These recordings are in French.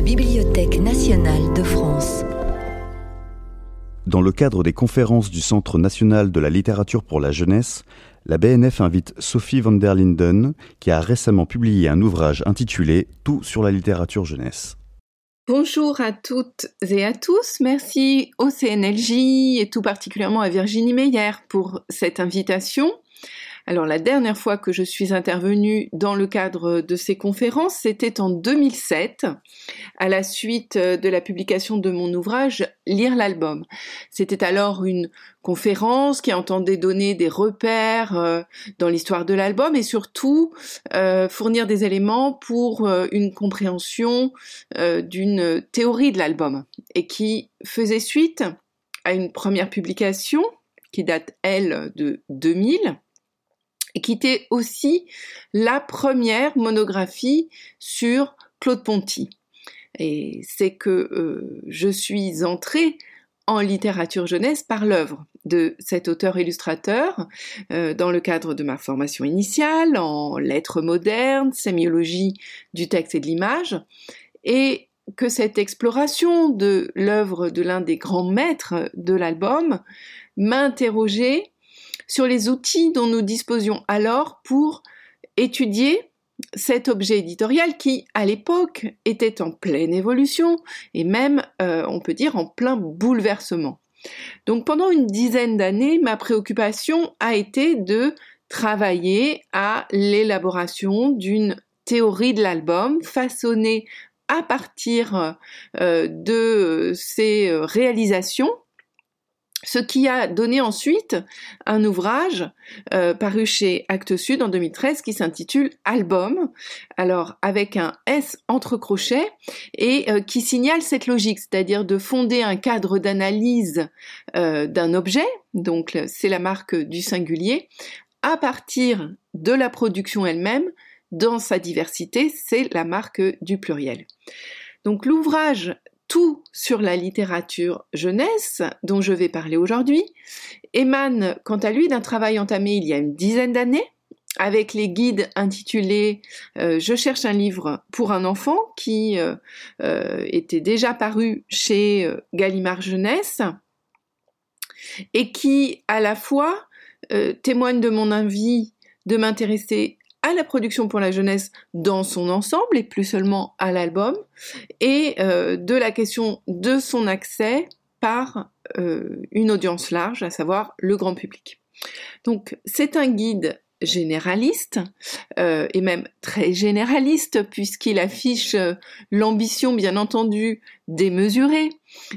la Bibliothèque nationale de France. Dans le cadre des conférences du Centre national de la littérature pour la jeunesse, la BNF invite Sophie van der Linden, qui a récemment publié un ouvrage intitulé Tout sur la littérature jeunesse. Bonjour à toutes et à tous. Merci au CNLJ et tout particulièrement à Virginie Meyer pour cette invitation. Alors la dernière fois que je suis intervenue dans le cadre de ces conférences, c'était en 2007, à la suite de la publication de mon ouvrage Lire l'album. C'était alors une conférence qui entendait donner des repères euh, dans l'histoire de l'album et surtout euh, fournir des éléments pour euh, une compréhension d'une théorie de l'album et qui faisait suite à une première publication qui date, elle, de 2000 et qui était aussi la première monographie sur Claude Ponty. Et c'est que euh, je suis entrée en littérature jeunesse par l'œuvre de cet auteur-illustrateur euh, dans le cadre de ma formation initiale en lettres modernes, sémiologie du texte et de l'image, et que cette exploration de l'œuvre de l'un des grands maîtres de l'album m'a interrogée sur les outils dont nous disposions alors pour étudier cet objet éditorial qui, à l'époque, était en pleine évolution et même, euh, on peut dire, en plein bouleversement. Donc pendant une dizaine d'années, ma préoccupation a été de travailler à l'élaboration d'une théorie de l'album façonnée à partir euh, de ces réalisations ce qui a donné ensuite un ouvrage euh, paru chez Actes Sud en 2013 qui s'intitule Album, alors avec un S entre crochets et euh, qui signale cette logique, c'est-à-dire de fonder un cadre d'analyse euh, d'un objet, donc c'est la marque du singulier, à partir de la production elle-même, dans sa diversité, c'est la marque du pluriel. Donc l'ouvrage tout sur la littérature jeunesse dont je vais parler aujourd'hui. Émane quant à lui d'un travail entamé il y a une dizaine d'années avec les guides intitulés euh, Je cherche un livre pour un enfant qui euh, euh, était déjà paru chez Gallimard Jeunesse et qui à la fois témoigne de mon envie de m'intéresser à la production pour la jeunesse dans son ensemble et plus seulement à l'album, et euh, de la question de son accès par euh, une audience large, à savoir le grand public. Donc c'est un guide généraliste euh, et même très généraliste puisqu'il affiche l'ambition bien entendu démesurée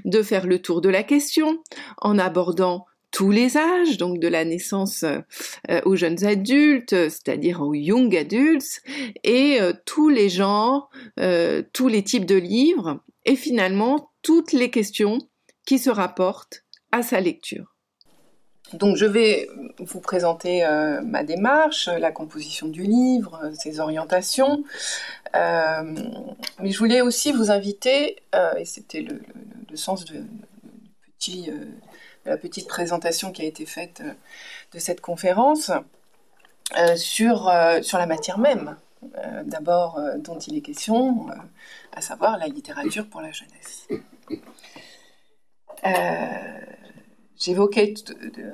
de faire le tour de la question en abordant tous les âges, donc de la naissance euh, aux jeunes adultes, c'est-à-dire aux young adults, et euh, tous les genres, euh, tous les types de livres, et finalement toutes les questions qui se rapportent à sa lecture. Donc je vais vous présenter ma démarche, la composition du livre, ses orientations, mais je voulais aussi vous inviter, et c'était le, sens de, petit la petite présentation qui a été faite euh, de cette conférence euh, sur, euh, sur la matière même, d'abord dont il est question, à savoir la littérature pour la jeunesse. J'évoquais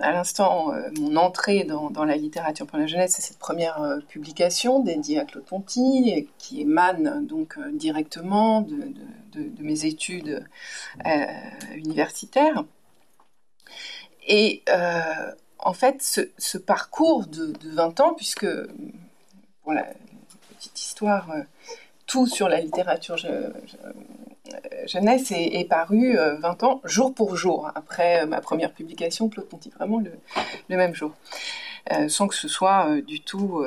à l'instant mon entrée dans, la littérature pour la jeunesse, c'est cette première publication dédiée à Claude Ponty, qui émane donc directement de mes études universitaires. Et euh, en fait, ce, parcours de, 20 ans, puisque, pour la petite histoire, euh, tout sur la littérature jeunesse est, paru 20 euh, ans, jour pour jour, après ma première publication, Claude Ponty, vraiment le, même jour, sans que ce soit du tout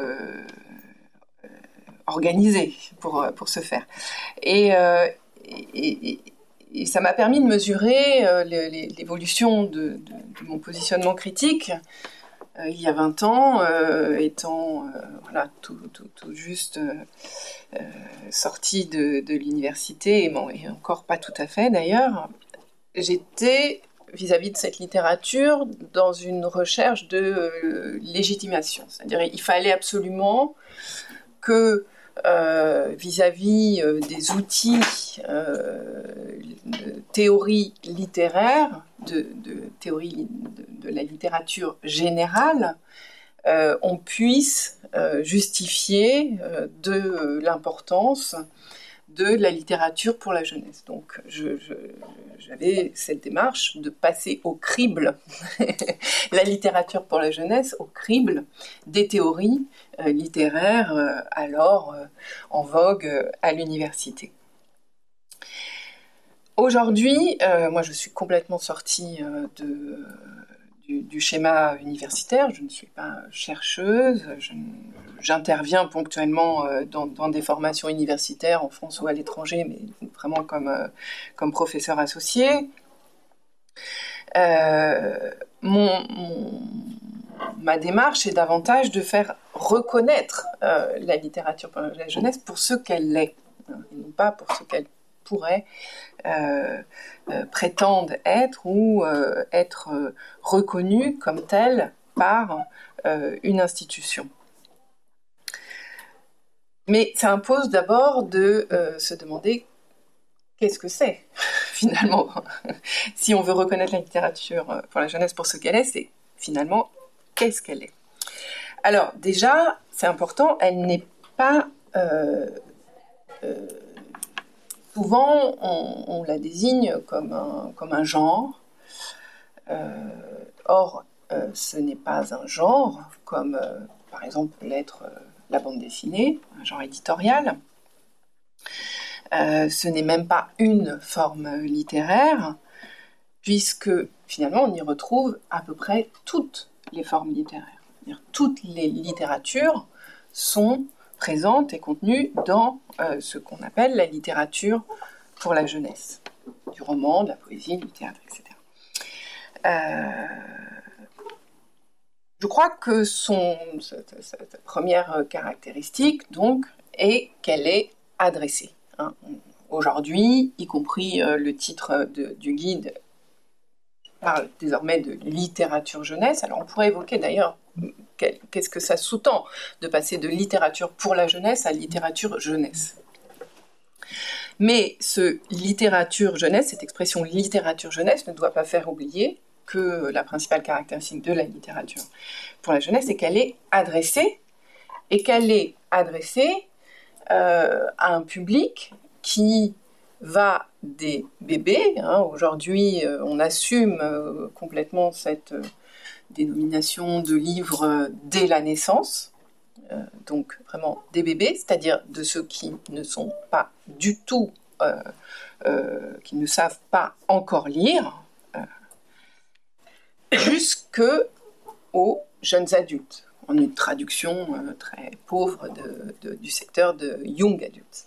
organisé pour, pour ce faire. Et, ça m'a permis de mesurer euh, l'évolution de, mon positionnement critique euh, il y a 20 ans, euh, étant voilà, tout, juste sorti de, l'université, et, et encore pas tout à fait d'ailleurs, j'étais vis-à-vis de cette littérature dans une recherche de légitimation. C'est-à-dire il fallait absolument que vis-à-vis des outils de théorie littéraire, de, théorie de, la littérature générale, on puisse justifier de l'importance de la littérature pour la jeunesse. Donc j'avais cette démarche de passer au crible la littérature pour la jeunesse, au crible des théories euh, littéraires euh, alors euh, en vogue à l'université. Aujourd'hui, moi je suis complètement sortie de du, schéma universitaire. Je ne suis pas chercheuse. J'interviens ponctuellement euh, dans, des formations universitaires en France ou à l'étranger, mais vraiment comme, euh, comme professeur associé. Euh, ma démarche est davantage de faire reconnaître la littérature pour la jeunesse pour ce qu'elle est, hein, et non pas pour ce qu'elle pourrait euh, euh, prétendent être ou être reconnus comme tels par une institution. Mais ça impose d'abord de se demander qu'est-ce que c'est finalement. si on veut reconnaître la littérature pour la jeunesse pour ce qu'elle est, c'est finalement qu'est-ce qu'elle est. Alors déjà, c'est important, elle n'est pas Souvent, on, la désigne comme un, comme un genre. Euh, or, euh, ce n'est pas un genre, comme euh, par exemple l'être la bande dessinée, un genre éditorial. ce n'est même pas une forme littéraire, puisque finalement on y retrouve à peu près toutes les formes littéraires. Toutes les littératures sont présente et contenue dans euh, ce qu'on appelle la littérature pour la jeunesse, du roman, de la poésie, du théâtre, etc. Euh, je crois que son, cette, première caractéristique, donc, est qu'elle est adressée. Hein. Aujourd'hui, y compris euh, le titre du guide parle désormais de littérature jeunesse. Alors on pourrait évoquer d'ailleurs qu'est-ce que ça sous-tend de passer de littérature pour la jeunesse à littérature jeunesse. Mais ce littérature jeunesse, cette expression littérature jeunesse ne doit pas faire oublier que la principale caractéristique de la littérature pour la jeunesse est qu'elle est adressée et qu'elle est adressée euh, à un public qui va des bébés. Hein. Aujourd'hui, euh, on assume euh, complètement cette dénomination de livres dès la naissance, donc vraiment des bébés, c'est-à-dire de ceux qui ne sont pas du tout, qui ne savent pas encore lire, jusque aux jeunes adultes, en une traduction très pauvre du secteur de young adults.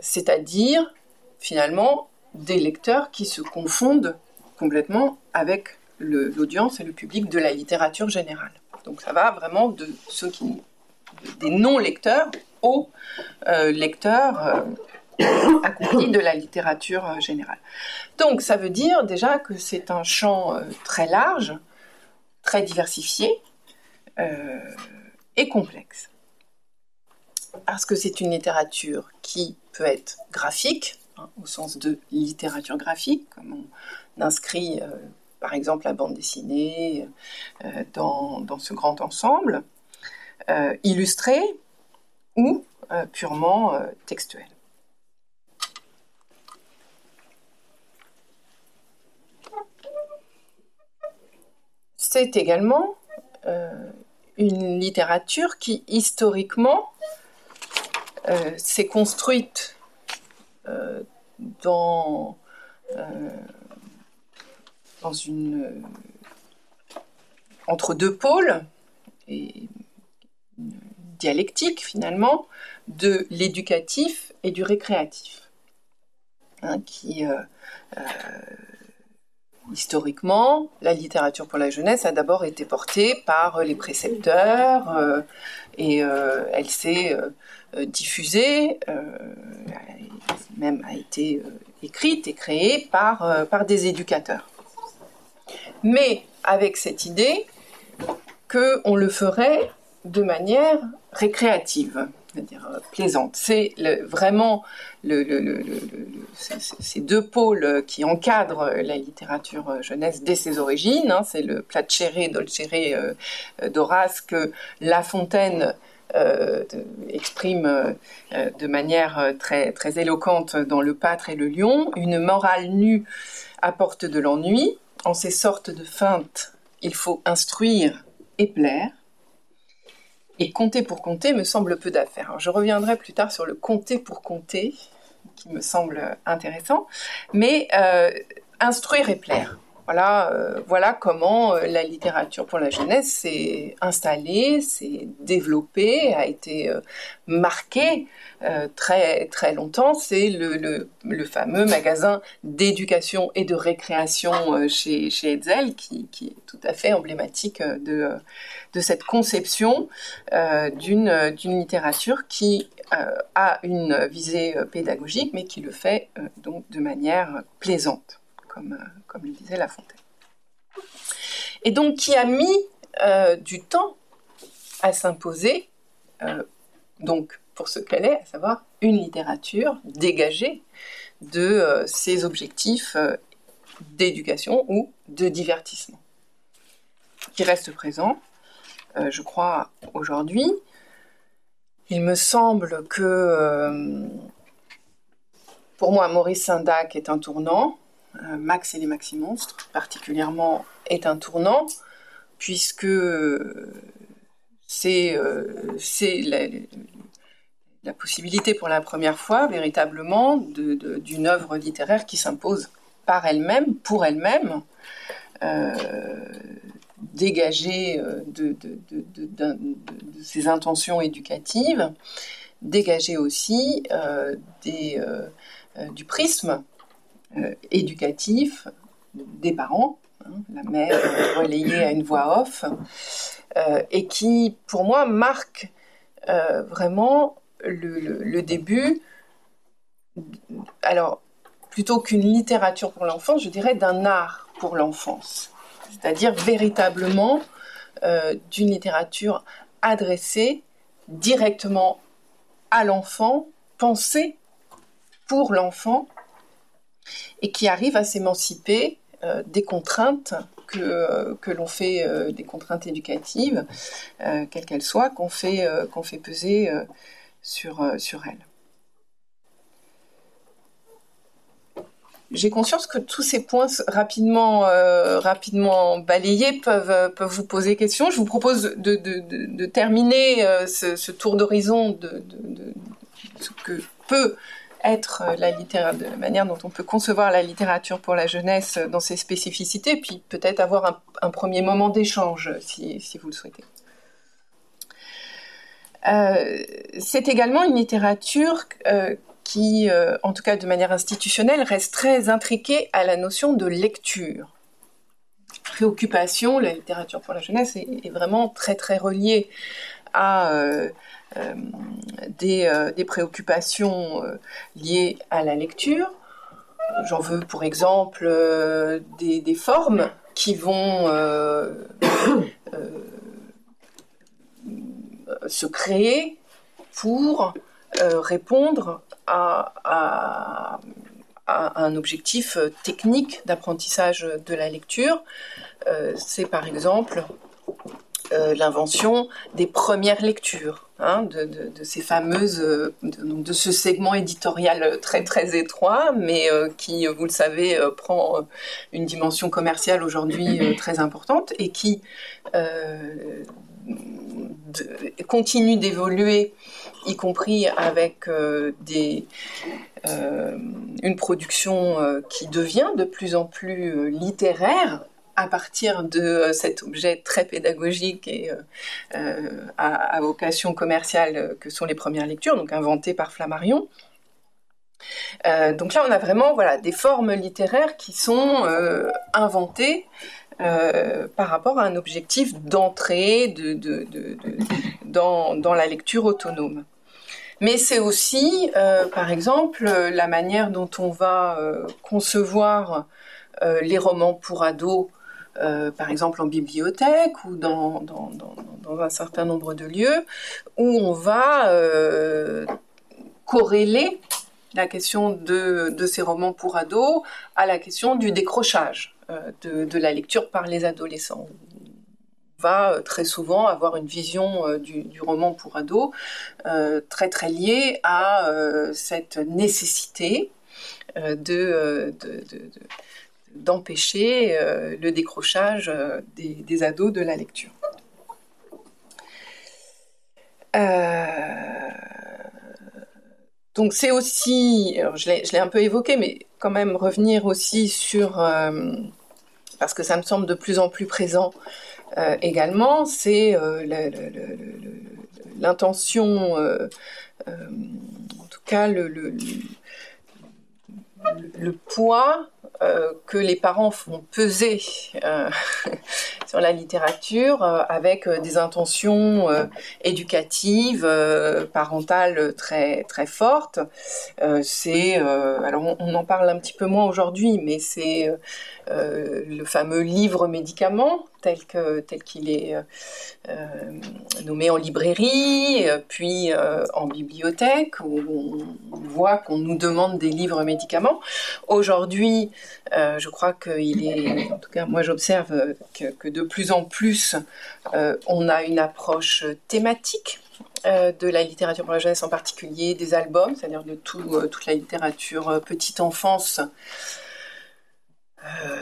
c'est-à-dire finalement des lecteurs qui se confondent complètement avec l'audience et le public de la littérature générale. Donc ça va vraiment de ceux qui des non-lecteurs aux euh, lecteurs euh, accomplis de la littérature euh, générale. Donc ça veut dire déjà que c'est un champ très large, très diversifié et complexe. Parce que c'est une littérature qui peut être graphique, hein, au sens de littérature graphique, comme on inscrit par exemple la bande dessinée euh, dans, ce grand ensemble, euh, illustré ou euh, purement textuel. C'est également une littérature qui historiquement s'est construite dans une euh, entre deux pôles et dialectique finalement de l'éducatif et du récréatif, hein, qui euh, euh, historiquement, la littérature pour la jeunesse a d'abord été portée par les précepteurs et elle s'est diffusée, même a été écrite et créée par, par des éducateurs mais avec cette idée qu'on le ferait de manière récréative. C'est-à-dire plaisante. C'est vraiment ces deux pôles qui encadrent la littérature jeunesse dès ses origines. Hein. c'est le placere dolcere d'Horace que La Fontaine exprime de manière très, très éloquente dans Le Pâtre et le Lion, une morale nue apporte de l'ennui. En ces sortes de feintes, il faut instruire et plaire. Et compter pour compter me semble peu d'affaires. Je reviendrai plus tard sur le compter pour compter, qui me semble intéressant. Mais euh, instruire et plaire. Voilà, euh, voilà comment euh, la littérature pour la jeunesse s'est installée, s'est développée, a été euh, marquée très très longtemps. C'est le, fameux magasin d'éducation et de récréation chez, chez qui, est tout à fait emblématique de, de cette conception d'une littérature qui a une visée pédagogique, mais qui le fait donc de manière plaisante comme, euh, comme le disait La Fontaine. Et donc qui a mis euh, du temps à s'imposer, euh, donc pour ce qu'elle est, à savoir une littérature dégagée de ses objectifs d'éducation ou de divertissement, qui reste présent, je crois, aujourd'hui. Il me semble que, pour moi, Maurice Sindac est un tournant, Max et les Maxi-Monstres, particulièrement, est un tournant, puisque c'est euh, la, possibilité pour la première fois, véritablement, d'une œuvre littéraire qui s'impose par elle-même, pour elle-même, euh, dégagée de, ses intentions éducatives, dégagée aussi du prisme euh, éducatif des parents, hein, la mère relayée à une voix off, euh, et qui, pour moi, marque euh, vraiment le, début, alors, plutôt qu'une littérature pour l'enfance, je dirais d'un art pour l'enfance, c'est-à-dire véritablement d'une littérature adressée directement à l'enfant, pensée pour l'enfant, et qui arrive à s'émanciper euh, des contraintes que, euh, que l'on fait, euh, des contraintes éducatives, quelles qu'elles soient, qu'on fait, fait peser sur, sur elle. J'ai conscience que tous ces points rapidement, rapidement balayés peuvent, peuvent vous poser question. Je vous propose de, de, de, terminer ce, ce, tour d'horizon de, ce que peut être euh, la littérature, de la manière dont on peut concevoir la littérature pour la jeunesse dans ses spécificités, puis peut-être avoir un, premier moment d'échange si, vous le souhaitez. Euh, c'est également une littérature euh, qui, en tout cas de manière institutionnelle, reste très intriquée à la notion de lecture. Préoccupation, la littérature pour la jeunesse est vraiment très très reliée à euh, euh, des, préoccupations euh, liées à la lecture. J'en veux pour exemple des, formes qui vont se créer pour répondre à, un objectif technique d'apprentissage de la lecture. C'est par exemple l'invention des premières lectures. Hein, de, ces fameuses, euh, de, ce segment éditorial très très étroit, mais euh, qui, vous le savez, euh, prend une dimension commerciale aujourd'hui très importante et qui continue d'évoluer, y compris avec des, une production qui devient de plus en plus littéraire à partir de euh, cet objet très pédagogique et euh, euh, à, vocation commerciale que sont les premières lectures, donc inventées par Flammarion. donc là, on a vraiment voilà, des formes littéraires qui sont inventées par rapport à un objectif d'entrée de, dans, dans, la lecture autonome. Mais c'est aussi, par exemple, la manière dont on va concevoir les romans pour ados par exemple en bibliothèque ou dans, un certain nombre de lieux, où on va corréler la question de, ces romans pour ados à la question du décrochage de, de, la lecture par les adolescents. Va euh, très souvent avoir une vision euh, du, roman pour ado euh, très très liée à cette nécessité de, d'empêcher le décrochage des, ados de la lecture. donc c'est aussi, je l'ai un peu évoqué, mais quand même revenir aussi sur, parce que ça me semble de plus en plus présent euh, également, c'est euh, l'intention, euh, en tout cas le poids euh, que les parents font peser euh, sur la littérature euh, avec des intentions éducatives, parentales très très fortes. c'est alors on, en parle un petit peu moins aujourd'hui, mais c'est le fameux livre médicament tel que tel qu'il est nommé en librairie, puis en bibliothèque où on voit qu'on nous demande des livres médicaments. Aujourd'hui, euh, je crois qu'il est, en tout cas, moi j'observe que, de plus en plus, euh, on a une approche thématique euh, de la littérature pour la jeunesse, en particulier des albums, c'est-à-dire de toute la littérature petite enfance.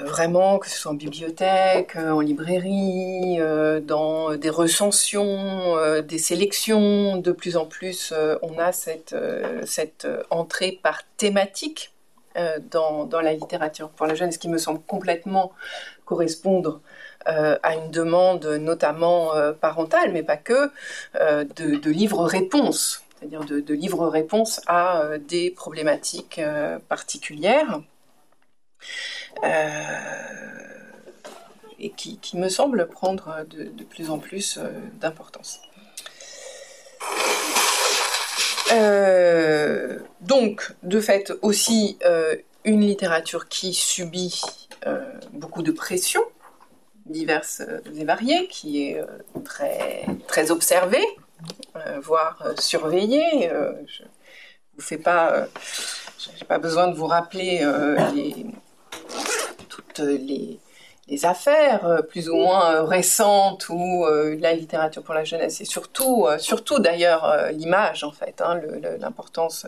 Vraiment, que ce soit en bibliothèque, en librairie, dans des recensions, des sélections, de plus en plus, on a cette, cette entrée par thématique euh, dans, la littérature pour la jeunesse, ce qui me semble complètement correspondre euh, à une demande notamment euh, parentale, mais pas que, de, livres-réponses, c'est-à-dire de, livres-réponses à des problématiques particulières. Et qui, me semble prendre de plus en plus d'importance. Euh, donc, de fait, aussi euh, une littérature qui subit euh, beaucoup de pression, diverses et variées, qui est très, très observée, voire surveillée. je ne vous fais pas, j'ai pas besoin de vous rappeler les, les affaires euh, plus ou moins euh, récentes ou euh, la littérature pour la jeunesse et surtout, surtout d'ailleurs l'image en fait, hein, l'importance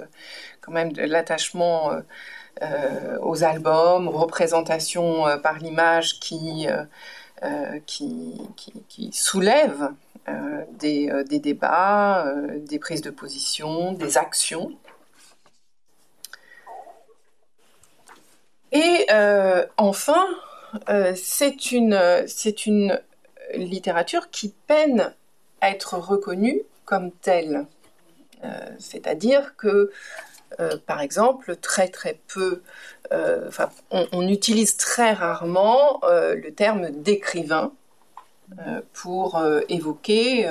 quand même de l'attachement aux albums, aux représentations par l'image qui, qui, des, des, débats, des prises de position, des actions. Et enfin, euh, c'est une, une littérature qui peine à être reconnue comme telle. Euh, c'est-à-dire que, euh, par exemple, très très peu, on, utilise très rarement le terme d'écrivain pour évoquer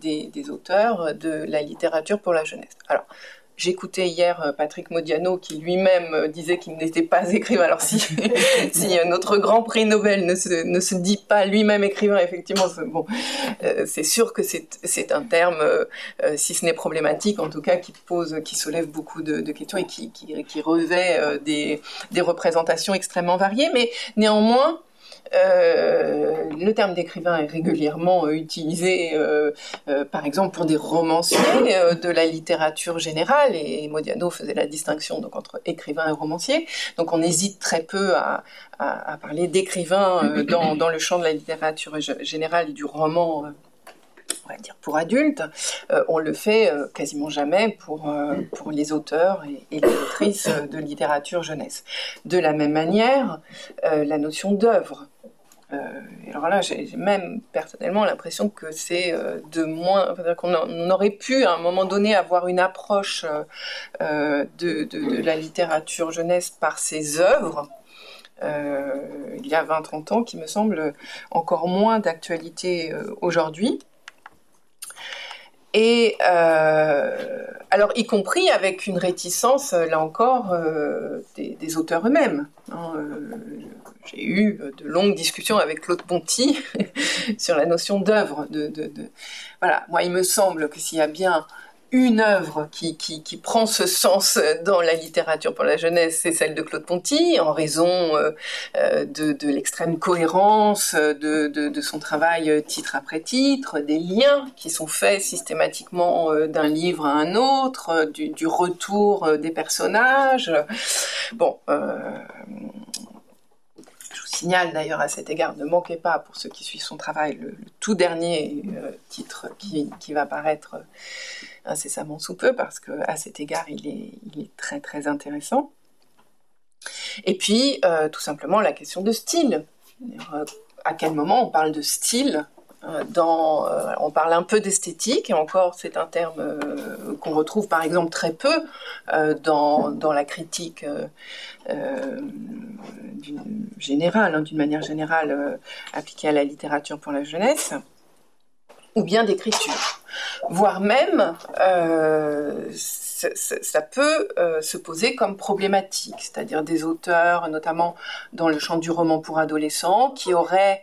des, des, auteurs de la littérature pour la jeunesse. Alors, J'écoutais hier euh, Patrick Modiano qui lui-même euh, disait qu'il n'était pas écrivain. Alors si, si notre grand prix Nobel ne se, ne se dit pas lui-même écrivain, effectivement, bon, euh, c'est sûr que c'est un terme, si ce n'est problématique, en tout cas, qui pose, qui soulève beaucoup de, de questions et qui, qui, qui revêt des, des représentations extrêmement variées. Mais néanmoins, euh, le terme d'écrivain est régulièrement euh, utilisé, euh, par exemple, pour des romanciers de la littérature générale, et Modiano faisait la distinction donc, entre écrivain et romancier. Donc on hésite très peu à, parler d'écrivain dans, le champ de la littérature générale et du roman on va dire pour adultes, on le fait quasiment jamais pour, pour les auteurs et, les autrices de littérature jeunesse. De la même manière, la notion d'œuvre euh, alors là, j'ai même personnellement l'impression que c'est euh, de moins, qu'on aurait pu à un moment donné avoir une approche euh, de, la littérature jeunesse par ses œuvres. il y a 20-30 ans qui me semble encore moins d'actualité aujourd'hui. Et alors, y compris avec une réticence, là encore, des, auteurs eux-mêmes. Hein, j'ai eu de longues discussions avec Claude Ponty sur la notion d'œuvre. Voilà, moi il me semble que s'il y a bien une œuvre qui, prend ce sens dans la littérature pour la jeunesse, c'est celle de Claude Ponty, en raison euh, euh de, l'extrême cohérence de, son travail titre après titre, des liens qui sont faits systématiquement euh, d'un livre à un autre, du, retour des personnages. Bon, euh, signale d'ailleurs à cet égard, ne manquez pas, pour ceux qui suivent son travail, le, tout dernier euh, titre qui, qui, va paraître incessamment sous peu, parce qu'à cet égard, il est, il est, très très intéressant. Et puis, euh, tout simplement, la question de style. Euh, à quel moment on parle de style euh, on parle un peu d'esthétique, et encore c'est un terme qu'on retrouve par exemple très peu dans, dans, la critique générale, hein, d'une manière générale appliquée à la littérature pour la jeunesse, ou bien d'écriture. Voire même, ça peut euh, se poser comme problématique, c'est-à-dire des auteurs, notamment dans le champ du roman pour adolescents, qui auraient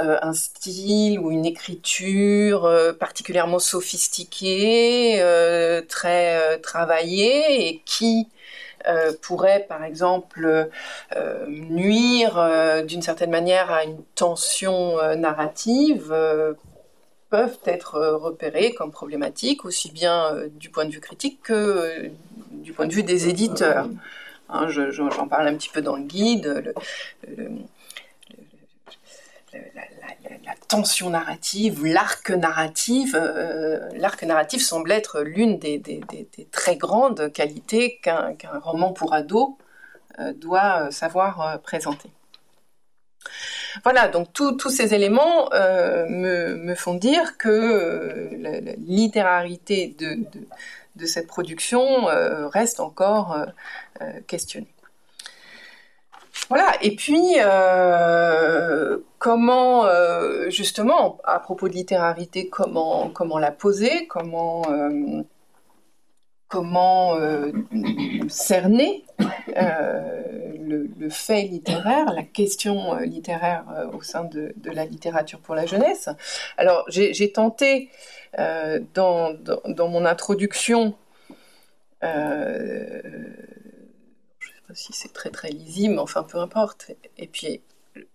euh, un style ou une écriture euh, particulièrement sophistiquée, très travaillée, et qui pourrait par exemple nuire d'une certaine manière à une tension narrative peuvent être euh, repérés comme problématiques, aussi bien euh, du point de vue critique que euh, du point de vue des éditeurs. Hein, j'en parle un petit peu dans le guide. La, tension narrative, l'arc narratif, l'arc narratif semble être l'une des, très grandes qualités qu'un roman pour ado doit savoir présenter. Voilà, donc tous ces éléments euh, me, font dire que euh, la, littérarité de, cette production euh, reste encore questionnée. Voilà, et puis comment justement à propos de littérarité, comment comment la poser, comment comment cerner le, fait littéraire, la question euh, littéraire euh, au sein de, la littérature pour la jeunesse. Alors j'ai tenté euh, dans, mon introduction, je ne sais pas si c'est très très lisible, enfin peu importe. Et puis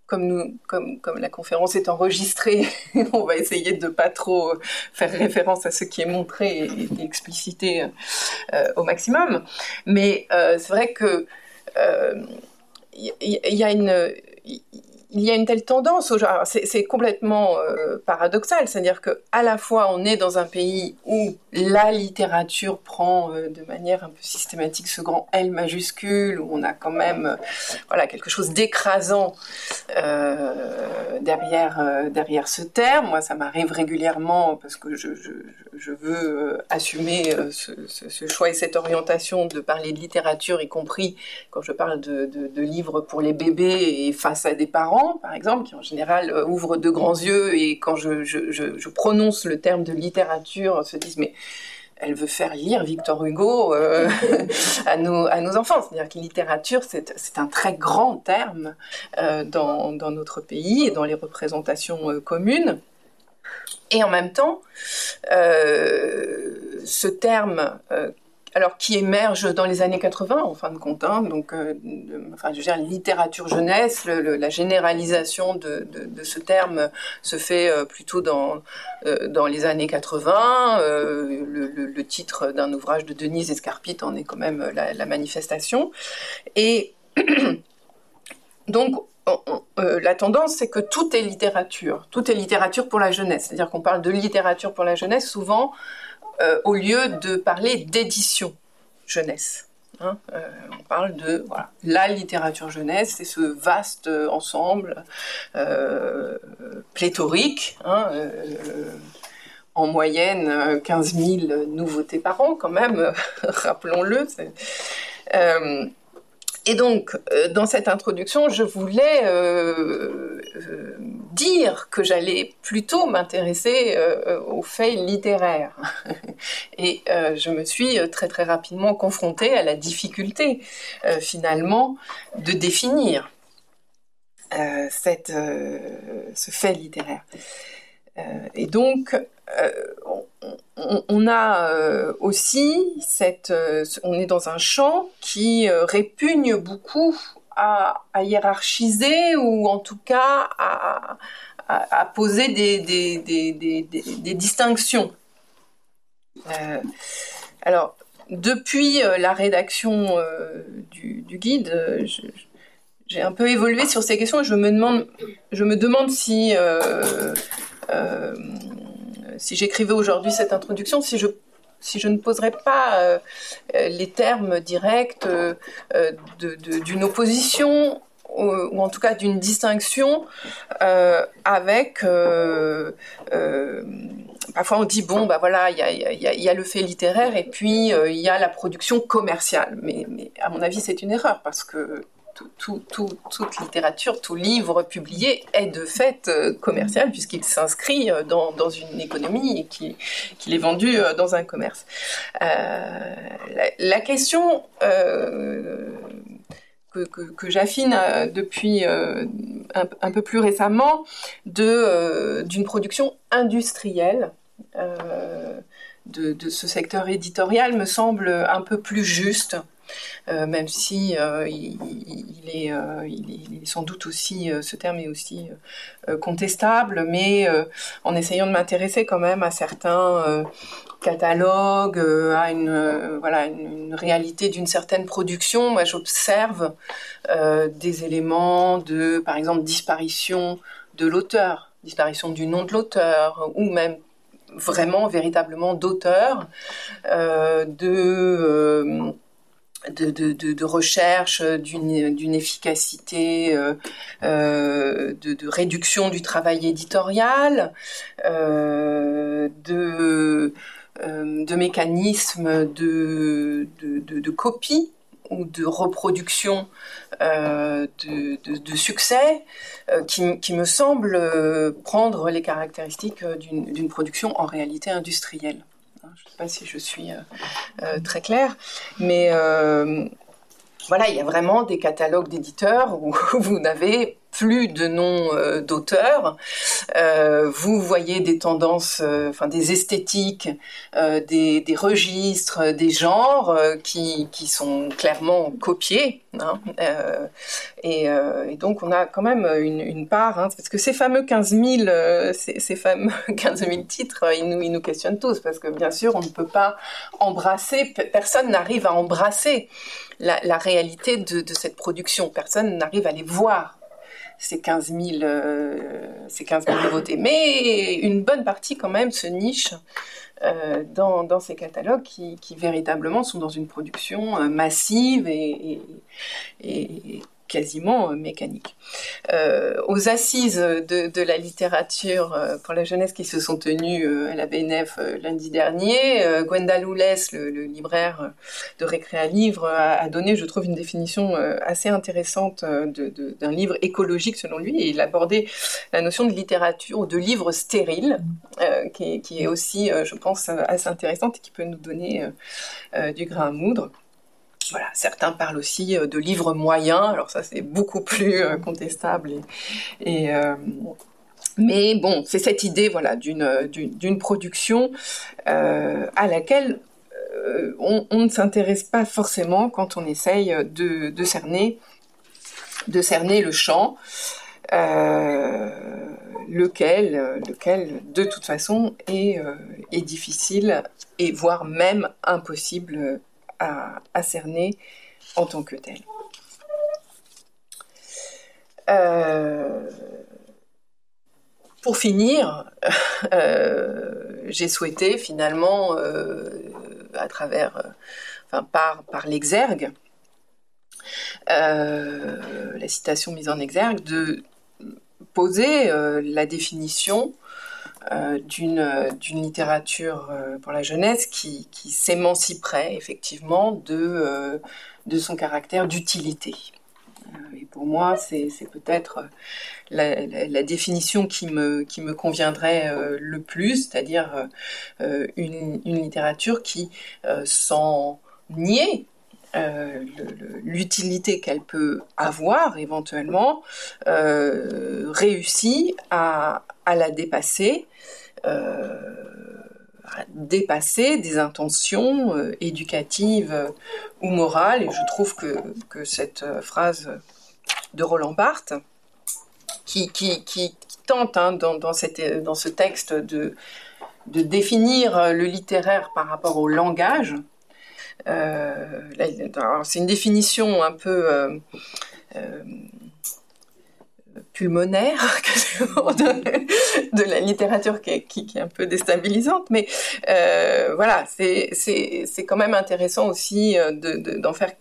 comme, la conférence est enregistrée, on va essayer de pas trop faire référence à ce qui est montré et, explicité au maximum. Mais c'est vrai que il y, a une il y a une telle tendance C'est complètement euh, paradoxal, c'est-à-dire que à la fois on est dans un pays où la littérature prend euh, de manière un peu systématique ce grand L majuscule, où on a quand même euh, voilà quelque chose d'écrasant derrière derrière ce terme. Moi, ça m'arrive régulièrement parce que je, veux assumer ce, choix et cette orientation de parler de littérature, y compris quand je parle de livres pour les bébés et face à des parents par exemple, qui en général euh, ouvrent de grands yeux et quand je, prononce le terme de littérature, se disent mais elle veut faire lire Victor Hugo euh, à, nos, à nos enfants. C'est-à-dire que littérature, c'est un très grand terme euh, dans, notre pays et dans les représentations communes. Et en même temps, ce terme alors qui émerge dans les années 80 en fin de compte. Hein, donc, euh, enfin, je veux dire, littérature jeunesse, la généralisation de, ce terme se fait euh, plutôt dans euh, dans les années 80. Le, titre d'un ouvrage de Denise Escarpite en est quand même la, manifestation. Et donc la tendance, c'est que tout est littérature. Tout est littérature pour la jeunesse. C'est-à-dire qu'on parle de littérature pour la jeunesse souvent au lieu de parler d'édition jeunesse. Hein. Euh, on parle de la littérature jeunesse, c'est ce vaste ensemble euh, pléthorique, hein, en moyenne 15 000 nouveautés par an quand même, rappelons-le. Et donc, euh, dans cette introduction, je voulais euh, euh, dire que j'allais plutôt m'intéresser aux faits littéraires. Et je me suis très très rapidement confrontée à la difficulté, finalement, de définir cette, ce fait littéraire. et donc, aussi cette, on est dans un champ qui répugne beaucoup à, hiérarchiser ou en tout cas à, poser des, distinctions. Euh, alors, depuis euh, la rédaction euh, du, guide, j'ai un peu évolué sur ces questions et je me demande si, si j'écrivais aujourd'hui cette introduction, si je si je ne poserais pas euh, euh, les termes directs euh, d'une opposition ou, en tout cas d'une distinction avec parfois on dit bon bah voilà il y a, le fait littéraire et puis il y a la production commerciale. Mais, mais à mon avis c'est une erreur parce que toute littérature, tout livre publié est de fait euh, commercial puisqu'il s'inscrit euh, dans, une économie et qu'il est vendu euh, dans un commerce. la, question que, j'affine depuis un, peu plus récemment d'une production industrielle de, de, ce secteur éditorial me semble un peu plus juste. Euh, même si euh, il, est, euh, il, est, sans doute aussi, ce terme est aussi contestable, mais en essayant de m'intéresser quand même à certains catalogues, à une, voilà, une, réalité d'une certaine production, moi j'observe des éléments de, par exemple, disparition de l'auteur, disparition du nom de l'auteur, ou même vraiment, véritablement d'auteur, de de, recherche d'une efficacité, euh, euh, de, réduction du travail éditorial, euh, de, mécanismes de, de, copie ou de reproduction de, succès qui, qui, me semble prendre les caractéristiques d'une production en réalité industrielle. Je ne sais pas si je suis euh, euh, très claire, mais euh, voilà, il y a vraiment des catalogues d'éditeurs où vous n'avez plus de noms euh, d'auteurs. Euh, vous voyez des tendances, euh, des esthétiques, des, des, registres, des genres qui, qui, sont clairement copiés. Hein, et, donc on a quand même une, part, hein, parce que ces fameux 15 000, ces, fameux 15 000 titres, ils nous, ils nous questionnent tous, parce que bien sûr on ne peut pas embrasser, personne n'arrive à embrasser la, réalité de cette production, personne n'arrive à les voir ces 15 000, euh, ces 15 nouveautés. Mais une bonne partie quand même se niche euh, dans, ces catalogues qui, qui, véritablement sont dans une production euh, massive et, et, quasiment euh, mécanique. Euh, aux assises de, la littérature euh, pour la jeunesse qui se sont tenues à la BNF lundi dernier, Gwenda Loulès, le, libraire de Récréa Livre, a, donné, je trouve, une définition assez intéressante d'un livre écologique selon lui, et il abordait la notion de littérature ou de livre stérile, qui, qui, est aussi, je pense, assez intéressante et qui peut nous donner du grain à moudre. Voilà, certains parlent aussi euh, de livres moyens, alors ça c'est beaucoup plus euh, contestable. Euh, mais bon, c'est cette idée voilà, d'une, production à laquelle on, ne s'intéresse pas forcément quand on essaye de, de, cerner, de cerner le champ. lequel, de toute façon est difficile et voire même impossible à, cerner en tant que tel. Euh, pour finir, euh, j'ai souhaité finalement, euh, à travers, enfin par, par l'exergue, la citation mise en exergue, de poser la définition euh, d'une littérature euh, pour la jeunesse qui, qui s'émanciperait effectivement de, euh, de son caractère d'utilité. Et pour moi, c'est peut-être la, la, définition qui me, qui me conviendrait le plus, c'est-à-dire une, une, littérature qui, sans nier l'utilité qu'elle peut avoir éventuellement, réussit à, à, la dépasser dépasser des intentions euh, éducatives euh, ou morales. Et je trouve que, que cette euh, phrase de Roland Barthes, qui, qui, qui tente hein, dans, dans, cette, dans, ce texte de, de, définir le littéraire par rapport au langage, c'est une définition un peu pulmonaire de, la littérature qui est, un peu déstabilisante, mais euh, voilà, c'est quand même intéressant aussi euh, d'en faire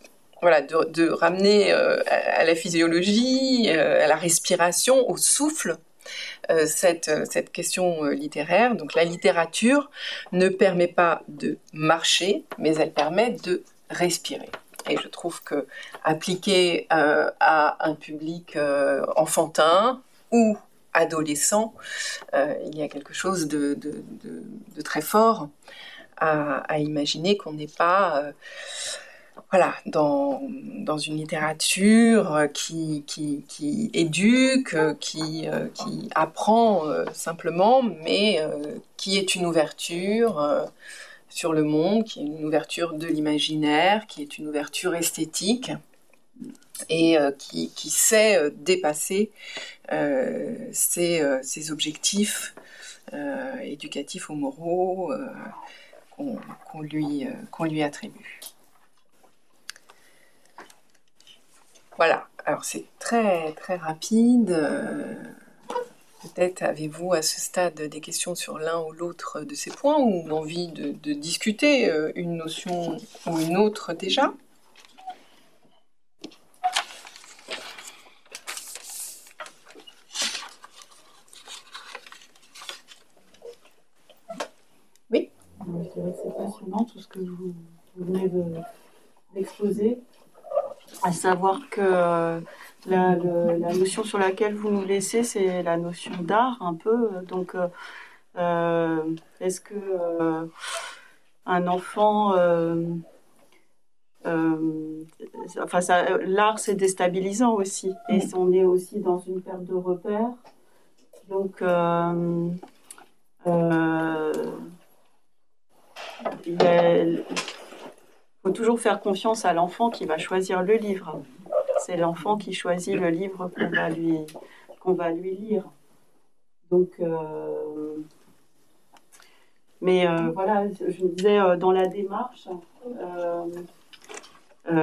voilà, de, ramener euh, à, la physiologie, à la respiration, au souffle, cette, cette question littéraire. Donc la littérature ne permet pas de marcher, mais elle permet de respirer. Et je trouve que appliqué euh, à un public euh, enfantin ou adolescent, euh, il y a quelque chose de, très fort à, imaginer qu'on n'est pas voilà, dans, une littérature qui, éduque, qui apprend simplement, mais qui est une ouverture sur le monde, qui est une ouverture de l'imaginaire, qui est une ouverture esthétique et euh, qui, sait euh, dépasser euh, ses, objectifs éducatifs ou moraux qu'on lui, lui attribue. Voilà, alors c'est très très rapide. Peut-être avez-vous à ce stade des questions sur l'un ou l'autre de ces points ou envie de, discuter euh, une notion ou une autre déjà? Oui? C'est passionnant tout ce que vous, venez d'exposer, à savoir que la, notion sur laquelle vous nous laissez, c'est la notion d'art un peu. Donc, euh, euh, est-ce que euh, un enfant, enfin, l'art c'est déstabilisant aussi, et mm. on est aussi dans une perte de repères. Donc, il faut toujours faire confiance à l'enfant qui va choisir le livre c'est l'enfant qui choisit le livre qu'on va lui, lire. Donc, euh, mais euh, voilà, je me disais euh, dans la démarche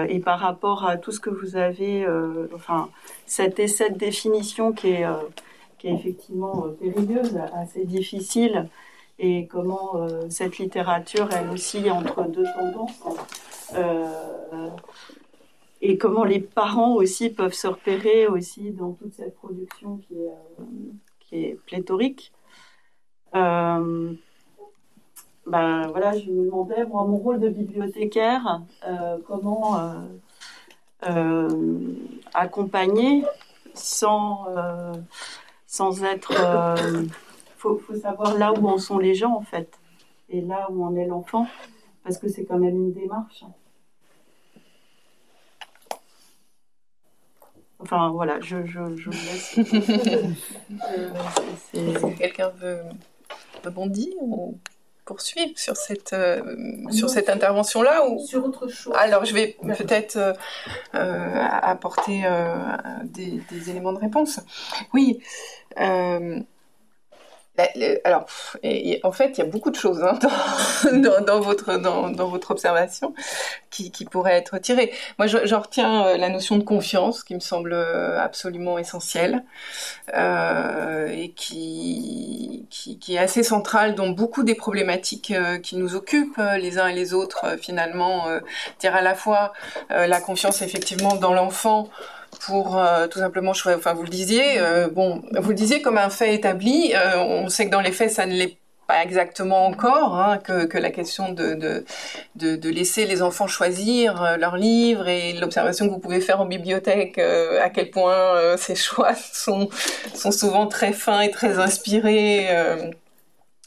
et par rapport à tout ce que vous avez, enfin, cet essai de définition qui est, qui est effectivement périlleuse, assez difficile, et comment cette littérature, elle aussi, entre deux tendances et comment les parents aussi peuvent se repérer aussi dans toute cette production qui est, euh, qui est pléthorique. Euh, ben voilà, je me demandais, moi, mon rôle de bibliothécaire, euh, comment accompagner sans, sans être. Il faut, faut, savoir là où en sont les gens, en fait, et là où en est l'enfant, parce que c'est quand même une démarche. Enfin voilà, je, je, je laisse. Euh, quelqu'un veut rebondir ou poursuivre sur cette, euh, sur cette intervention-là ou... Sur autre chose. Alors je vais peut-être euh, apporter des, des, éléments de réponse. Oui. Bah, alors, en fait, il y a beaucoup de choses hein, dans, votre, dans, votre observation qui, pourraient être tirées. Moi, j'en retiens euh, la notion de confiance qui me semble euh, absolument essentielle euh, et qui, qui, est assez centrale dans beaucoup des problématiques qui nous occupent les uns et les autres. finalement, dire à la fois la confiance effectivement dans l'enfant pour euh, tout simplement enfin vous le disiez euh, bon vous le disiez comme un fait établi euh, on sait que dans les faits ça ne l'est pas exactement encore hein, que, que, la question de, de, de, laisser les enfants choisir leurs livres et l'observation que vous pouvez faire en bibliothèque à quel point ces choix sont, sont souvent très fins et très inspirés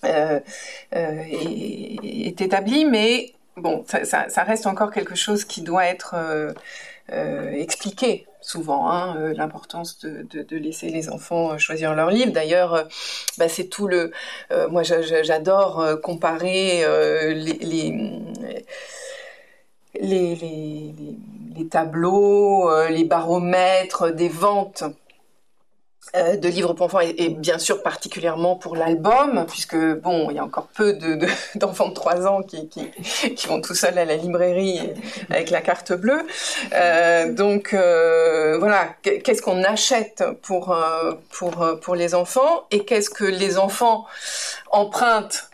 est, est établi. Mais bon, ça, reste encore quelque chose qui doit être expliqué souvent, hein, l'importance de, laisser les enfants choisir leur livre. D'ailleurs, bah, c'est tout le... moi, j'adore comparer les tableaux, euh, les baromètres des ventes euh, de livres pour enfants et, bien sûr particulièrement pour l'album puisque bon il y a encore peu d'enfants de, de 3 ans qui, vont tout seuls à la librairie avec la carte bleue euh, donc voilà qu'est-ce qu'on achète pour pour pour les enfants et qu'est-ce que les enfants empruntent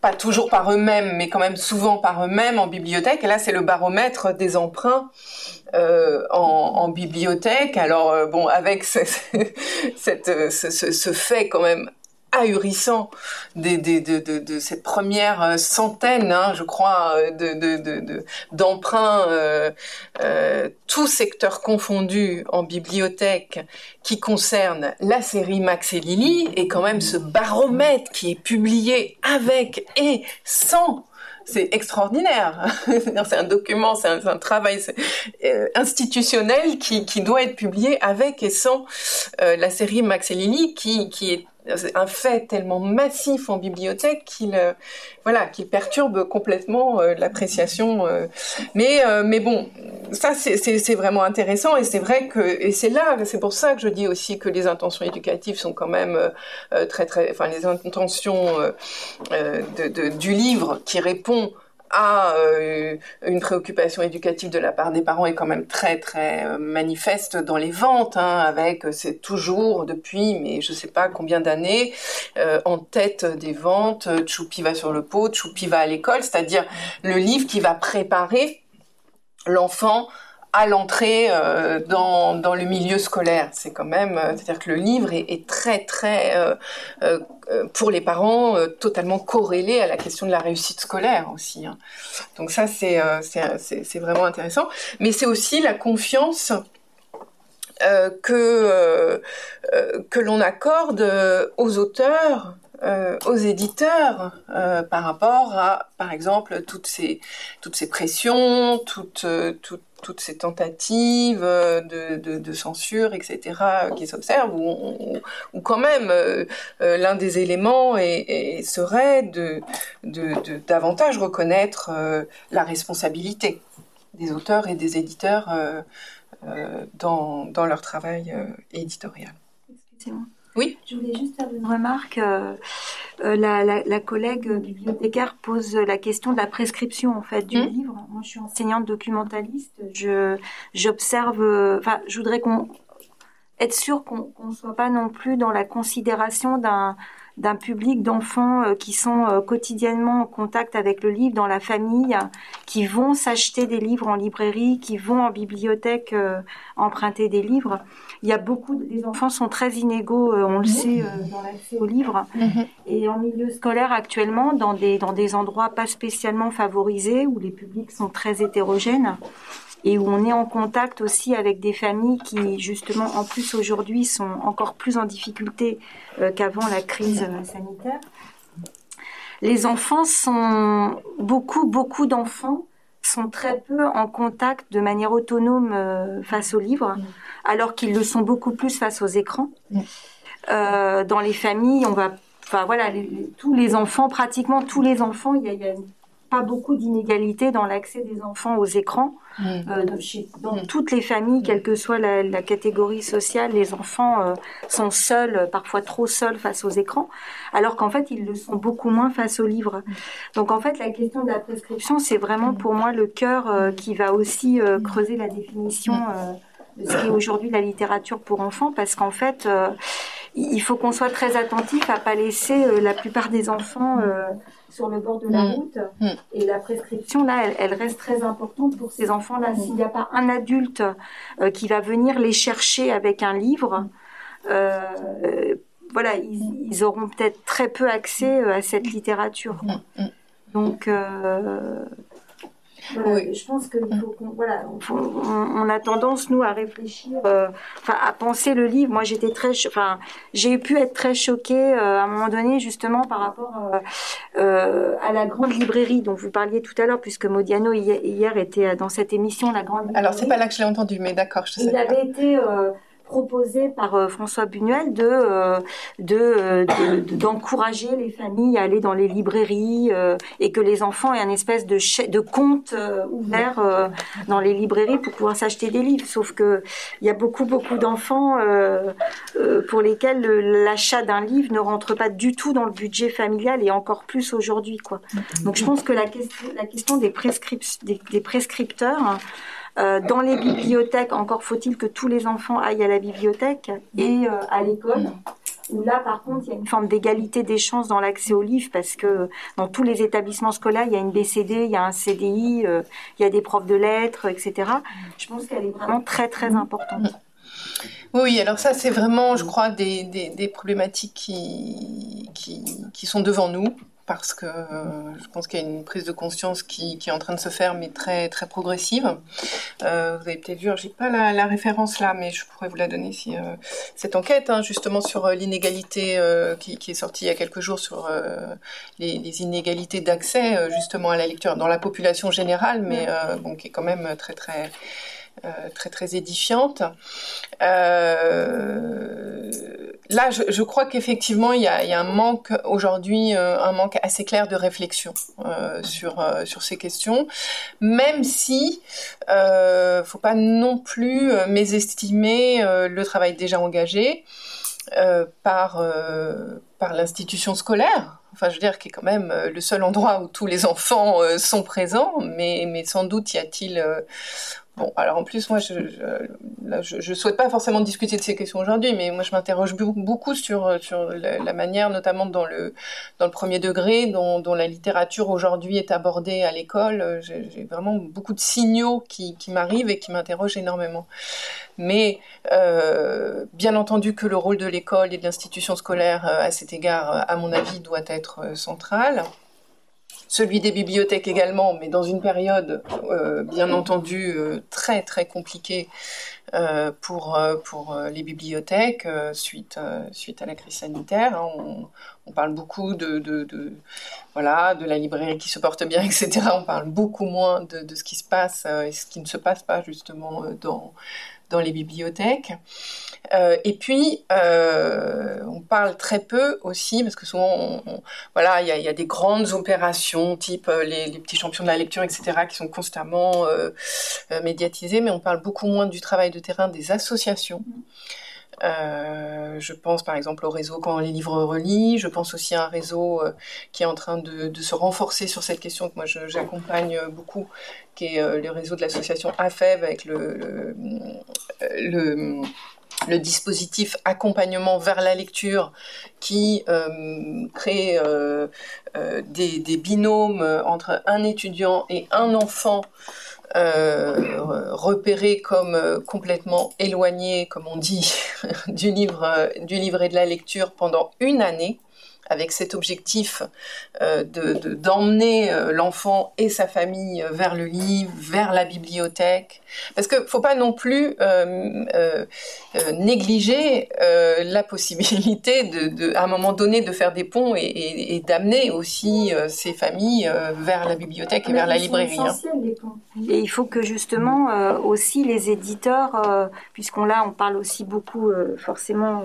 pas toujours par eux-mêmes, mais quand même souvent par eux-mêmes en bibliothèque? Et là, c'est le baromètre des emprunts euh, en, bibliothèque. Alors euh, bon, avec ce, cette, ce, fait quand même ahurissant des, de, cette première centaine, hein, je crois, d'emprunts, euh, euh, tous secteurs confondus en bibliothèque, qui concernent la série Max et Lily, et quand même ce baromètre qui est publié avec et sans c'est extraordinaire. c'est un document, c'est un, travail institutionnel qui, qui, doit être publié avec et sans la série Max et Lily, qui, qui est un fait tellement massif en bibliothèque qu'il euh, voilà qu'il perturbe complètement euh, l'appréciation euh. mais mais bon ça c'est vraiment intéressant et c'est vrai que et c'est là c'est pour ça que je dis aussi que les intentions éducatives sont quand même très très enfin les intentions du livre qui répond euh, une préoccupation éducative de la part des parents est quand même très très euh, manifeste dans les ventes, hein, avec euh, c'est toujours depuis mais je sais pas combien d'années en tête des ventes. Choupi va sur le pot, Choupi va à l'école, c'est-à-dire le livre qui va préparer l'enfant à l'entrée euh, dans, dans le milieu scolaire. C'est quand même, euh, c'est-à-dire que le livre est, est très très euh, euh pour les parents totalement corrélé à la question de la réussite scolaire aussi. Hein. Donc ça c'est c'est vraiment intéressant. Mais c'est aussi la confiance que que l'on accorde aux auteurs euh, aux éditeurs euh, par rapport à, par exemple, toutes ces, toutes ces pressions, toutes, euh, toutes, toutes ces tentatives de, de, censure, etc., qui s'observent, ou, ou, quand même l'un des éléments et, serait de, davantage reconnaître la responsabilité des auteurs et des éditeurs dans, dans leur travail éditorial. Excusez-moi. Oui. Je voulais juste faire une remarque. Euh, euh, la, collègue bibliothécaire pose la question de la prescription en fait du hmm. livre. Moi, je suis enseignante documentaliste. Je j'observe. Enfin, je voudrais qu'on être sûr qu'on ne soit pas non plus dans la considération d'un d'un public d'enfants euh, qui sont euh, quotidiennement en contact avec le livre dans la famille, qui vont s'acheter des livres en librairie, qui vont en bibliothèque euh, emprunter des livres. Il y a beaucoup, les enfants sont très inégaux, on le sait, dans l'accès aux livres. Mhm. Et en milieu scolaire actuellement, dans des, dans des endroits pas spécialement favorisés, où les publics sont très hétérogènes, et où on est en contact aussi avec des familles qui, justement, en plus aujourd'hui, sont encore plus en difficulté euh, qu'avant la crise euh, sanitaire. Les enfants sont beaucoup, beaucoup d'enfants sont très peu en contact de manière autonome euh, face aux livres, alors qu'ils le sont beaucoup plus face aux écrans. dans les familles, on va, enfin voilà, tous les enfants, pratiquement tous les enfants, il y a, il y a pas beaucoup d'inégalités dans l'accès des enfants aux écrans. Mm. Euh, dans, mm. toutes les familles, quelle que soit la, catégorie sociale, les enfants euh, sont seuls, parfois trop seuls face aux écrans, alors qu'en fait, ils le sont beaucoup moins face aux livres. Donc en fait, la question de la prescription, c'est vraiment pour moi le cœur euh, qui va aussi creuser la définition de ce qu'est aujourd'hui la littérature pour enfants, parce qu'en fait, il faut qu'on soit très attentif à pas laisser la plupart des enfants sur le bord de la mm. route. Mm. Et la prescription, là, elle, reste très importante pour ces enfants-là. Mm. S'il n'y a pas un adulte euh, qui va venir les chercher avec un livre, euh, voilà, ils, auront peut-être très peu accès euh, à cette littérature. Donc, Je pense qu'il faut qu'on, voilà, on, a tendance nous à réfléchir, euh, enfin à penser le livre. Moi, j'étais très, enfin, j'ai pu être très choquée euh, à un moment donné justement par rapport euh, à la grande librairie dont vous parliez tout à l'heure, puisque Modiano hier, était dans cette émission, la grande. Librairie. Alors c'est pas là que je l'ai entendu, mais d'accord, je sais. Il avait été proposé par euh, François Buñuel de euh, euh, de d'encourager les familles à aller dans les librairies et que les enfants aient un espèce de de compte ouvert dans les librairies pour pouvoir s'acheter des livres. Sauf que il y a beaucoup beaucoup d'enfants pour lesquels l'achat d'un livre ne rentre pas du tout dans le budget familial et encore plus aujourd'hui quoi. Donc je pense que la question des des, prescripteurs euh, dans les bibliothèques, encore faut-il que tous les enfants aillent à la bibliothèque et euh, à l'école. Là, par contre, il y a une forme d'égalité des chances dans l'accès aux livres parce que dans tous les établissements scolaires, il y a une BCD, il y a un CDI, euh, il y a des profs de lettres, etc. Je pense qu'elle est vraiment très, très importante. Oui, alors ça, c'est vraiment, je crois, des, des, problématiques qui, qui, sont devant nous parce que euh, je pense qu'il y a une prise de conscience qui, qui, est en train de se faire, mais très très progressive. Euh, vous avez peut-être vu, j'ai pas la, la, référence là, mais je pourrais vous la donner si euh, cette enquête, hein, justement sur l'inégalité qui, qui, est sortie il y a quelques jours sur les, les, inégalités d'accès justement à la lecture dans la population générale, mais bon, qui est quand même très très très très édifiante. Euh, là, je, crois qu'effectivement, il y a, un manque aujourd'hui, euh, un manque assez clair de réflexion sur sur ces questions, même si euh, faut pas non plus mésestimer le travail déjà engagé par par l'institution scolaire enfin je veux dire qui est quand même le seul endroit où tous les enfants sont présents, mais, mais sans doute y a-t-il Bon, alors en plus, moi, je, je, je, souhaite pas forcément discuter de ces questions aujourd'hui, mais moi, je m'interroge beaucoup sur sur la, manière, notamment dans le dans le premier degré, dont, dont la littérature aujourd'hui est abordée à l'école. J'ai vraiment beaucoup de signaux qui, qui m'arrivent et qui m'interrogent énormément. Mais euh, bien entendu que le rôle de l'école et de l'institution scolaire euh, à cet égard, à mon avis, doit être euh, central celui des bibliothèques également, mais dans une période euh, bien entendu euh, très très compliquée euh, pour pour les bibliothèques suite suite à la crise sanitaire. Hein. on, parle beaucoup de, de, de, voilà de la librairie qui se porte bien, etc. On parle beaucoup moins de, de ce qui se passe et ce qui ne se passe pas justement dans dans les bibliothèques. Euh, et puis, euh, on parle très peu aussi, parce que souvent, voilà, il y a, des grandes opérations, type euh, les, petits champions de la lecture, etc., qui sont constamment médiatisées, mais on parle beaucoup moins du travail de terrain des associations. Euh, je pense par exemple au réseau Quand les livres relient. Je pense aussi à un réseau euh, qui est en train de, se renforcer sur cette question que moi j'accompagne beaucoup, qui est euh, le réseau de l'association AFEV avec le, le, le, dispositif accompagnement vers la lecture qui euh, crée euh, euh, des, binômes entre un étudiant et un enfant euh, repéré comme euh, complètement éloigné, comme on dit, du livre, euh, du livret de la lecture pendant une année avec cet objectif euh, de d'emmener euh, l'enfant et sa famille vers le livre, vers la bibliothèque, parce que faut pas non plus euh, euh négliger la possibilité de, de, à un moment donné, de faire des ponts et, et, et d'amener aussi ces familles vers la bibliothèque et vers la librairie. Hein. Les ponts. Et il faut que justement aussi les éditeurs, puisqu'on là on parle aussi beaucoup forcément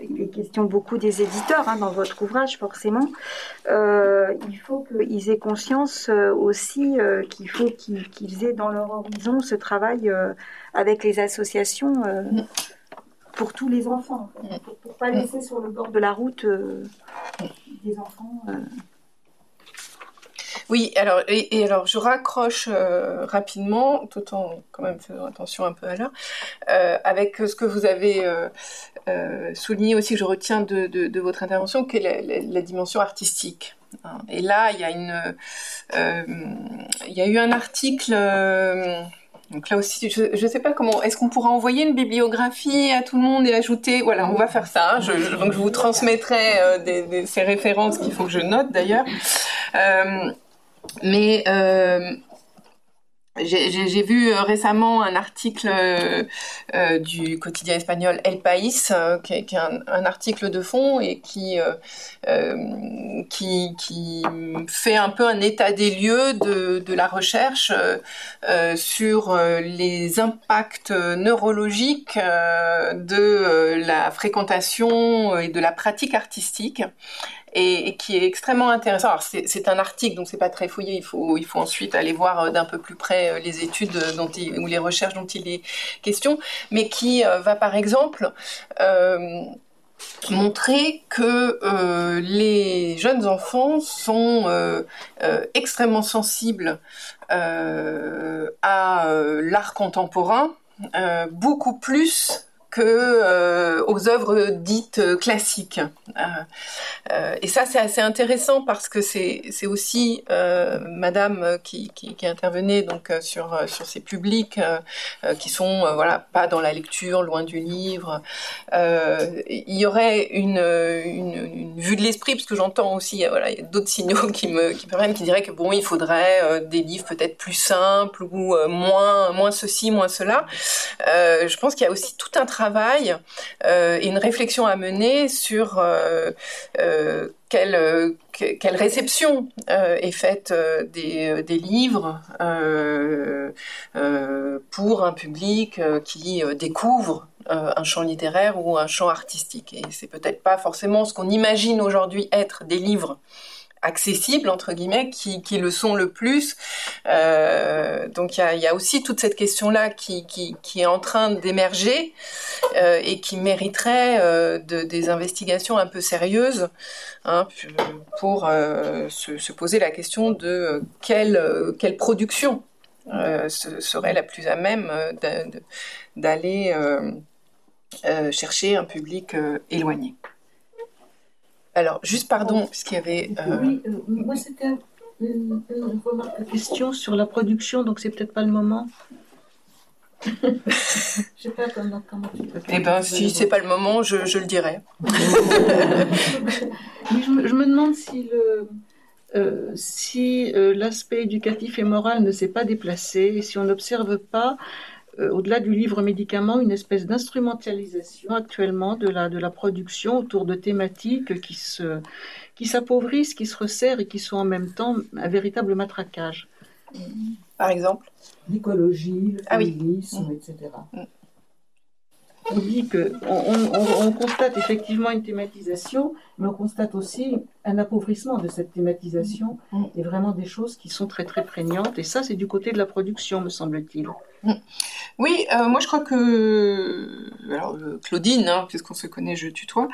il est question beaucoup des éditeurs hein, dans votre ouvrage forcément. Euh, il faut qu'ils aient conscience euh, aussi euh, qu'il faut qu'ils aient dans leur horizon ce travail avec les associations pour tous les enfants, pour ne pas laisser sur le bord de la route des enfants. Oui, alors je raccroche euh, rapidement, tout en quand même faisant attention un peu à l'heure, euh, avec ce que vous avez euh, souligné aussi que je retiens de, votre intervention, qui est la, dimension artistique. Hein. Et là, il y a eu un article. donc là aussi, je ne sais pas comment. Est-ce qu'on pourra envoyer une bibliographie à tout le monde et ajouter Voilà, on va faire ça. Hein. Je, donc je vous transmettrai ces références qu'il faut que je note d'ailleurs. Mais euh, j'ai vu euh, récemment un article euh, du quotidien espagnol El País, qui, est, un, article de fond et qui, qui, qui, fait un peu un état des lieux de, de la recherche sur les impacts neurologiques de la fréquentation et de la pratique artistique et, qui est extrêmement intéressant. Alors c'est un article, donc c'est pas très fouillé. Il faut, ensuite aller voir euh, d'un peu plus près euh, les études dont il, ou les recherches dont il est question, mais qui euh, va par exemple montrer que les jeunes enfants sont extrêmement sensibles à l'art contemporain, beaucoup plus euh, aux œuvres dites classiques. Euh, euh, et ça, c'est assez intéressant parce que c'est aussi Madame qui, intervenait donc sur ces publics qui sont voilà pas dans la lecture, loin du livre. il y aurait une, vue de l'esprit parce que j'entends aussi voilà d'autres signaux qui me qui qui diraient que bon il faudrait des livres peut-être plus simples ou moins moins ceci moins cela. je pense qu'il y a aussi tout un travail euh, et une réflexion à mener sur euh, euh, quelle, réception est faite des, des livres pour un public qui découvre un champ littéraire ou un champ artistique. Et c'est peut-être pas forcément ce qu'on imagine aujourd'hui être des livres accessibles entre guillemets qui, le sont le plus. Euh, donc il y a, aussi toute cette question là qui, est en train d'émerger euh, et qui mériterait euh, de, des investigations un peu sérieuses hein, pour se, se, poser la question de quelle, production serait la plus à même d'aller chercher un public éloigné. Alors, juste pardon, puisqu'il y avait. Euh... Oui, euh, moi c'était une, question sur la production, donc c'est peut-être pas le moment. je sais pas comment, comment tu peux. Eh bien, si c'est pas le moment, je, je le dirai. Mais je, je, me demande si le. Euh, si euh, l'aspect éducatif et moral ne s'est pas déplacé, et si on n'observe pas euh, au-delà du livre médicament, une espèce d'instrumentalisation actuellement de la, de la production autour de thématiques qui se qui s'appauvrissent, qui se resserrent et qui sont en même temps un véritable matraquage. Par exemple L'écologie, le ah féminisme, etc. On dit que on, constate effectivement une thématisation, mais on constate aussi un appauvrissement de cette thématisation et vraiment des choses qui sont très très prégnantes. Et ça, c'est du côté de la production, me semble-t-il. Oui, euh, moi je crois que, alors euh, Claudine, hein, puisqu'on se connaît, je tutoie,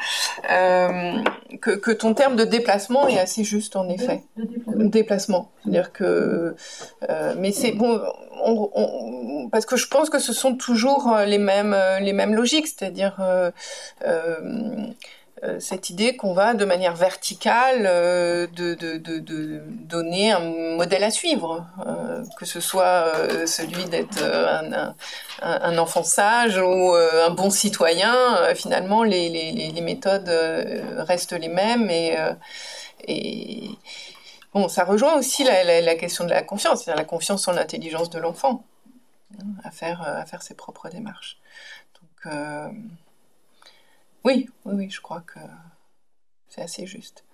euh, que, que, ton terme de déplacement est assez juste en effet. De, déplacement. déplacement. C'est-à-dire que, euh, mais c'est bon, on, on, parce que je pense que ce sont toujours les mêmes les mêmes logiques, c'est-à-dire cette idée qu'on va de manière verticale euh, de, donner un modèle à suivre, euh, que ce soit celui d'être un, enfant sage ou un bon citoyen. finalement, les, méthodes restent les mêmes et, bon, ça rejoint aussi la question de la confiance, c'est-à-dire la confiance en l'intelligence de l'enfant hein, à faire à faire ses propres démarches. Donc oui, oui, oui, je crois que c'est assez juste.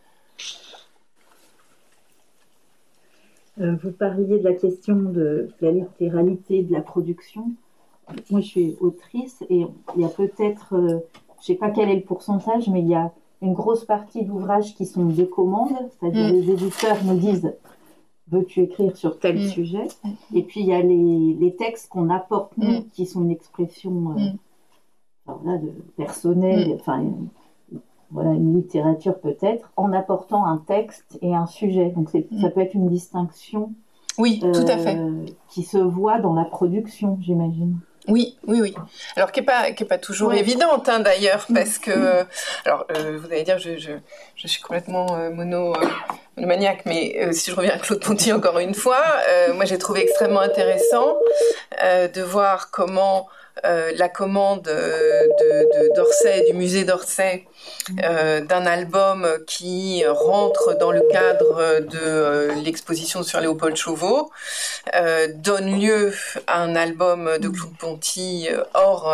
Euh, vous parliez de la question de la littéralité de la production. Moi, je suis autrice et il y a peut-être, euh, je ne sais pas quel est le pourcentage, mais il y a une grosse partie d'ouvrages qui sont des commandes, c'est-à-dire mm. les éditeurs nous disent veux-tu écrire sur tel mm. sujet? Et puis il y a les, textes qu'on apporte nous, mm. qui sont une expression euh, de personnel, mm. enfin, voilà, une littérature peut-être, en apportant un texte et un sujet. Donc mm. ça peut être une distinction. Oui, tout à fait. Euh, qui se voit dans la production, j'imagine. Oui, oui, oui. Alors qui est pas qui est pas toujours évidente hein, d'ailleurs mm. parce que alors euh, vous allez dire je, je, je suis complètement euh, mono le maniaque, mais si je reviens à Claude Ponty encore une fois, moi j'ai trouvé extrêmement intéressant de voir comment euh, la commande de, d'Orsay, du musée d'Orsay, euh, d'un album qui rentre dans le cadre de euh, l'exposition sur Léopold Chauveau, donne lieu à un album de Claude Ponty hors,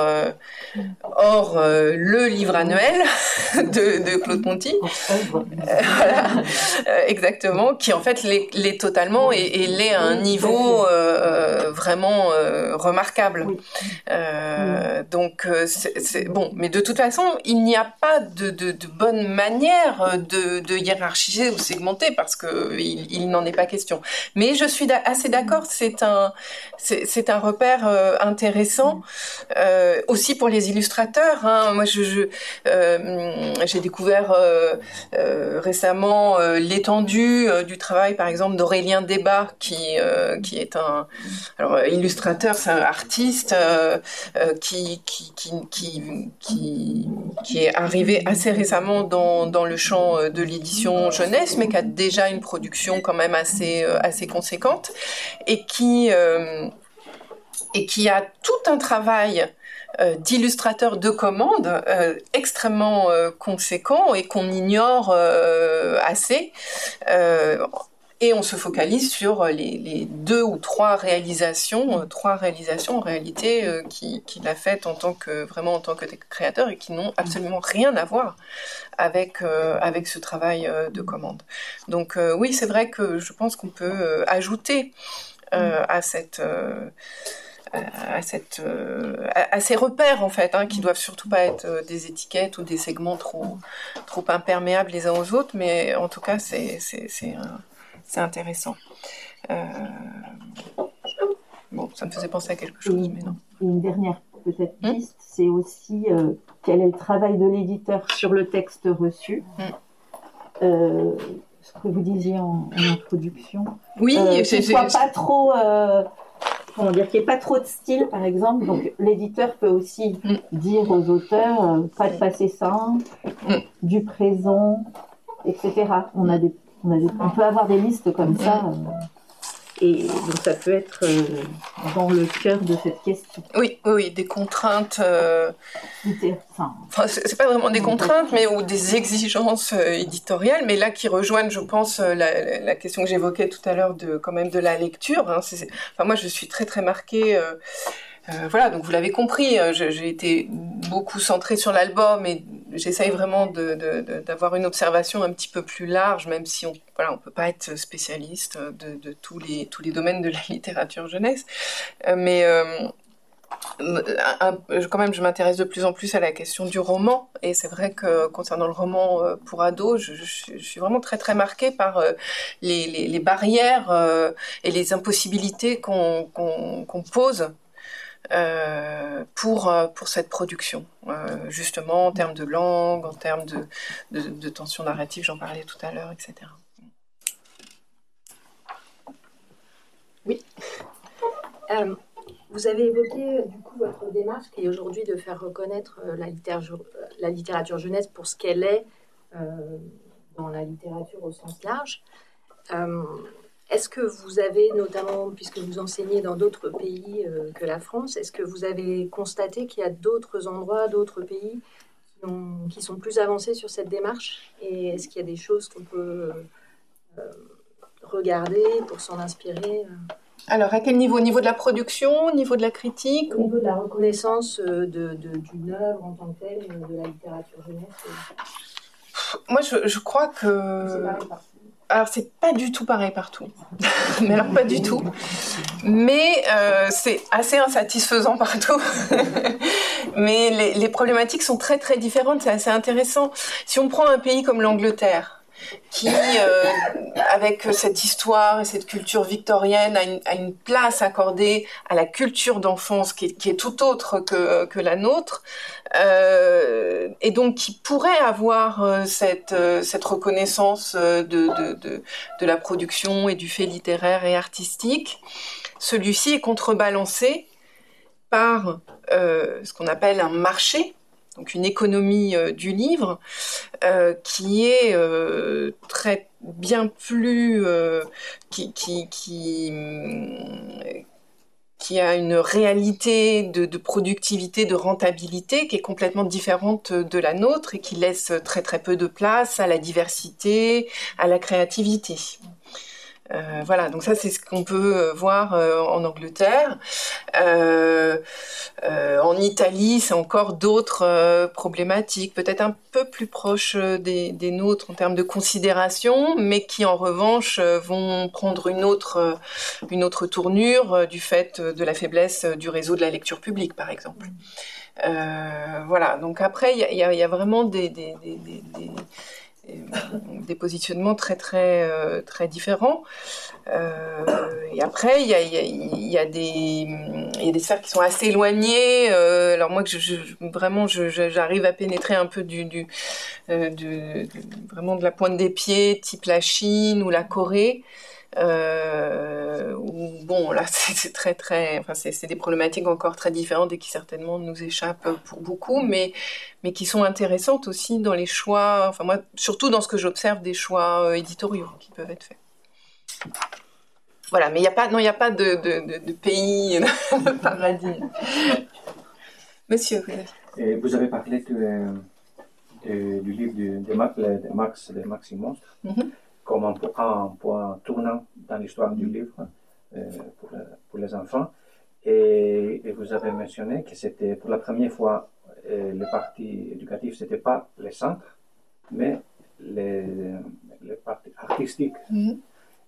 hors le livre annuel de, Claude Ponty. voilà, exactement, qui en fait l'est, totalement et, et l'est à un niveau vraiment remarquable. Euh, donc euh, c'est bon, mais de toute façon, il n'y a pas de, de, de, bonne manière de, de, hiérarchiser ou segmenter parce que il, n'en est pas question. Mais je suis assez d'accord, c'est un c'est un repère euh, intéressant euh, aussi pour les illustrateurs. Hein. Moi, je j'ai je, découvert récemment l'étendue du travail, par exemple, d'Aurélien Débat, qui qui est un alors illustrateur, c'est un artiste. Euh, qui, qui, qui, qui, qui, est arrivé assez récemment dans, dans le champ euh, de l'édition jeunesse, mais qui a déjà une production quand même assez, euh, assez conséquente, et qui, et qui a tout un travail d'illustrateur de commande extrêmement conséquent et qu'on ignore assez et on se focalise sur les, deux ou trois réalisations, euh, trois réalisations en réalité euh, qu'il a faites en tant que vraiment en tant que créateur et qui n'ont absolument rien à voir avec euh, avec ce travail de commande. Donc oui, c'est vrai que je pense qu'on peut ajouter à cette à, cette, à, ces repères en fait, hein, qui doivent surtout pas être des étiquettes ou des segments trop, trop imperméables les uns aux autres, mais en tout cas c'est un, c'est intéressant. Euh, bon, ça me faisait penser à quelque chose, mais non. une dernière peut-être hmm? piste, c'est aussi euh, quel est le travail de l'éditeur sur le texte reçu? Hmm. Euh, ce que vous disiez en, introduction. Oui, c'est soit pas trop. Comment dire, qu'il n'y ait pas trop de style, par exemple. Donc, l'éditeur peut aussi hmm. dire aux auteurs, pas de passé simple, du présent, etc. On a des on, peut avoir des listes comme ça. Euh, et donc ça peut être euh, dans le cœur de cette question. Oui, oui, des contraintes. Euh, enfin, c'est pas vraiment des contraintes, mais ou des exigences éditoriales, mais là qui rejoignent, je pense, la, question que j'évoquais tout à l'heure de quand même de la lecture. Hein, enfin, moi, je suis très très marquée. Euh, voilà, donc vous l'avez compris, euh, j'ai été beaucoup centrée sur l'album et j'essaye vraiment d'avoir une observation un petit peu plus large, même si on voilà, on peut pas être spécialiste de, tous les tous les domaines de la littérature jeunesse, euh, mais quand même, je m'intéresse de plus en plus à la question du roman, et c'est vrai que concernant le roman pour ados, je, suis vraiment très très marquée par les, barrières et les impossibilités qu'on pose euh, pour, euh, pour cette production, euh, justement en termes de langue, en termes de, de, tension narrative, j'en parlais tout à l'heure, etc. Oui. vous avez évoqué du coup votre démarche qui est aujourd'hui de faire reconnaître la littérature, la littérature jeunesse pour ce qu'elle est dans la littérature au sens large. Est-ce que vous avez, notamment puisque vous enseignez dans d'autres pays euh, que la France, est-ce que vous avez constaté qu'il y a d'autres endroits, d'autres pays qui, sont plus avancés sur cette démarche? Et est-ce qu'il y a des choses qu'on peut euh, regarder pour s'en inspirer euh? alors, à quel niveau? Au niveau de la production, au niveau de la critique Au niveau de la reconnaissance d'une œuvre en tant que telle, de la littérature jeunesse Moi, je, crois que alors c'est pas du tout pareil partout, mais alors pas du tout. Mais euh, c'est assez insatisfaisant partout. mais les, les, problématiques sont très très différentes, c'est assez intéressant. Si on prend un pays comme l'Angleterre, qui, euh, avec cette histoire et cette culture victorienne, a une, a une place accordée à la culture d'enfance qui, qui, est tout autre que, que la nôtre, euh, et donc qui pourrait avoir euh, cette, euh, cette reconnaissance de, de, de, la production et du fait littéraire et artistique. Celui-ci est contrebalancé par ce qu'on appelle un marché donc une économie du livre qui est très bien plus qui, qui, qui a une réalité de, productivité, de rentabilité qui est complètement différente de la nôtre et qui laisse très très peu de place à la diversité, à la créativité. Euh, voilà, donc ça c'est ce qu'on peut euh, voir euh, en Angleterre. en Italie, c'est encore d'autres problématiques, peut-être un peu plus proches des, nôtres en termes de considération, mais qui en revanche vont prendre une autre, une autre tournure du fait de la faiblesse du réseau de la lecture publique, par exemple. voilà, donc après, il y a, vraiment des des positionnements très très euh, très différents. Euh, et après, il y a, y, a, des il y a des sphères qui sont assez éloignées. Euh, alors moi, que je, vraiment, j'arrive à pénétrer un peu du, du, du, vraiment de la pointe des pieds, type la Chine ou la Corée. Euh, bon, là, c'est très, très, enfin, c'est des problématiques encore très différentes et qui certainement nous échappent pour beaucoup, mais, mais qui sont intéressantes aussi dans les choix, enfin, moi, surtout dans ce que j'observe des choix euh, éditoriaux qui peuvent être faits. Voilà, mais il n'y a pas, non, il n'y a pas de, de, de, pays, de paradis. Monsieur, vous, vous avez parlé de, du livre de, Max, de Max, de Maxime Monstre. Mm-hmm comme un, point tournant dans l'histoire du livre euh, pour, pour, les enfants. Et, vous avez mentionné que c'était pour la première fois, euh, le parti éducatif, ce n'était pas les centres, mais les, les parties artistiques. Mm-hmm.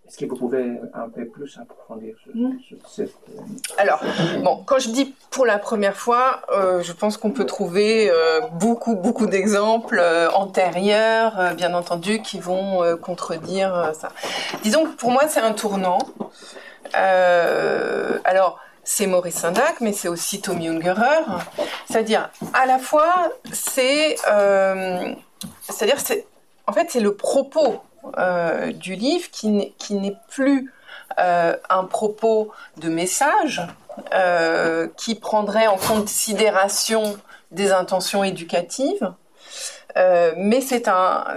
Est-ce que vous pouvez un peu plus approfondir hmm. cette... Euh, Alors, bon, quand je dis pour la première fois, euh, je pense qu'on peut trouver euh, beaucoup, beaucoup d'exemples antérieurs, bien entendu, qui vont contredire ça. Disons que pour moi, c'est un tournant. alors, c'est Maurice Sendak, mais c'est aussi Tommy Ungerer. C'est-à-dire, à la fois, c'est... c'est-à-dire, c'est... En fait, c'est le propos euh, du livre qui n'est plus euh, un propos de message euh, qui prendrait en considération des intentions éducatives, mais c'est un,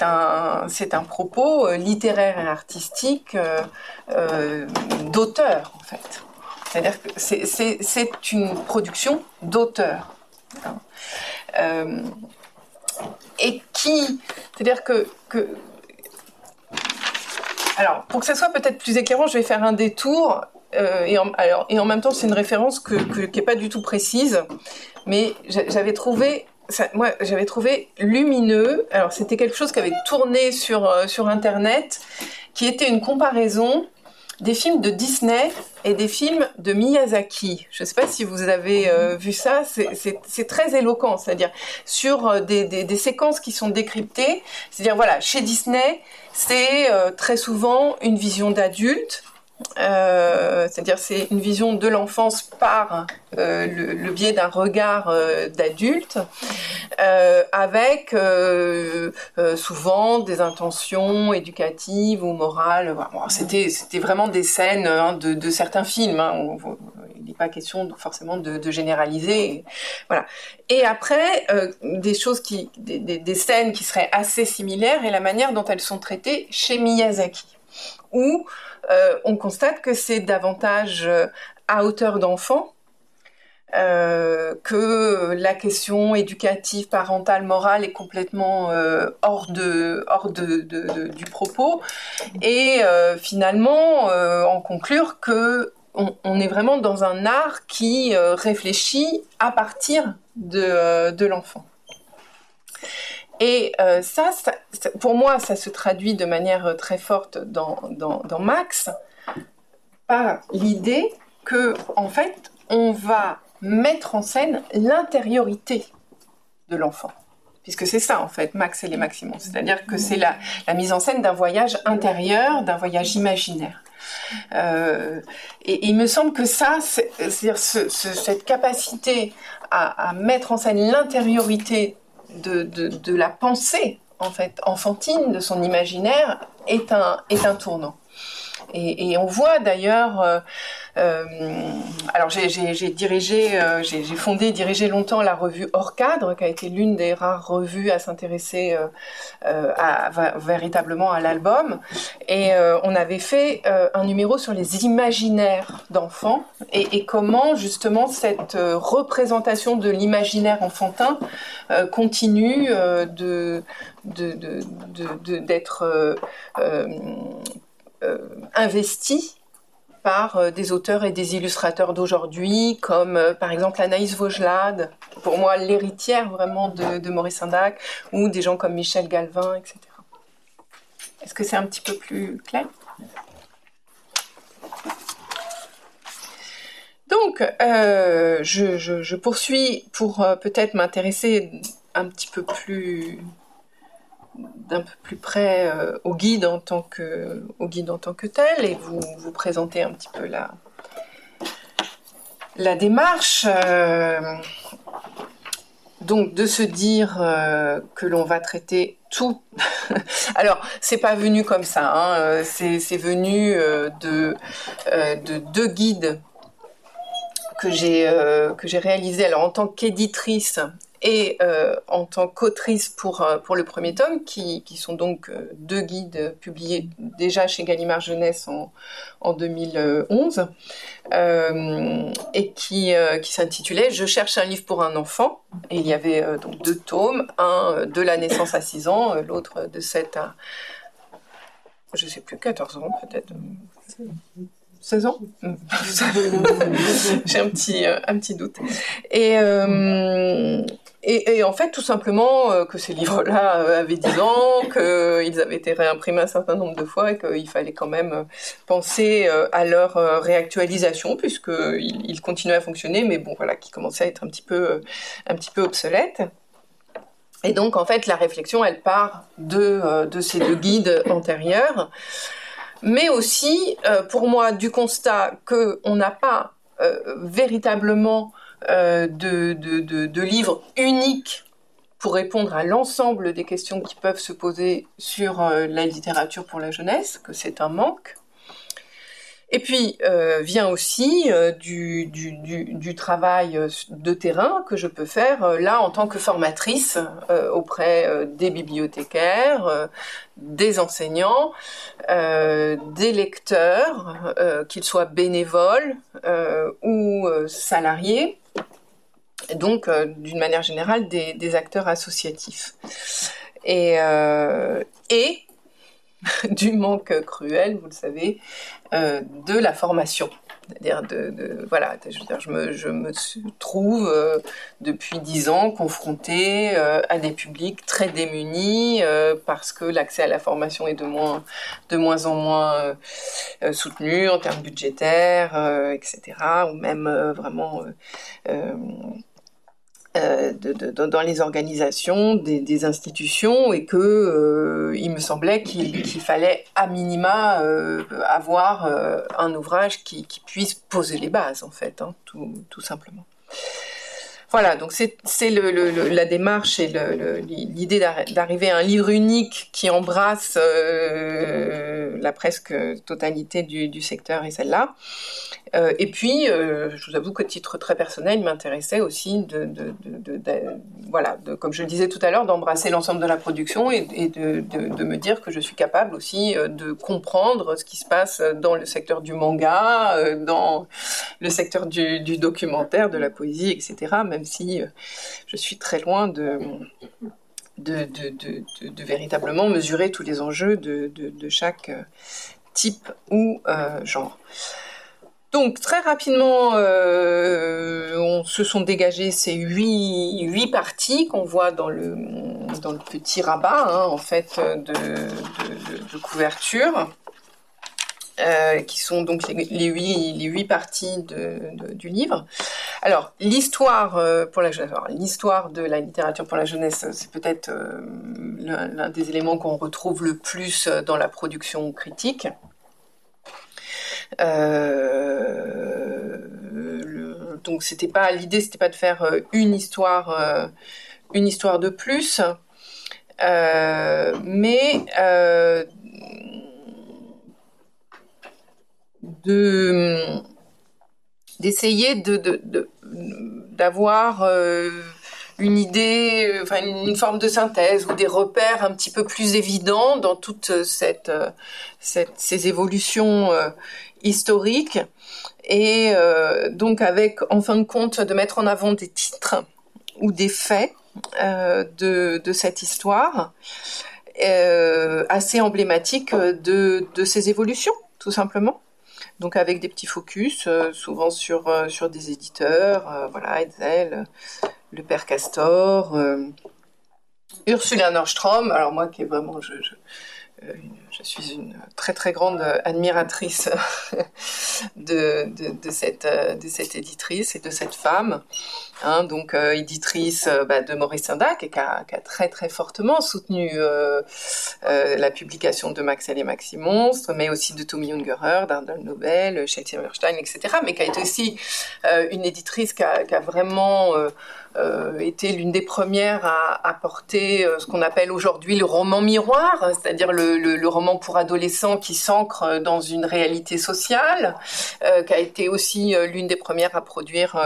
un, un propos littéraire et artistique d'auteur, en fait. C'est-à-dire que c'est, une production d'auteur. et qui, c'est-à-dire que alors, pour que ça soit peut-être plus éclairant, je vais faire un détour. Euh, et, en, même temps, c'est une référence qui n'est pas du tout précise, mais j'avais trouvé, moi, j'avais trouvé lumineux. Alors, c'était quelque chose qui avait tourné sur euh, sur Internet, qui était une comparaison des films de Disney et des films de Miyazaki. Je ne sais pas si vous avez euh, vu ça, c'est très éloquent, c'est-à-dire sur des, des, des, séquences qui sont décryptées, c'est-à-dire voilà, chez Disney, c'est euh, très souvent une vision d'adulte. Euh, c'est-à-dire c'est une vision de l'enfance par euh, le, biais d'un regard d'adulte, avec souvent des intentions éducatives ou morales. c'était c'était vraiment des scènes hein, de, certains films. Hein, il n'est pas question forcément de, généraliser. Voilà. Et après, euh, des choses qui, des, scènes qui seraient assez similaires et la manière dont elles sont traitées chez Miyazaki, où euh, on constate que c'est davantage euh, à hauteur d'enfant. que la question éducative, parentale, morale est complètement hors du propos et finalement en conclure que on, est vraiment dans un art qui euh, réfléchit à partir de, euh, l'enfant. Et euh, ça, pour moi, ça se traduit de manière très forte dans, Max par l'idée que, en fait, on va mettre en scène l'intériorité de l'enfant. Puisque c'est ça, en fait, Max et les Maximons. C'est-à-dire que c'est la mise en scène d'un voyage intérieur, d'un voyage imaginaire. Euh, et, il me semble que ça, c'est-à-dire cette capacité à, mettre en scène l'intériorité de, la pensée, en fait, enfantine, de son imaginaire, est un, est un tournant. Et, on voit d'ailleurs, alors j'ai dirigé, j'ai fondé et dirigé longtemps la revue Hors Cadre, qui a été l'une des rares revues à s'intéresser véritablement à l'album. Et on avait fait un numéro sur les imaginaires d'enfants et, comment justement cette représentation de l'imaginaire enfantin continue d'être euh, euh, euh, investi par des auteurs et des illustrateurs d'aujourd'hui, comme par exemple Anaïs Vaugelade, pour moi l'héritière vraiment de, Maurice Sindac, ou des gens comme Michel Galvin, etc. Est-ce que c'est un petit peu plus clair? Donc, je, poursuis pour peut-être m'intéresser un petit peu plus d'un peu plus près euh, au guide en tant que au guide en tant que tel et vous vous présenter un petit peu la la démarche euh, donc de se dire euh, que l'on va traiter tout. Alors c'est pas venu comme ça hein, c'est venu de de deux guides que j'ai que j'ai réalisé alors en tant qu'éditrice et euh, en tant qu'autrice pour, euh, pour le premier tome, qui, qui sont donc euh, deux guides publiés déjà chez Gallimard Jeunesse en, en 2011, et qui, qui s'intitulait Je cherche un livre pour un enfant. Et il y avait donc deux tomes, un de la naissance à 6 ans, l'autre de 7 à, je sais plus, 14 ans peut-être. 16 ans? J'ai un petit, un petit doute. Et, et, et, en fait, tout simplement euh, que ces livres-là euh, avaient 10 ans, qu'ils avaient été réimprimés un certain nombre de fois et qu'il fallait quand même euh, penser à leur réactualisation puisqu'ils ils continuaient à fonctionner, mais bon, voilà, qui commençaient à être un petit peu, un petit peu obsolètes. Et donc, en fait, la réflexion, elle part de, de ces deux guides antérieurs, mais aussi, pour moi, du constat qu'on n'a pas véritablement euh, de, livres uniques pour répondre à l'ensemble des questions qui peuvent se poser sur euh, la littérature pour la jeunesse, que c'est un manque. Et puis euh, vient aussi du, travail de terrain que je peux faire là en tant que formatrice auprès des bibliothécaires, des enseignants, des lecteurs, qu'ils soient bénévoles ou salariés, donc euh, d'une manière générale des, acteurs associatifs. Et, euh, du manque cruel, vous le savez, euh, de la formation. C'est-à-dire voilà, je, me, je me trouve depuis dix ans confrontée à des publics très démunis parce que l'accès à la formation est de moins, de moins en moins soutenu en termes budgétaires, etc. Ou même vraiment euh, dans les organisations des, institutions et que euh, il me semblait qu'il fallait à minima euh, avoir un ouvrage qui, puisse poser les bases en fait, hein, tout, tout, simplement. Voilà, donc c'est la démarche et l'idée d'arriver à un livre unique qui embrasse la presque totalité du secteur et celle-là. Euh, et puis, euh, je vous avoue qu'à titre très personnel, il m'intéressait aussi de, de, de, voilà, comme je le disais tout à l'heure, d'embrasser l'ensemble de la production et, de, me dire que je suis capable aussi euh, de comprendre ce qui se passe dans le secteur du manga, dans le secteur du, documentaire, de la poésie, etc. si je suis très loin de de, véritablement mesurer tous les enjeux de, chaque type ou genre. Donc très rapidement, euh, on se sont dégagées ces huit, huit parties qu'on voit dans le, dans le petit rabat hein, en fait de, couverture. Euh, qui sont donc les, huit, les huit parties du livre. Alors, l'histoire euh, pour la l'histoire de la littérature pour la jeunesse, c'est peut-être l'un des éléments qu'on retrouve le plus dans la production critique. Euh, donc c'était pas l'idée, c'était pas de faire euh, une histoire, euh, une histoire de plus, mais d'essayer de, d'avoir une idée, enfin une, forme de synthèse ou des repères un petit peu plus évidents dans toutes cette, ces évolutions historiques et donc avec en fin de compte de mettre en avant des titres ou des faits de, de cette histoire euh, assez emblématique de, de ces évolutions, tout simplement. Donc avec des petits focus, euh, souvent sur, euh, sur des éditeurs, voilà, Edsel, le père Castor, Ursula Nordstrom, alors moi qui est vraiment, je suis une très très grande admiratrice de, de, cette, de cette éditrice et de cette femme. Hein, donc euh, éditrice euh, bah, de Maurice Sindac et qui a, très très fortement soutenu euh, la publication de Max et Maxi Monstres, mais aussi de Tommy Ungerer, d'Arnold Nobel, Chelsea Hammerstein, etc. Mais qui a été aussi une éditrice qui a, vraiment était l'une des premières à apporter euh, ce qu'on appelle aujourd'hui le roman miroir, c'est-à-dire le, roman pour adolescents qui s'ancre dans une réalité sociale, euh, qui a été aussi euh, l'une des premières à produire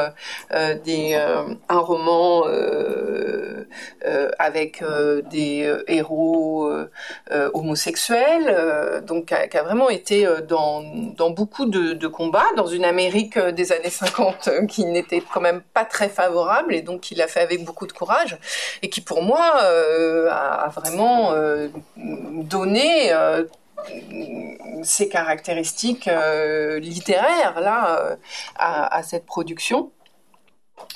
un roman avec des héros homosexuels, donc qui a, qui a, vraiment été dans, dans beaucoup de, de combats. Dans une Amérique des années 50 qui n'était quand même pas très favorable et donc qu'il a fait avec beaucoup de courage et qui pour moi euh, a, vraiment euh, donné euh, ses caractéristiques littéraires à, cette production.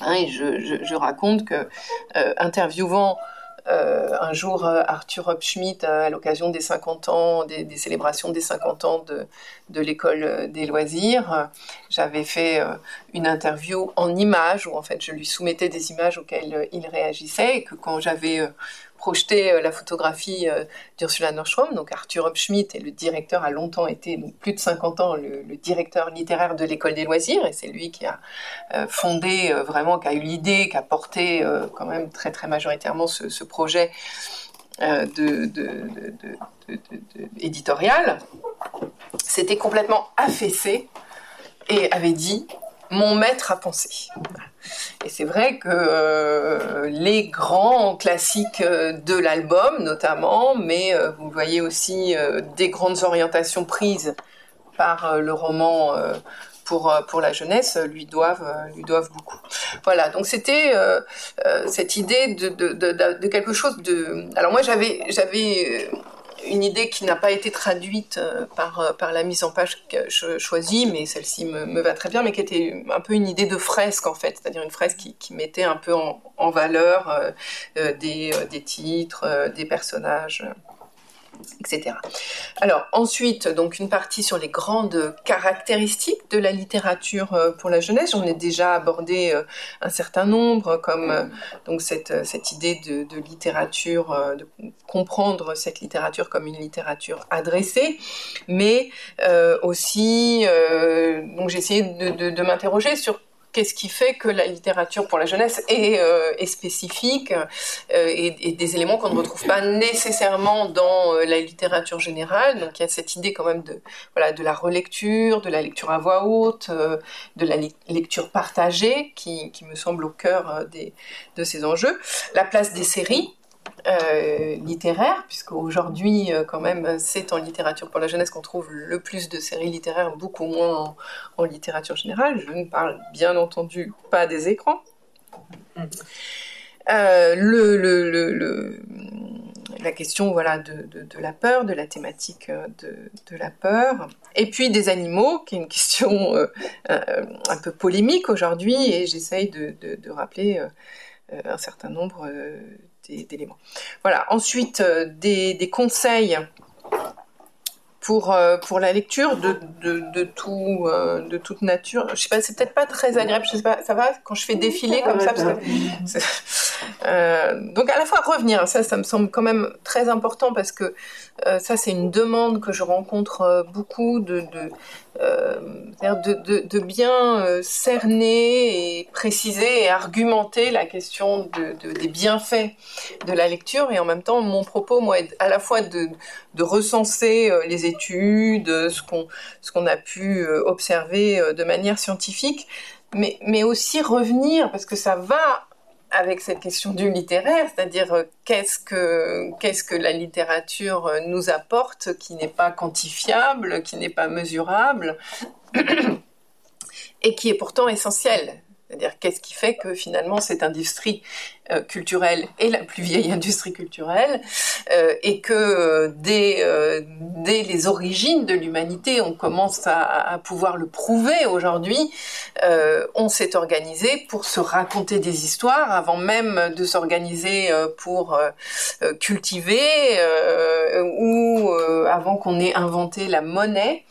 Hein, je, raconte que interviewant un jour, euh, Arthur Hopschmidt, à l'occasion des 50 ans, des, célébrations des 50 ans de, de l'école des loisirs, j'avais fait euh, une interview en images où en fait je lui soumettais des images auxquelles il réagissait et que quand j'avais projeté euh, la photographie euh, d'Ursula Nordstrom. Donc Arthur Hubschmidt est le directeur, a longtemps été, donc plus de 50 ans, le, directeur littéraire de l'école des loisirs. Et c'est lui qui a euh, fondé vraiment, qui a eu l'idée, qui a porté quand même très très majoritairement ce, projet de, éditorial. S'était complètement affaissé et avait dit mon maître à penser. Et c'est vrai que euh, les grands classiques euh, de l'album, notamment, mais euh, vous voyez aussi des grandes orientations prises par le roman pour, pour la jeunesse, lui doivent, lui doivent beaucoup. Voilà, donc c'était cette idée de, de, de, de, quelque chose de... Alors moi j'avais... j'avais une idée qui n'a pas été traduite euh, par, euh, par la mise en page que je choisis, mais celle-ci me, me, va très bien, mais qui était un peu une idée de fresque en fait, c'est-à-dire une fresque qui, mettait un peu en, en valeur euh, des, des, titres, des personnages etc. Alors ensuite, donc une partie sur les grandes caractéristiques de la littérature euh, pour la jeunesse. J'en ai déjà abordé euh, un certain nombre, comme euh, donc cette, idée de, littérature, de comprendre cette littérature comme une littérature adressée, mais aussi donc j'ai essayé de m'interroger sur qu'est-ce qui fait que la littérature pour la jeunesse est, euh, spécifique euh, et, des éléments qu'on ne retrouve pas nécessairement dans euh, la littérature générale. Donc il y a cette idée quand même de, voilà, de la relecture, de la lecture à voix haute, de la lecture partagée qui, qui, me semble au cœur des, de ces enjeux. La place des séries, euh, littéraire, puisque aujourd'hui, euh, quand même, c'est en littérature pour la jeunesse qu'on trouve le plus de séries littéraires, beaucoup moins en, littérature générale. Je ne parle bien entendu pas des écrans. Euh, le, le, le, la question voilà, de, de, la peur, de la thématique de, de, la peur, et puis des animaux, qui est une question un peu polémique aujourd'hui, et j'essaye de, rappeler un certain nombre d'éléments. Voilà. Ensuite, euh, des, des, conseils pour, euh, pour la lecture de, de, de tout, euh, de toute nature. Je sais pas, c'est peut-être pas très agréable. Je sais pas, ça va quand je fais défiler comme ça. Parce que Euh, donc à la fois revenir, ça, ça me semble quand même très important parce que ça, c'est une demande que je rencontre euh, beaucoup de, de, de, de bien cerner et préciser et argumenter la question des bienfaits de la lecture. Et en même temps, mon propos, moi, est à la fois de, recenser les études, ce qu'on ce qu'on a pu observer de manière scientifique, mais, mais aussi revenir, parce que ça va avec cette question du littéraire, c'est-à-dire euh, qu'est-ce que la littérature euh, nous apporte qui n'est pas quantifiable, qui n'est pas mesurable et qui est pourtant essentiel. C'est-à-dire qu'est-ce qui fait que finalement cette industrie euh, culturelle est la plus vieille industrie culturelle euh, et que euh, dès, dès, les origines de l'humanité, on commence à, à, pouvoir le prouver aujourd'hui, on s'est organisé pour se raconter des histoires avant même de s'organiser pour cultiver ou avant qu'on ait inventé la monnaie.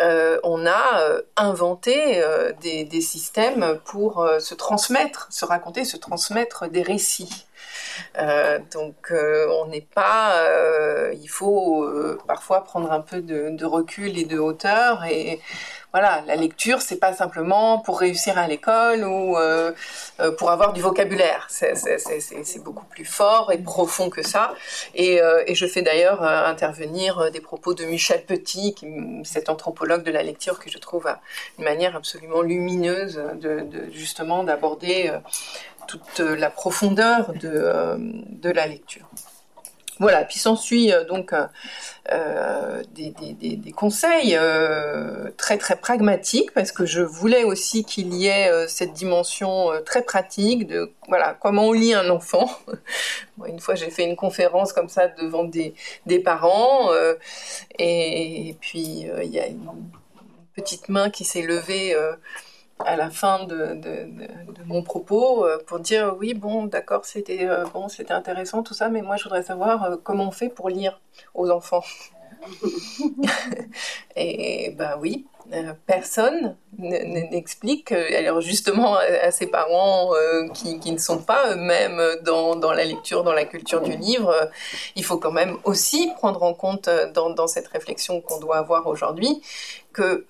Euh, on a euh, inventé euh, des, systèmes pour se transmettre, se raconter, se transmettre des récits. donc on n'est pas, il faut parfois prendre un peu de, de, recul et de hauteur et voilà, la lecture, c'est pas simplement pour réussir à l'école ou euh, euh, pour avoir du vocabulaire. C'est beaucoup plus fort et profond que ça. Et, euh, je fais d'ailleurs intervenir des propos de Michel Petit, qui, cet anthropologue de la lecture que je trouve une manière absolument lumineuse de, justement d'aborder toute la profondeur de la lecture. Voilà, puis s'ensuit euh, donc euh, euh des, des, des, conseils très très pragmatiques parce que je voulais aussi qu'il y ait cette dimension très pratique de voilà comment on lit un enfant. Une fois j'ai fait une conférence comme ça devant des, des parents et, puis il y a une petite main qui s'est levée à la fin de, mon propos euh, pour dire oui bon d'accord c'était euh, bon c'était intéressant tout ça mais moi je voudrais savoir euh, comment on fait pour lire aux enfants. Et ben oui personne n'explique alors justement à ces parents qui, ne sont pas eux-mêmes dans, dans, la lecture dans la culture du livre il faut quand même aussi prendre en compte dans, dans cette réflexion qu'on doit avoir aujourd'hui que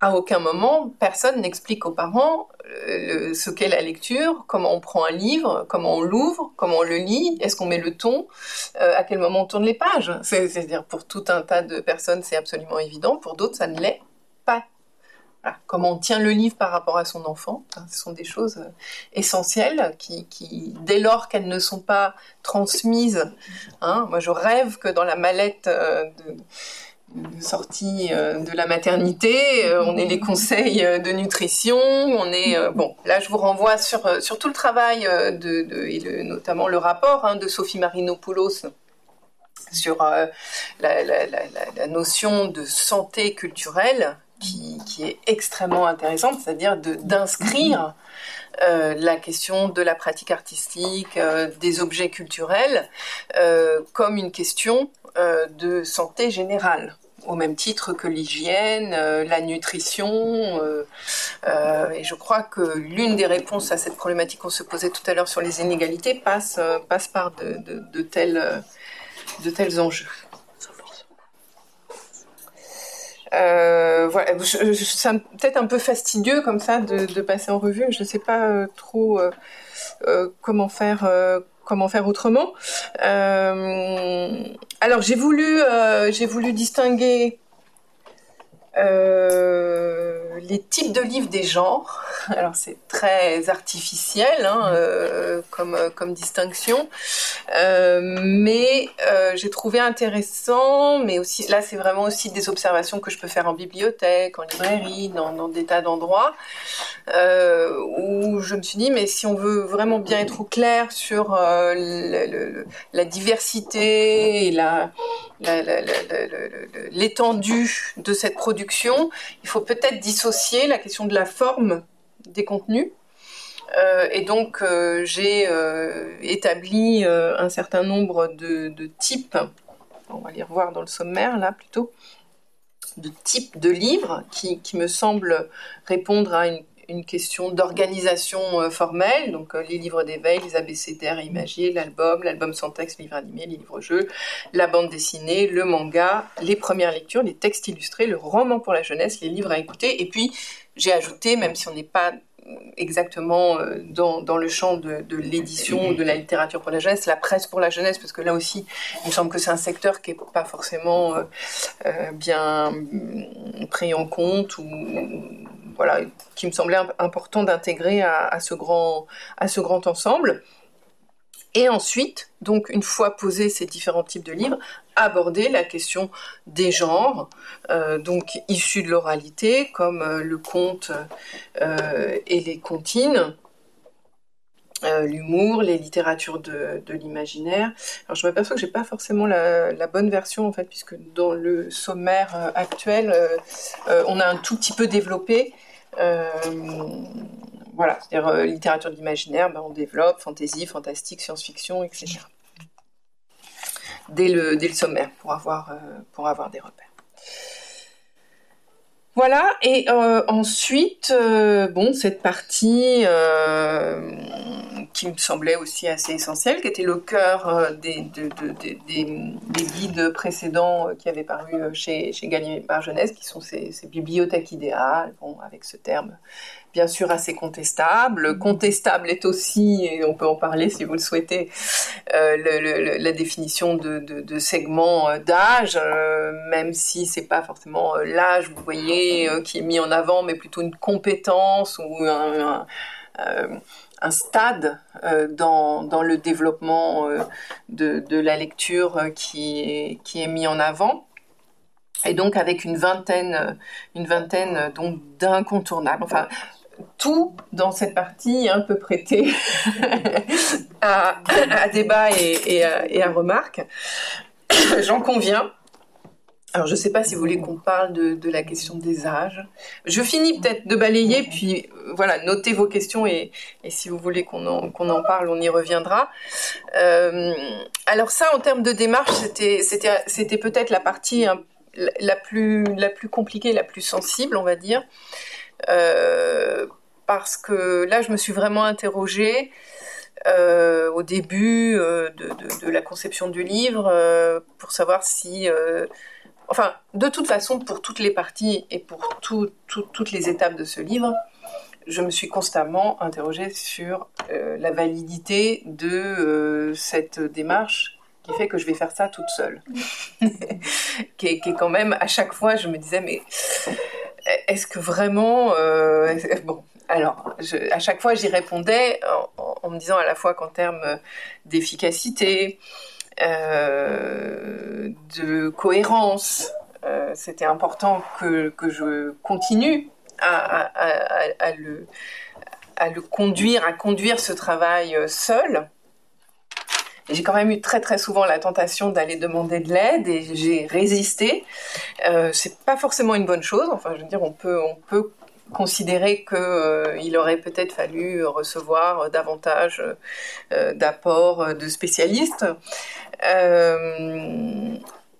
à aucun moment, personne n'explique aux parents euh, ce qu'est la lecture, comment on prend un livre, comment on l'ouvre, comment on le lit, est-ce qu'on met le ton, euh, à quel moment on tourne les pages. C'est-à-dire pour tout un tas de personnes, c'est absolument évident, pour d'autres, ça ne l'est pas. Comment on tient le livre par rapport à son enfant, ce sont des choses euh, essentielles qui, dès lors qu'elles ne sont pas transmises, hein, moi je rêve que dans la mallette de sortie euh, de la maternité, euh, on est les conseils euh, de nutrition, on est bon. Là, je vous renvoie sur sur tout le travail de, et notamment le rapport hein, de Sophie Marinopoulos sur la, notion de santé culturelle qui, qui est extrêmement intéressante, c'est-à-dire d'inscrire la question de la pratique artistique, des objets culturels, comme une question de santé générale au même titre que l'hygiène, euh, la nutrition. Euh, euh, et je crois que l'une des réponses à cette problématique qu'on se posait tout à l'heure sur les inégalités passe, passe par de, tels, de tels enjeux. voilà, c'est peut-être un peu fastidieux comme ça de passer en revue. Je ne sais pas trop comment faire comment faire autrement. Euh, alors j'ai voulu, euh, j'ai voulu distinguer euh, les types de livres des genres. Alors c'est très artificiel hein, euh, comme, comme distinction, euh, mais j'ai trouvé intéressant, mais aussi là c'est vraiment aussi des observations que je peux faire en bibliothèque, en librairie, dans, dans des tas d'endroits, où je me suis dit mais si on veut vraiment bien être au clair sur la diversité et la l'étendue de cette production, il faut peut-être dissocier la question de la forme des contenus. Euh, et donc euh, j'ai euh, établi un certain nombre de, types, on va les revoir dans le sommaire là plutôt, de types de livres qui, me semblent répondre à une, une question d'organisation euh, formelle, donc euh, les livres d'éveil, les abécédaires imagiers, l'album, l'album sans texte, livre animé, les livres-jeux, la bande dessinée, le manga, les premières lectures, les textes illustrés, le roman pour la jeunesse, les livres à écouter, et puis j'ai ajouté, même si on n'est pas exactement euh, dans, dans, le champ de, de l'édition de la littérature pour la jeunesse, la presse pour la jeunesse, parce que là aussi, il me semble que c'est un secteur qui n'est pas forcément bien pris en compte ou voilà, qui me semblait important d'intégrer à, ce grand, ensemble. Et ensuite, donc une fois posés ces différents types de livres, aborder la question des genres, euh, donc issus de l'oralité, comme euh, le conte euh, et les comptines, euh, l'humour, les littératures de, de l'imaginaire. Alors je m'aperçois que j'ai pas forcément la, la, bonne version en fait, puisque dans le sommaire euh, actuel, euh, on a un tout petit peu développé. voilà, c'est-à-dire littérature de l'imaginaire, ben, on développe fantasy, fantastique, science-fiction, etc dès le, dès le sommaire pour avoir, pour avoir des repères. Voilà, et euh, ensuite, euh, bon, cette partie euh, qui me semblait aussi assez essentielle, qui était le cœur des, de, de, de, des, des, guides précédents qui avaient paru chez, chez Gallimard qui sont ces, ces bibliothèques idéales, bon, avec ce terme bien sûr assez contestable. Contestable est aussi, et on peut en parler si vous le souhaitez, euh, la définition de, de, segments euh, d'âge, euh, même si c'est pas forcément l'âge, vous voyez, qui est mis en avant, mais plutôt une compétence ou un, un, un stade dans, dans, le développement de, de, la lecture qui est, qui est mis en avant et donc avec une vingtaine, une vingtaine donc d'incontournables. Enfin, tout dans cette partie un peu prêté à, débat et, à, et remarque. J'en conviens. Alors, je ne sais pas si vous voulez qu'on parle de, la question des âges. Je finis peut-être de balayer, puis voilà, notez vos questions et, si vous voulez qu'on en, parle, on y reviendra. Euh, alors ça, en termes de démarche, c'était, peut-être la partie la plus compliquée, la plus sensible, on va dire. Euh, parce que là, je me suis vraiment interrogée euh, au début euh, de, la conception du livre pour savoir si... Enfin, de toute façon, pour toutes les parties et pour tout, tout, toutes les étapes de ce livre, je me suis constamment interrogée sur la validité de cette démarche qui fait que je vais faire ça toute seule. qui, est, quand même, à chaque fois, je me disais, mais est-ce que vraiment... Euh, bon, alors, à chaque fois, j'y répondais en, me disant à la fois qu'en termes d'efficacité, euh, de cohérence, euh, c'était important que, que, je continue à, le, à le conduire, à conduire ce travail seul. J'ai quand même eu très très souvent la tentation d'aller demander de l'aide et j'ai résisté. Euh, c'est pas forcément une bonne chose. Enfin, je veux dire, on peut on peut considérer qu'il euh, aurait peut-être fallu recevoir davantage euh, d'apports de spécialistes. Euh,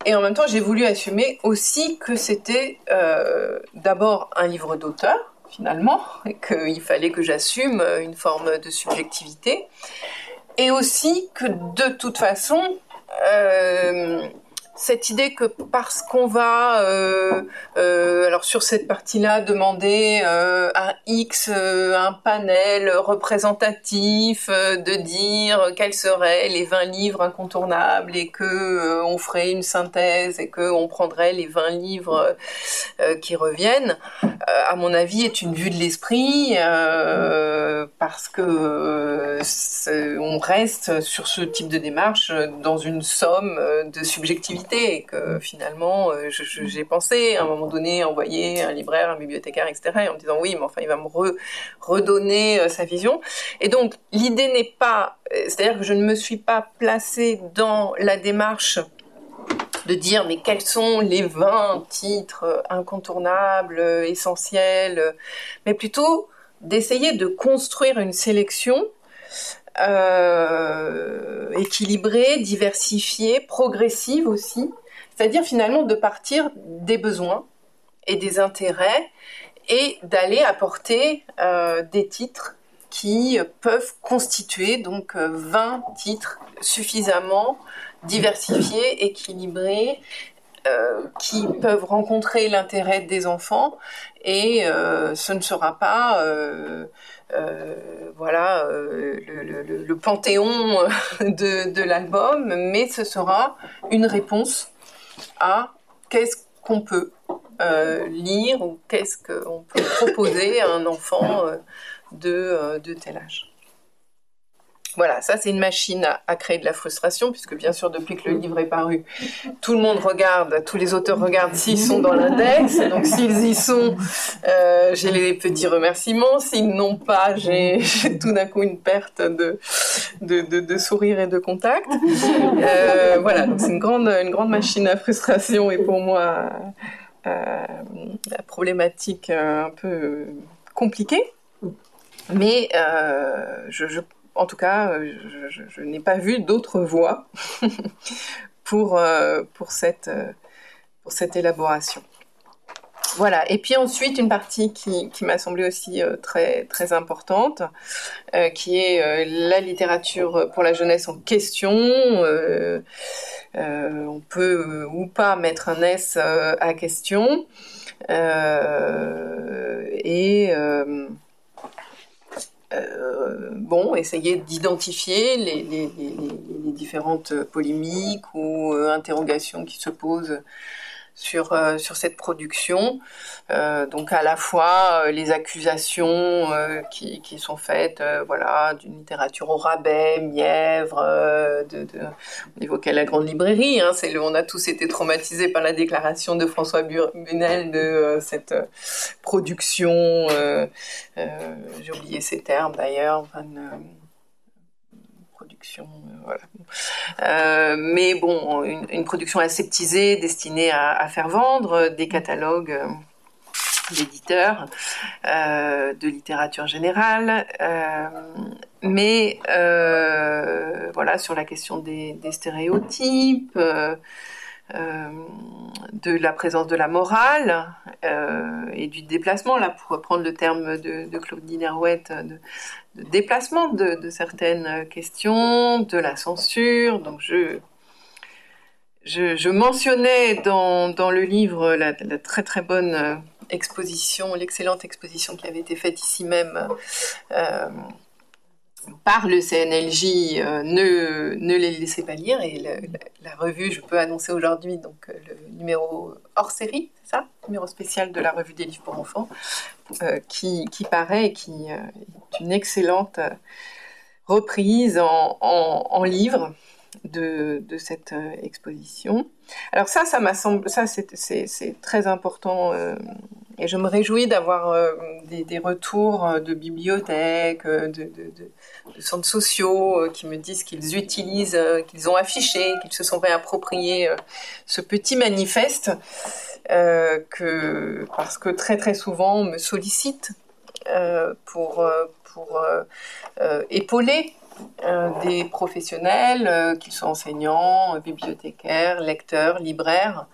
et en même temps, j'ai voulu assumer aussi que c'était euh, d'abord un livre d'auteur, finalement, et qu'il fallait que j'assume une forme de subjectivité, et aussi que de toute façon, euh, cette idée que parce qu'on va, euh, euh, alors sur cette partie-là, demander euh, un X, euh, un panel représentatif, de dire quels seraient les 20 livres incontournables et que on ferait une synthèse et que on prendrait les 20 livres qui reviennent, à mon avis, est une vue de l'esprit parce que on reste sur ce type de démarche dans une somme de subjectivité et que finalement j'ai pensé à un moment donné envoyer un libraire, un bibliothécaire, etc. en me disant oui, mais enfin il va me re, redonner euh, sa vision. Et donc l'idée n'est pas, c'est-à-dire que je ne me suis pas placée dans la démarche de dire mais quels sont les 20 titres incontournables, essentiels, mais plutôt d'essayer de construire une sélection euh, équilibrée, diversifiée, progressive aussi, c'est-à-dire finalement de partir des besoins et des intérêts et d'aller apporter des titres qui peuvent constituer donc 20 titres suffisamment diversifiés, équilibrés, qui peuvent rencontrer l'intérêt des enfants et ce ne sera pas euh, voilà euh, le, panthéon de, l'album, mais ce sera une réponse à qu'est-ce qu'on peut euh, lire ou qu'est-ce qu'on peut proposer à un enfant de tel âge. Voilà, ça c'est une machine à, créer de la frustration, puisque bien sûr depuis que le livre est paru, tout le monde regarde, tous les auteurs regardent s'ils sont dans l'index, donc s'ils y sont, euh, j'ai les petits remerciements, s'ils n'ont pas, j'ai tout d'un coup une perte de, de, sourire et de contact. Euh, voilà, donc c'est une grande, une grande machine à frustration et pour moi euh, la problématique un peu compliquée. Mais je en tout cas, euh, je, n'ai pas vu d'autres voies pour, euh, euh, pour cette élaboration. Voilà. Et puis ensuite, une partie qui, m'a semblé aussi très, très importante, qui est la littérature pour la jeunesse en question. on peut ou pas mettre un S à question. et euh, bon, essayer d'identifier les, différentes polémiques ou euh, interrogations qui se posent sur, euh, sur cette production. Euh, donc à la fois euh, les accusations qui, qui, sont faites voilà, d'une littérature au rabais, mièvre, de, on évoquait la grande librairie, hein, c'est on a tous été traumatisés par la déclaration de François Bunel de cette production, j'ai oublié ces termes d'ailleurs, euh. Euh, mais bon, une, production aseptisée destinée à, faire vendre des catalogues euh, d'éditeurs, de littérature générale, mais voilà sur la question des, stéréotypes. de la présence de la morale et du déplacement, là pour reprendre le terme de, de Claudine de, de déplacement de, certaines questions, de la censure. Je, mentionnais dans, le livre la, très très bonne euh, exposition, l'excellente exposition qui avait été faite ici même euh, par le CNLJ, euh, ne, ne les laissez pas lire. Et la, revue, je peux annoncer aujourd'hui donc le numéro hors série, c'est ça, numéro spécial de la revue des livres pour enfants, qui, qui paraît et qui une excellente euh, reprise en, livre de, cette euh, exposition. Alors ça, ça m'a semblé, ça c'est très important euh, et je me réjouis d'avoir des, retours de bibliothèques, de, centres sociaux qui me disent qu'ils utilisent, qu'ils ont affiché, qu'ils se sont réappropriés ce petit manifeste que parce que très très souvent on me sollicite pour pour euh, euh, épauler euh, des professionnels, qu'ils soient enseignants, bibliothécaires, lecteurs, libraires,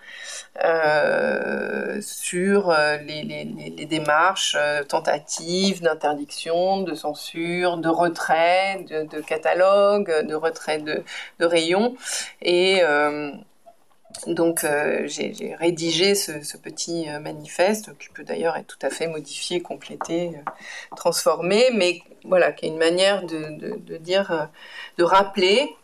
sur les, démarches, tentatives d'interdiction, de censure, de retrait de, catalogue, de retrait de, de rayons. Et donc euh, j'ai rédigé ce, petit euh, manifeste qui peut d'ailleurs être tout à fait modifié, complété, euh, transformé, mais voilà, qui est une manière de, dire, de rappeler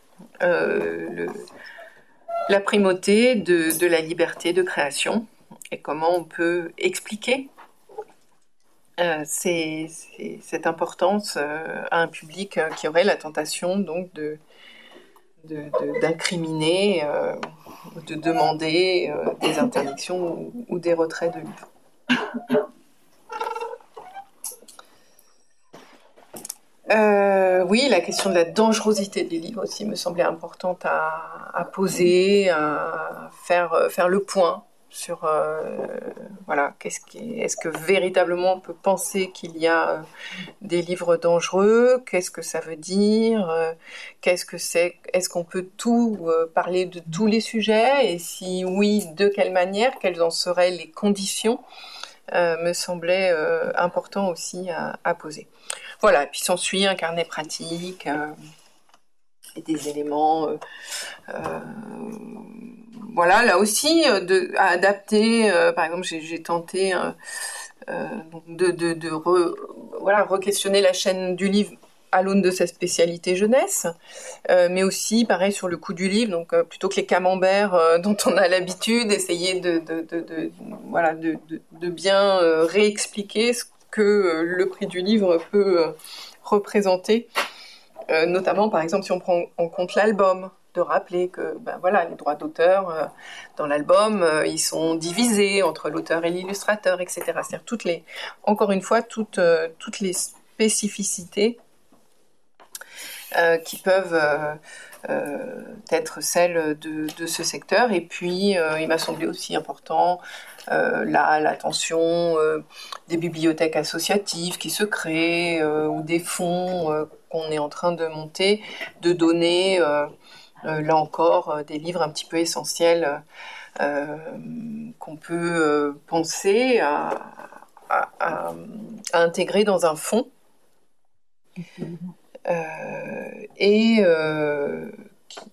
la primauté de, la liberté de création et comment on peut expliquer cette importance à un public qui aurait la tentation donc de d'incriminer de demander euh, des interdictions ou, des retraits de livres. Euh, oui, la question de la dangerosité des livres aussi me semblait importante à, à poser, à faire, faire le point sur euh, voilà est-ce que véritablement on peut penser qu'il y a euh, des livres dangereux? Qu'est-ce que ça veut dire? Euh, qu'est-ce que c'est est-ce qu'on peut tout parler de tous les sujets? Et si oui de quelle manière? Quelles en seraient les conditions me semblait important aussi à, poser. Voilà, et puis s'ensuit un carnet pratique des éléments. voilà, là aussi, de, à adapter. par exemple, j'ai tenté de, de voilà, re-questionner la chaîne du livre à l'aune de sa spécialité jeunesse, euh, mais aussi, pareil, sur le coût du livre, donc euh, plutôt que les camemberts euh, dont on a l'habitude, essayer de, voilà, de, bien réexpliquer ce que le prix du livre peut représenter, notamment, par exemple, si on prend en compte l'album, de rappeler que ben voilà, les droits d'auteur dans l'album, ils sont divisés entre l'auteur et l'illustrateur, etc. C'est-à-dire toutes les, encore une fois, toutes, toutes les spécificités euh, qui peuvent euh, euh, être celles de, ce secteur. Et puis, il m'a semblé aussi important là l'attention des bibliothèques associatives qui se créent ou des fonds qu'on est en train de monter, de donner là encore des livres un petit peu essentiels qu'on peut penser à, intégrer dans un fonds. Euh, et euh,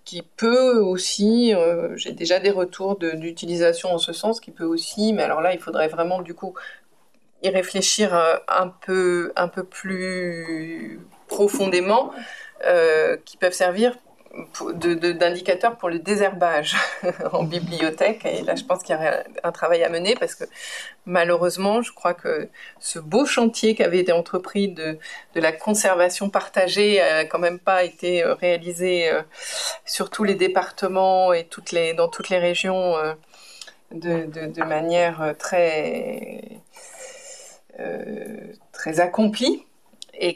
qui, peut aussi, euh, j'ai déjà des retours d'utilisation en ce sens, qui peut aussi, mais alors là, il faudrait vraiment du coup y réfléchir un peu, un peu plus profondément, qui peuvent servir d'indicateurs pour le désherbage en bibliothèque. Et là, je pense qu'il y a un travail à mener parce que malheureusement, je crois que ce beau chantier qui avait été entrepris de, de la conservation partagée a quand même pas été euh, réalisé euh, sur tous les départements et toutes les, dans toutes les régions euh, de, manière très, très accomplie. Et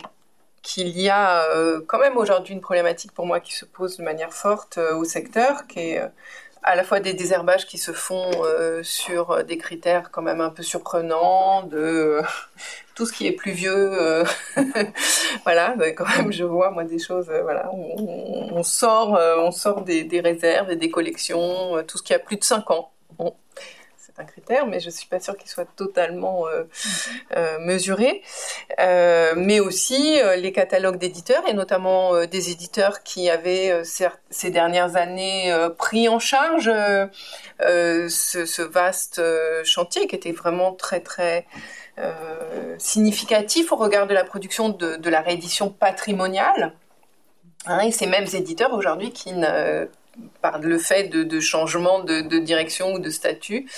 qu'il y a euh, quand même aujourd'hui une problématique pour moi qui se pose de manière forte euh, au secteur, qui est euh, à la fois des désherbages qui se font sur des critères quand même un peu surprenants, de tout ce qui est plus vieux. voilà, quand même, je vois moi des choses. voilà, on, sort, des, réserves et des collections, tout ce qui a plus de 5 ans. Un critère, mais je suis pas sûre qu'il soit totalement euh, euh, mesuré. Euh, mais aussi les catalogues d'éditeurs, et notamment des éditeurs qui avaient ces dernières années pris en charge ce, vaste chantier qui était vraiment très très significatif au regard de la production de, la réédition patrimoniale. Hein, et ces mêmes éditeurs aujourd'hui qui ne par le fait de, changement de, direction ou de statut,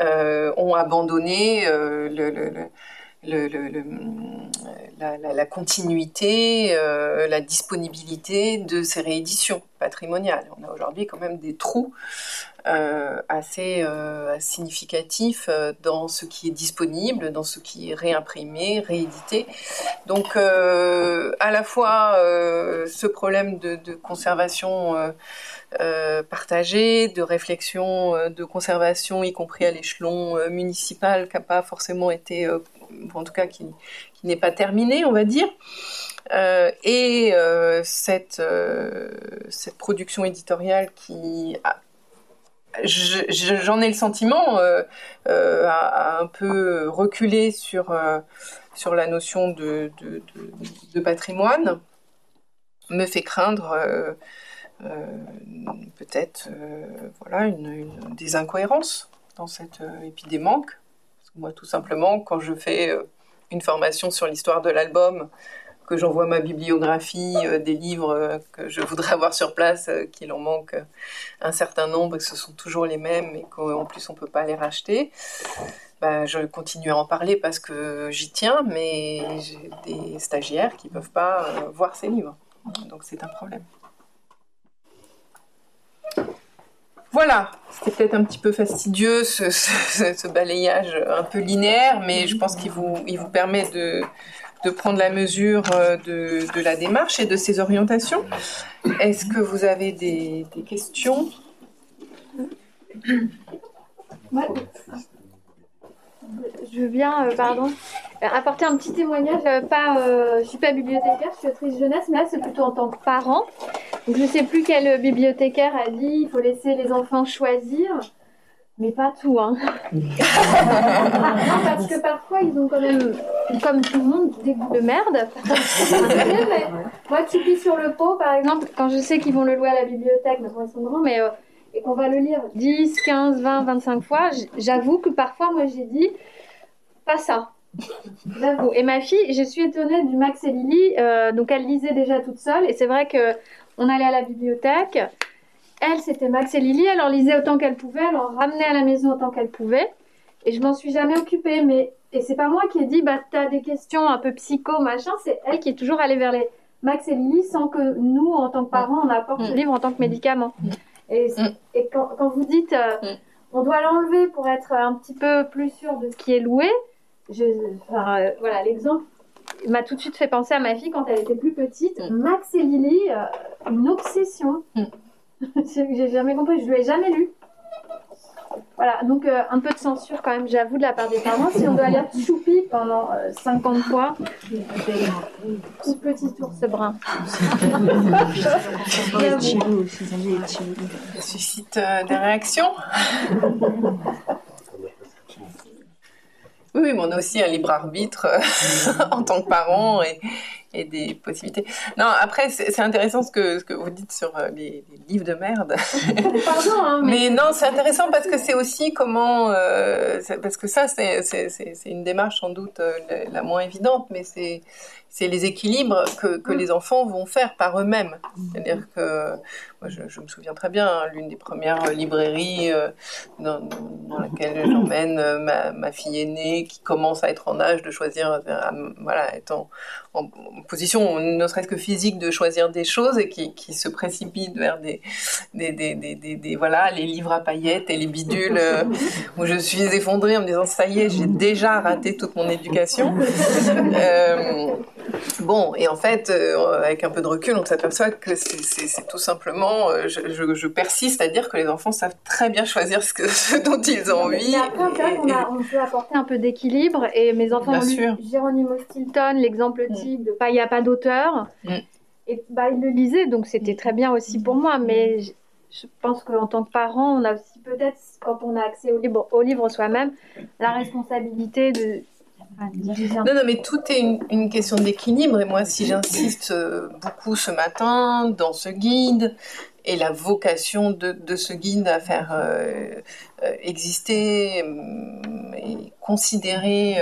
euh, ont abandonné euh, la, continuité, euh, la disponibilité de ces rééditions On a aujourd'hui quand même des trous assez significatifs dans ce qui est disponible, dans ce qui est réimprimé, réédité. Donc à la fois ce problème de, conservation euh, partagée, de réflexion, euh, de conservation, y compris à l'échelon euh, municipal, qui n'a pas forcément été, en tout cas qui, n'est pas terminé, on va dire. et cette, cette production éditoriale qui j'en ai le sentiment a, un peu reculé sur sur la notion de, de, patrimoine me fait craindre euh, peut-être euh, voilà une, des incohérences dans cette euh, épidémie. moi, tout simplement, quand je fais une formation sur l'histoire de l'album, que j'envoie ma bibliographie, des livres que je voudrais avoir sur place, qu'il en manque un certain nombre, que ce sont toujours les mêmes et qu'en plus on ne peut pas les racheter. Bah, je continue à en parler parce que j'y tiens, mais j'ai des stagiaires qui ne peuvent pas voir ces livres. Donc c'est un problème. Voilà, c'était peut-être un petit peu fastidieux ce, balayage un peu linéaire, mais je pense qu'il vous, permet de, prendre la mesure euh, de, la démarche et de ses orientations. Est-ce que vous avez des, questions? Je bien, euh, pardon, apporter un petit témoignage. Euh, pas, euh, je suis pas bibliothécaire, je suis autrice jeunesse, mais là c'est plutôt en tant que parent. Donc je sais plus quel bibliothécaire a dit il faut laisser les enfants choisir. mais pas tout, hein. parce que parfois, ils ont quand même, comme tout le monde, des goûts de merde. moi, Tipeee sur le pot, par exemple, quand je sais qu'ils vont le louer à la bibliothèque, maintenant ils sont grands, mais euh, et qu'on va le lire 10, 15, 20, 25 fois, j'avoue que parfois, moi, j'ai dit, pas ça. J'avoue. Et ma fille, je suis étonnée du Max et Lily. Euh, donc, elle lisait déjà toute seule. Et c'est vrai que on allait à la bibliothèque. Elle, c'était Max et Lily. Elle en lisait autant qu'elle pouvait. Elle en ramenait à la maison autant qu'elle pouvait. Et je m'en suis jamais occupée. Mais et c'est pas moi qui ai dit, bah, t'as des questions un peu psycho, machin. C'est elle qui est toujours allée vers les Max et Lily sans que nous, en tant que parents, on apporte ce mm. livre en tant que médicament. Et, mm. et quand, quand, vous dites, euh, mm. on doit l'enlever pour être un petit peu plus sûr de ce qui est loué, je, enfin, euh, voilà, l'exemple m'a tout de suite fait penser à ma fille quand elle était plus petite. Max et Lily, euh, une obsession. J'ai jamais compris, je lui ai jamais lu. Voilà, donc euh, un peu de censure quand même, j'avoue, de la part des parents. Si on doit lire Choupi pendant 50 fois, tout petit ours brun. Ça suscite des réactions Oui, mais on a aussi un libre arbitre euh, en tant que parent et, et des possibilités. Non, après, c'est intéressant ce que, ce que vous dites sur euh, les, livres de merde. Pardon, hein, mais... non, c'est intéressant parce que c'est aussi comment. Euh, parce que ça, c'est une démarche sans doute la moins évidente, mais c'est c'est les équilibres que, que, les enfants vont faire par eux-mêmes. C'est-à-dire que moi, je, je, me souviens très bien, hein, l'une des premières librairies euh, dans, dans, laquelle j'emmène euh, ma, ma, fille aînée qui commence à être en âge de choisir, euh, voilà, étant en, position, ne serait-ce que physique, de choisir des choses et qui, qui se précipite vers des des, des, des, des, voilà, les livres à paillettes et les bidules où je suis effondrée en me disant ça y est, j'ai déjà raté toute mon éducation. Bon, et en fait, euh, avec un peu de recul, on s'aperçoit que c'est tout simplement, euh, je, persiste à dire que les enfants savent très bien choisir ce, que, dont ils ont envie. après, on, peut apporter un peu d'équilibre, et mes enfants ont lu Geronimo Stilton, l'exemple mm. type de pas, il n'y a pas d'auteur, mm. et bah, ils le lisaient, donc c'était très bien aussi pour moi, mais je, je pense qu'en tant que parent, on a aussi peut-être, quand on a accès au livre, au livre soi-même, la responsabilité de non, non, mais tout est une, question d'équilibre. Et moi, si j'insiste euh, beaucoup ce matin dans ce guide, et la vocation de, ce guide à faire euh, euh, exister et considérer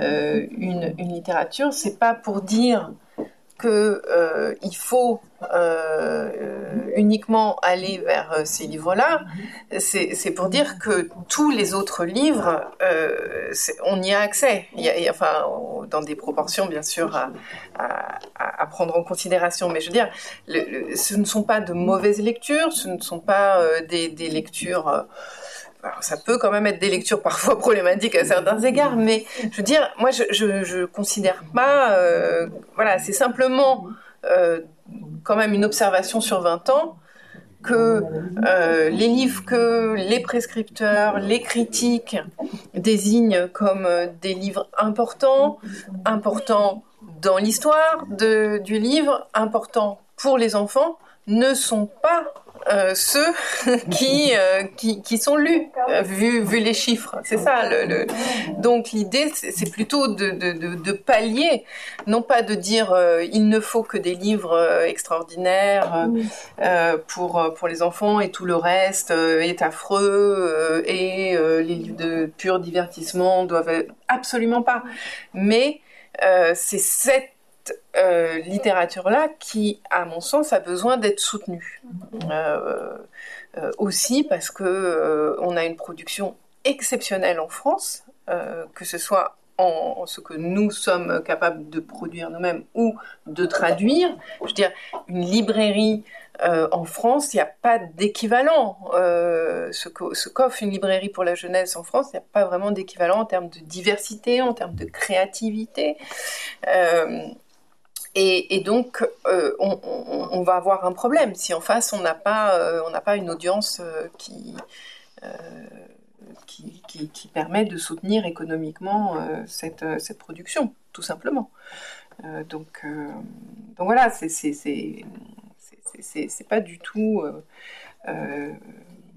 une, une, littérature, c'est pas pour dire qu'il euh, faut euh, uniquement aller vers euh, ces livres-là, c'est pour dire que tous les autres livres, on y a accès, il enfin dans des proportions bien sûr à, prendre en considération, mais je veux dire, ce ne sont pas de mauvaises lectures, ce ne sont pas des lectures ça peut quand même être des lectures parfois problématiques à certains égards, mais je veux dire, moi je, je, considère pas, euh, voilà, c'est simplement euh, quand même une observation sur 20 ans que euh, les livres que les prescripteurs, les critiques désignent comme des livres importants, importants dans l'histoire du livre, importants pour les enfants, ne sont pas euh, ceux qui, euh, qui, qui sont lus euh, vu vu les chiffres. C'est ça le, le... donc l'idée c'est plutôt de, de, de, de, pallier non pas de dire il ne faut que des livres extraordinaires pour pour les enfants et tout le reste est affreux et les livres de pur divertissement doivent absolument pas. Mais c'est cette euh, littérature-là qui, à mon sens, a besoin d'être soutenue. Euh, euh, aussi parce que on a une production exceptionnelle en France, que ce soit en, ce que nous sommes capables de produire nous-mêmes ou de traduire. Je veux dire, une librairie en France, il n'y a pas d'équivalent. ce qu'offre une librairie pour la jeunesse en France, il n'y a pas vraiment d'équivalent en termes de diversité, en termes de créativité. Et, donc, euh, on, va avoir un problème si en face on n'a pas, euh, pas une audience euh, qui, qui, permet de soutenir économiquement cette, cette, production, tout simplement. donc, donc voilà, c'est pas du tout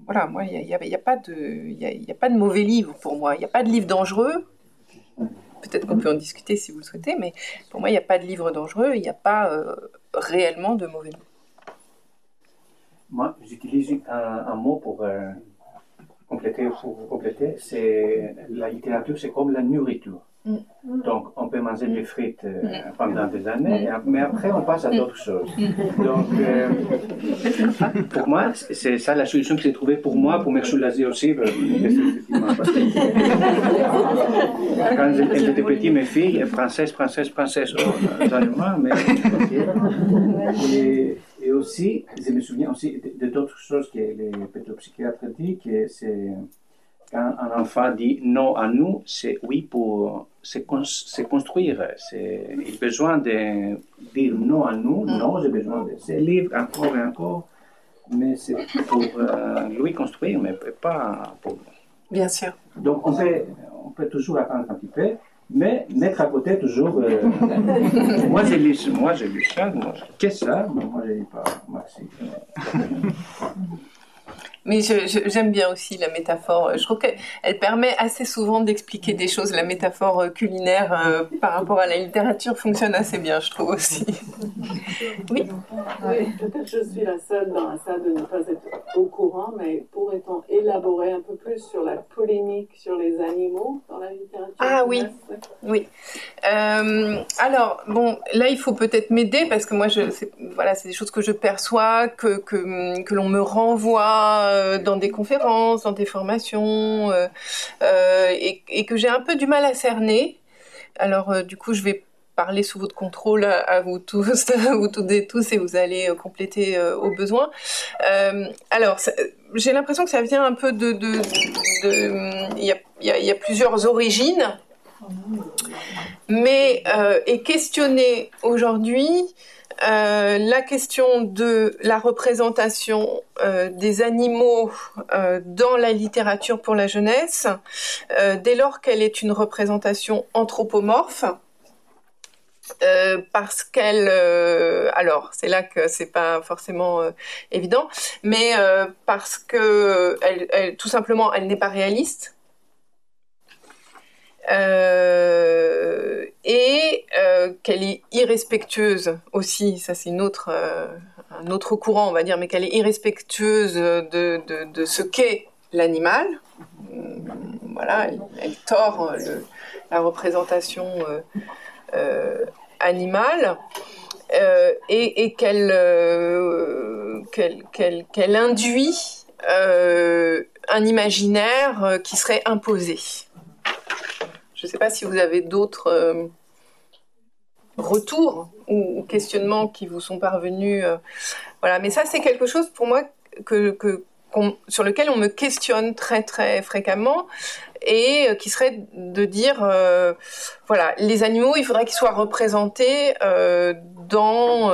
voilà, moi, il n'y a, a, pas de mauvais livre pour moi. Il n'y a pas de livre dangereux. Peut-être qu'on peut en discuter si vous le souhaitez, mais pour moi, il n'y a pas de livre dangereux. Il n'y a pas réellement de mauvais livre. Moi, j'utilise un, mot pour compléter, pour compléter. C'est la littérature, c'est comme la nourriture. Mm. Donc, on peut manger des frites euh, mm. pendant des années, mais après, on passe à d'autres choses. Donc, euh, pour moi, c'est ça la solution que j'ai trouvée pour moi, pour me soulager aussi. Euh, Quand j'étais petit, mes filles, françaises, françaises, françaises, oh, mais. Et, et, aussi, je me souviens aussi d'autres choses que les pédopsychiatres disent, que c'est quand un enfant dit non à nous, c'est oui pour se, construire. Il a besoin de dire non à nous. Mm. Non, j'ai besoin de ce livre encore et encore. Mais c'est pour euh, lui construire, mais pas pour. Bien sûr. Donc on peut, on peut toujours attendre un petit peu, mais mettre à côté toujours. Euh, moi j'ai lu, moi j'ai lu ça, qu'est-ce que ça? Moi j'ai pas. Merci. Mais j'aime bien aussi la métaphore. Je trouve qu'elle permet assez souvent d'expliquer des choses. La métaphore euh, culinaire euh, par rapport à la littérature fonctionne assez bien, je trouve aussi. oui. Peut-être je suis la seule dans la salle de ne pas être au courant, mais pourrait-on élaborer un peu plus sur la polémique sur les animaux dans la littérature Ah oui, oui. Euh, alors, bon, là, il faut peut-être m'aider parce que moi, je, voilà, c'est des choses que je perçois, que, que, que l'on me renvoie euh, dans des conférences, dans des formations, euh, euh, et, que j'ai un peu du mal à cerner. Alors, du coup, je vais parler sous votre contrôle à, vous tous, vous toutes et tous, et vous allez compléter au besoin. alors, j'ai l'impression que ça vient un peu de... Il y, a, plusieurs origines, mais est questionné aujourd'hui euh, la question de la représentation euh, des animaux euh, dans la littérature pour la jeunesse, dès lors qu'elle est une représentation anthropomorphe, parce qu'elle, alors c'est là que c'est pas forcément évident, mais parce que elle, tout simplement elle n'est pas réaliste. Euh, et euh, qu'elle est irrespectueuse aussi, ça c'est euh, un autre courant on va dire, mais qu'elle est irrespectueuse de, ce qu'est l'animal. Voilà, elle, tord le, la représentation animale. et, et qu'elle qu'elle induit un imaginaire qui serait imposé. Je ne sais pas si vous avez d'autres euh, retours ou, questionnements qui vous sont parvenus. Euh, voilà, mais ça c'est quelque chose pour moi que, sur lequel on me questionne très très fréquemment et euh, qui serait de dire voilà les animaux il faudrait qu'ils soient représentés dans,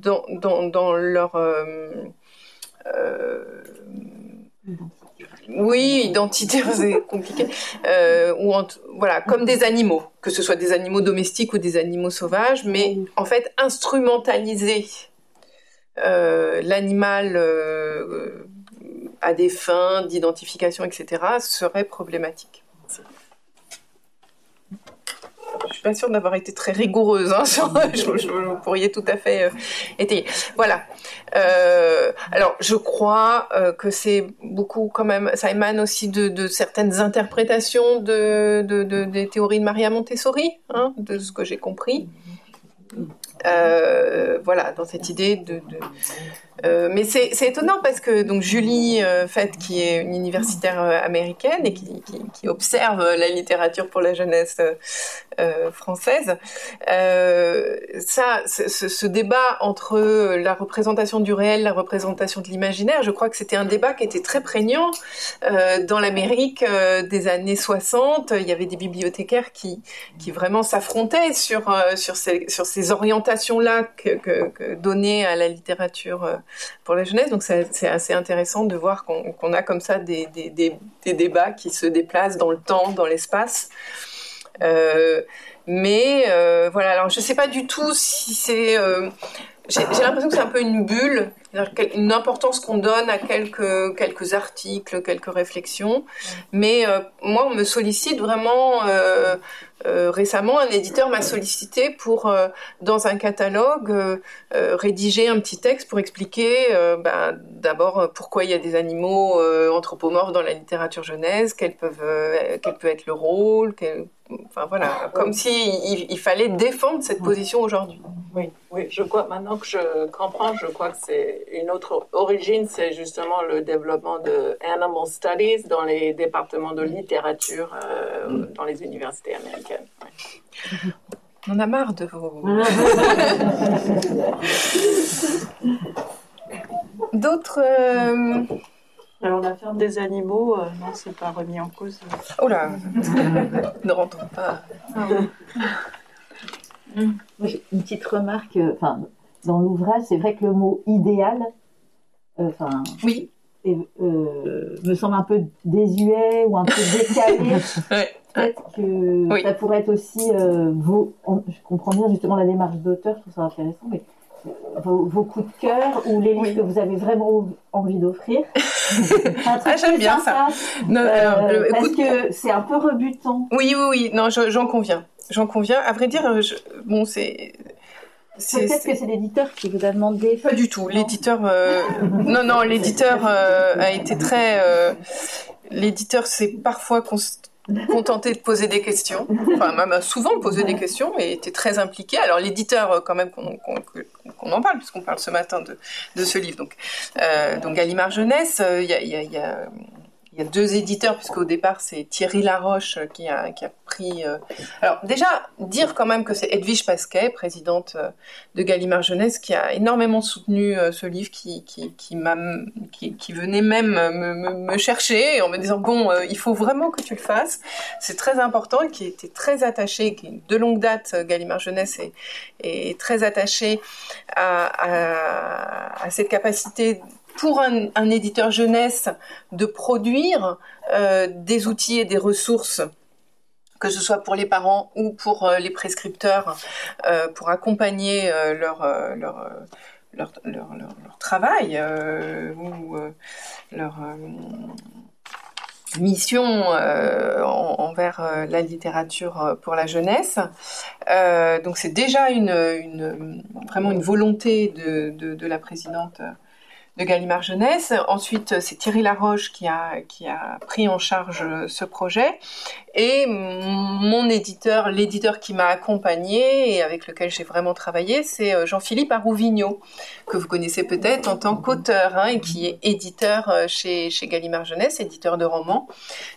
dans, dans, leur oui, identité, c'est compliqué. Euh, ou voilà, comme des animaux, que ce soit des animaux domestiques ou des animaux sauvages, mais en fait instrumentaliser euh, l'animal euh, à des fins d'identification, etc., serait problématique. Je suis pas sûre d'avoir été très rigoureuse. Hein, je, vous pourriez tout à fait euh, Voilà. Euh, alors, je crois euh, que c'est beaucoup quand même. Ça émane aussi de, certaines interprétations de, des théories de Maria Montessori, hein, de ce que j'ai compris. Euh, voilà, dans cette idée de. Euh, mais c'est étonnant parce que donc Julie euh, Fett, qui est une universitaire américaine et qui, qui, observe la littérature pour la jeunesse française, ça, ce, ce, débat entre la représentation du réel, la représentation de l'imaginaire, je crois que c'était un débat qui était très prégnant dans l'Amérique des années 60. Il y avait des bibliothécaires qui, qui vraiment s'affrontaient sur sur ces sur ces orientations là que, que, à la littérature euh, pour la jeunesse. Donc c'est assez intéressant de voir qu'on a comme ça des, débats qui se déplacent dans le temps, dans l'espace. Euh, mais euh, voilà, alors je ne sais pas du tout si c'est j'ai l'impression que c'est un peu une bulle, une importance qu'on donne à quelques, quelques articles, quelques réflexions. Mais euh, moi, on me sollicite vraiment. Euh, euh, récemment, un éditeur m'a sollicité pour, dans un catalogue, rédiger un petit texte pour expliquer bah, d'abord pourquoi il y a des animaux anthropomorphes dans la littérature jeunesse, quel peut être le rôle, Enfin voilà, comme s'il il fallait défendre cette position aujourd'hui. Oui, oui, je crois, maintenant que je comprends, je crois que c'est une autre origine, c'est justement le développement de animal studies dans les départements de littérature euh, dans les universités américaines. On a marre de vos. D'autres. Euh, alors la ferme des animaux, euh, non, c'est pas remis en cause. Oh là, ne rentrons pas. une petite remarque, euh, enfin, dans l'ouvrage, c'est vrai que le mot idéal, euh, enfin, oui. me semble un peu désuet ou un peu décalé. Peut-être que ça pourrait être aussi vos. Je comprends bien justement la démarche d'auteur, je trouve ça intéressant, mais vos, coups de cœur ou les livres que vous avez vraiment envie d'offrir. ah, j'aime bien ça. Euh, parce que c'est un peu rebutant. Oui, oui, oui. Non, j'en conviens. J'en conviens. À vrai dire, bon, c'est. Peut-être que c'est l'éditeur qui vous a demandé. Pas du tout. L'éditeur, euh, non, non, l'éditeur euh, a été très. l'éditeur s'est parfois contenté de poser des questions, enfin même souvent posé des questions et était très impliqué. Alors l'éditeur, quand même, qu'on en parle, puisqu'on parle ce matin de, ce livre. Donc, euh, donc Jeunesse, euh, il y, a, y, a, deux éditeurs, puisqu'au départ c'est Thierry Laroche qui a, qui a pris. Euh... Alors déjà dire quand même que c'est Edwige Pasquet, présidente euh, de Gallimard Jeunesse, qui a énormément soutenu euh, ce livre, qui qui m'a qui, venait même me, chercher en me disant bon, il faut vraiment que tu le fasses. C'est très important, et qui était très attaché, qui de longue date Gallimard Jeunesse est, très attaché à cette capacité pour un, éditeur jeunesse de produire euh, des outils et des ressources que ce soit pour les parents ou pour euh, les prescripteurs, euh, pour accompagner leur, leur, leur, travail ou leur mission envers la littérature pour la jeunesse. donc c'est déjà une, vraiment une volonté de, de la présidente de Gallimard Jeunesse. Ensuite, c'est Thierry Laroche qui a, pris en charge ce projet. Et mon éditeur, l'éditeur qui m'a accompagné et avec lequel j'ai vraiment travaillé, c'est euh, Jean-Philippe Arouvigno, que vous connaissez peut-être en tant qu'auteur, hein, et qui est éditeur euh, chez, chez Gallimard Jeunesse, éditeur de romans,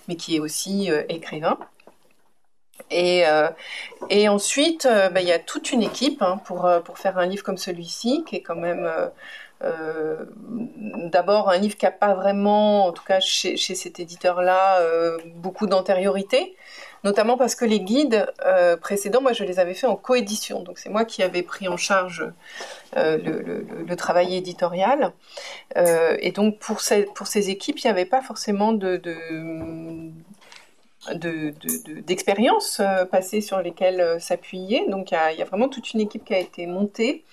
mais qui est aussi euh, écrivain. Et, euh, ensuite, euh, bah, il y a toute une équipe hein, pour, faire un livre comme celui-ci, qui est quand même euh, euh, d'abord un livre qui n'a pas vraiment, en tout cas chez, cet éditeur-là, euh, beaucoup d'antériorité, notamment parce que les guides euh, précédents, moi je les avais faits en coédition, donc c'est moi qui avais pris en charge le, travail éditorial, et donc pour ces, équipes, il n'y avait pas forcément de, de d'expériences de, de, passées sur lesquelles s'appuyer. Donc il y, a vraiment toute une équipe qui a été montée,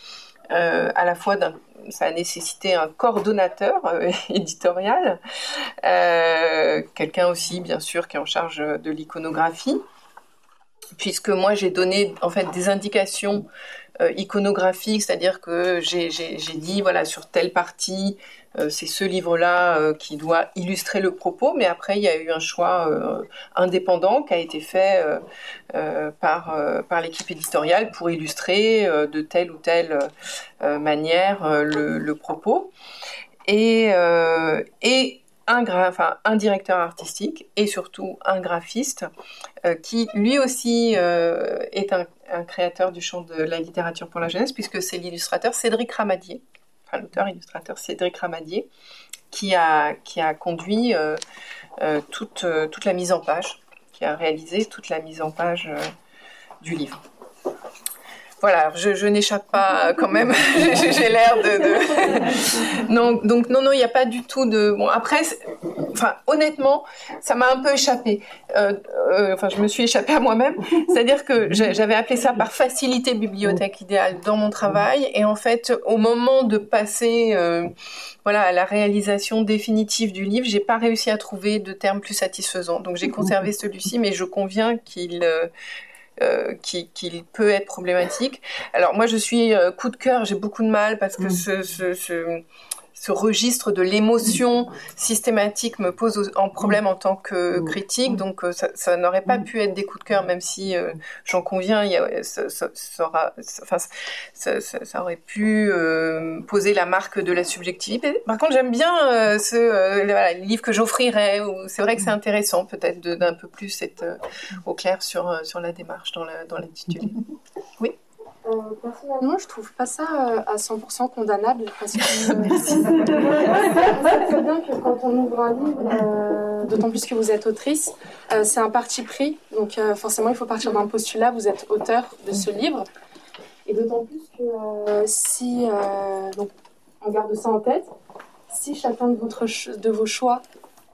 à la fois d'un ça a nécessité un coordonnateur euh, éditorial, euh, quelqu'un aussi bien sûr qui est en charge de l'iconographie, puisque moi j'ai donné en fait des indications euh, iconographique, c'est-à-dire que j'ai dit, voilà, sur telle partie, euh, c'est ce livre-là euh, qui doit illustrer le propos, mais après, il y a eu un choix indépendant qui a été fait par, par l'équipe éditoriale pour illustrer de telle ou telle manière le, le, propos. Et, et un, directeur artistique et surtout un graphiste euh, qui lui aussi euh, est un, créateur du champ de la littérature pour la jeunesse puisque c'est l'illustrateur Cédric Ramadier, enfin l'auteur illustrateur Cédric Ramadier qui a, conduit euh, toute, la mise en page, qui a réalisé toute la mise en page du livre. Voilà, je, n'échappe pas quand même. J'ai l'air de, non, donc non, non, il n'y a pas du tout de. Bon, après, enfin, honnêtement, ça m'a un peu échappé. Euh, euh, enfin, je me suis échappée à moi-même. C'est-à-dire que j'avais appelé ça par facilité bibliothèque idéale dans mon travail, et en fait, au moment de passer, euh, voilà, à la réalisation définitive du livre, j'ai pas réussi à trouver de termes plus satisfaisants. Donc, j'ai conservé celui-ci, mais je conviens qu'il euh, qui, qui, peut être problématique. Alors moi je suis euh, coup de cœur, j'ai beaucoup de mal parce que mm. ce, ce, ce, ce registre de l'émotion systématique me pose en problème en tant que critique, donc euh, ça, ça n'aurait pas pu être des coups de cœur, même si euh, j'en conviens, il y a, ça, ça, aura, enfin, ça, aurait pu euh, poser la marque de la subjectivité. Par contre, j'aime bien ce voilà, livre que j'offrirais. C'est vrai que c'est intéressant, peut-être d'un peu plus être au clair sur sur la démarche dans l'intitulé. Dans oui. Euh, personnellement, je trouve pas ça euh, à 100% condamnable parce que c'est bien que quand on ouvre un livre, euh, d'autant plus que vous êtes autrice, c'est un parti pris. Donc forcément, il faut partir d'un postulat. Vous êtes auteur de ce livre, et d'autant plus que si donc on garde ça en tête, si chacun de, votre de vos choix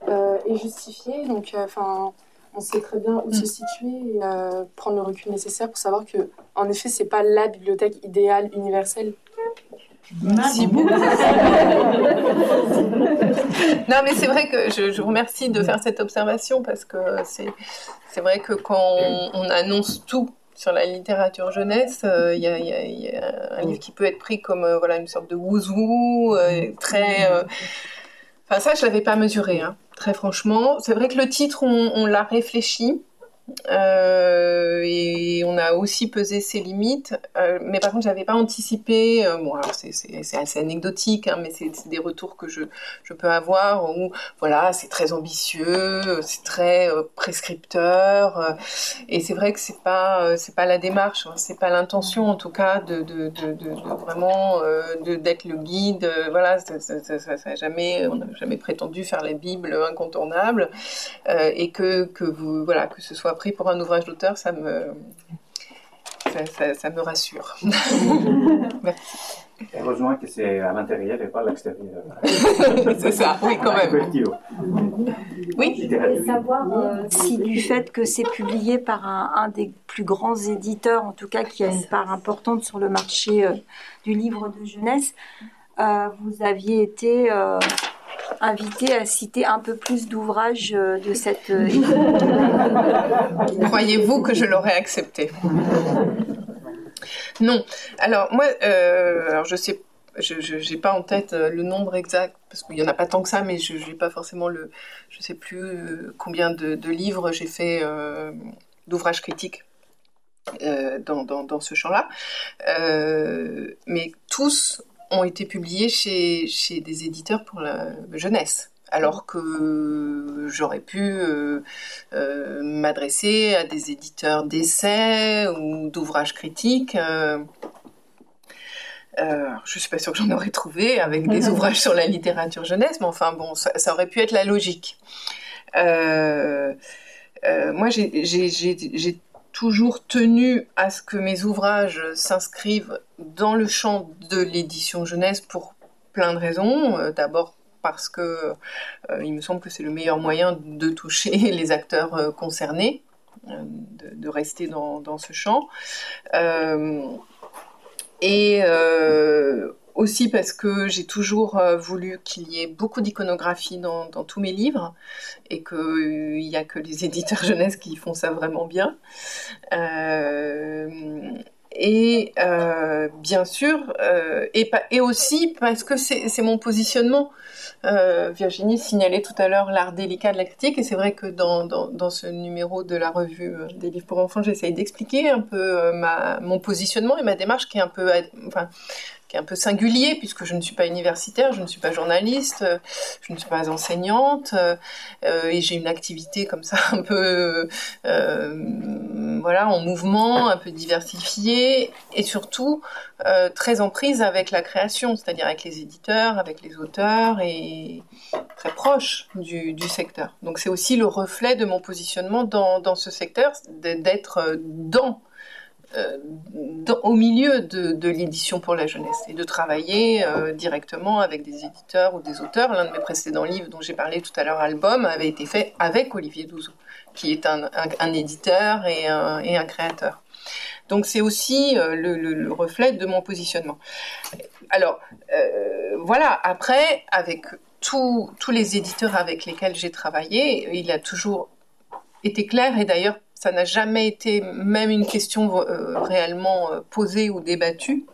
est justifié, donc enfin on sait très bien où se situer et euh, prendre le recul nécessaire pour savoir que, en effet, c'est pas la bibliothèque idéale universelle. Merci beaucoup. non, mais c'est vrai que je, vous remercie de faire cette observation parce que c'est, c'est vrai que quand on, annonce tout sur la littérature jeunesse, euh, il y, a, un livre qui peut être pris comme euh, voilà une sorte de wouzou, très. Enfin, ça, je l'avais pas mesuré. Hein très franchement. C'est vrai que le titre, on l'a réfléchi. Euh, et on a aussi pesé ses limites. Euh, mais par contre, j'avais pas anticipé. Euh, bon, c'est assez anecdotique, hein, mais c'est des retours que je, je peux avoir où voilà, c'est très ambitieux, c'est très prescripteur. et c'est vrai que c'est pas c'est pas la démarche, hein, c'est pas l'intention en tout cas de, de, de, de vraiment d'être le guide. voilà, ça, ça, ça, jamais on n'a jamais prétendu faire la Bible incontournable et que que vous voilà que ce soit pris pour un ouvrage d'auteur, ça me, ça, me rassure. Merci. Heureusement que c'est à l'intérieur et pas à l'extérieur. c'est ça, oui, quand même. Oui. savoir euh, si du fait que c'est publié par un, des plus grands éditeurs, en tout cas qui a une part importante sur le marché euh, du livre de jeunesse, euh, vous aviez été invité à citer un peu plus d'ouvrages euh, de cette. Euh, Croyez-vous que je l'aurais accepté? Non. Alors moi, euh, alors je sais, je n'ai pas en tête le nombre exact parce qu'il y en a pas tant que ça, mais je n'ai pas forcément le, je sais plus combien de, livres j'ai fait d'ouvrages critiques. dans, dans, ce champ-là. mais tous ont été publiés chez, chez des éditeurs pour la jeunesse alors que j'aurais pu euh, euh, m'adresser à des éditeurs d'essais ou d'ouvrages critiques. Euh, je suis pas sûre que j'en aurais trouvé avec des ouvrages sur la littérature jeunesse, mais enfin bon, ça, ça aurait pu être la logique. moi, j'ai toujours tenu à ce que mes ouvrages s'inscrivent dans le champ de l'édition jeunesse pour plein de raisons. Euh, d'abord parce que euh, il me semble que c'est le meilleur moyen de toucher les acteurs euh, concernés, de, rester dans, dans ce champ. et aussi parce que j'ai toujours euh, voulu qu'il y ait beaucoup d'iconographie dans, tous mes livres et qu'il euh, n'y a que les éditeurs jeunesse qui font ça vraiment bien. Euh, et bien sûr, et, aussi parce que c'est mon positionnement. Virginie signalait tout à l'heure l'art délicat de la critique, et c'est vrai que dans, dans, ce numéro de la revue des livres pour enfants, j'essaye d'expliquer un peu mon positionnement et ma démarche qui est un peu, enfin, un peu singulier puisque je ne suis pas universitaire, je ne suis pas journaliste, je ne suis pas enseignante euh, et j'ai une activité comme ça un peu euh, voilà en mouvement, un peu diversifiée et surtout euh, très en prise avec la création, c'est-à-dire avec les éditeurs, avec les auteurs et très proche du, secteur. Donc c'est aussi le reflet de mon positionnement dans ce secteur, d'être dans au milieu de, l'édition pour la jeunesse et de travailler directement avec des éditeurs ou des auteurs. L'un de mes précédents livres dont j'ai parlé tout à l'heure, Album, avait été fait avec Olivier Douzou, qui est un, éditeur et un, créateur. Donc c'est aussi le, reflet de mon positionnement. Alors voilà, après, avec tous les éditeurs avec lesquels j'ai travaillé, il a toujours été clair, et d'ailleurs ça n'a jamais été même une question euh, réellement euh, posée ou débattue,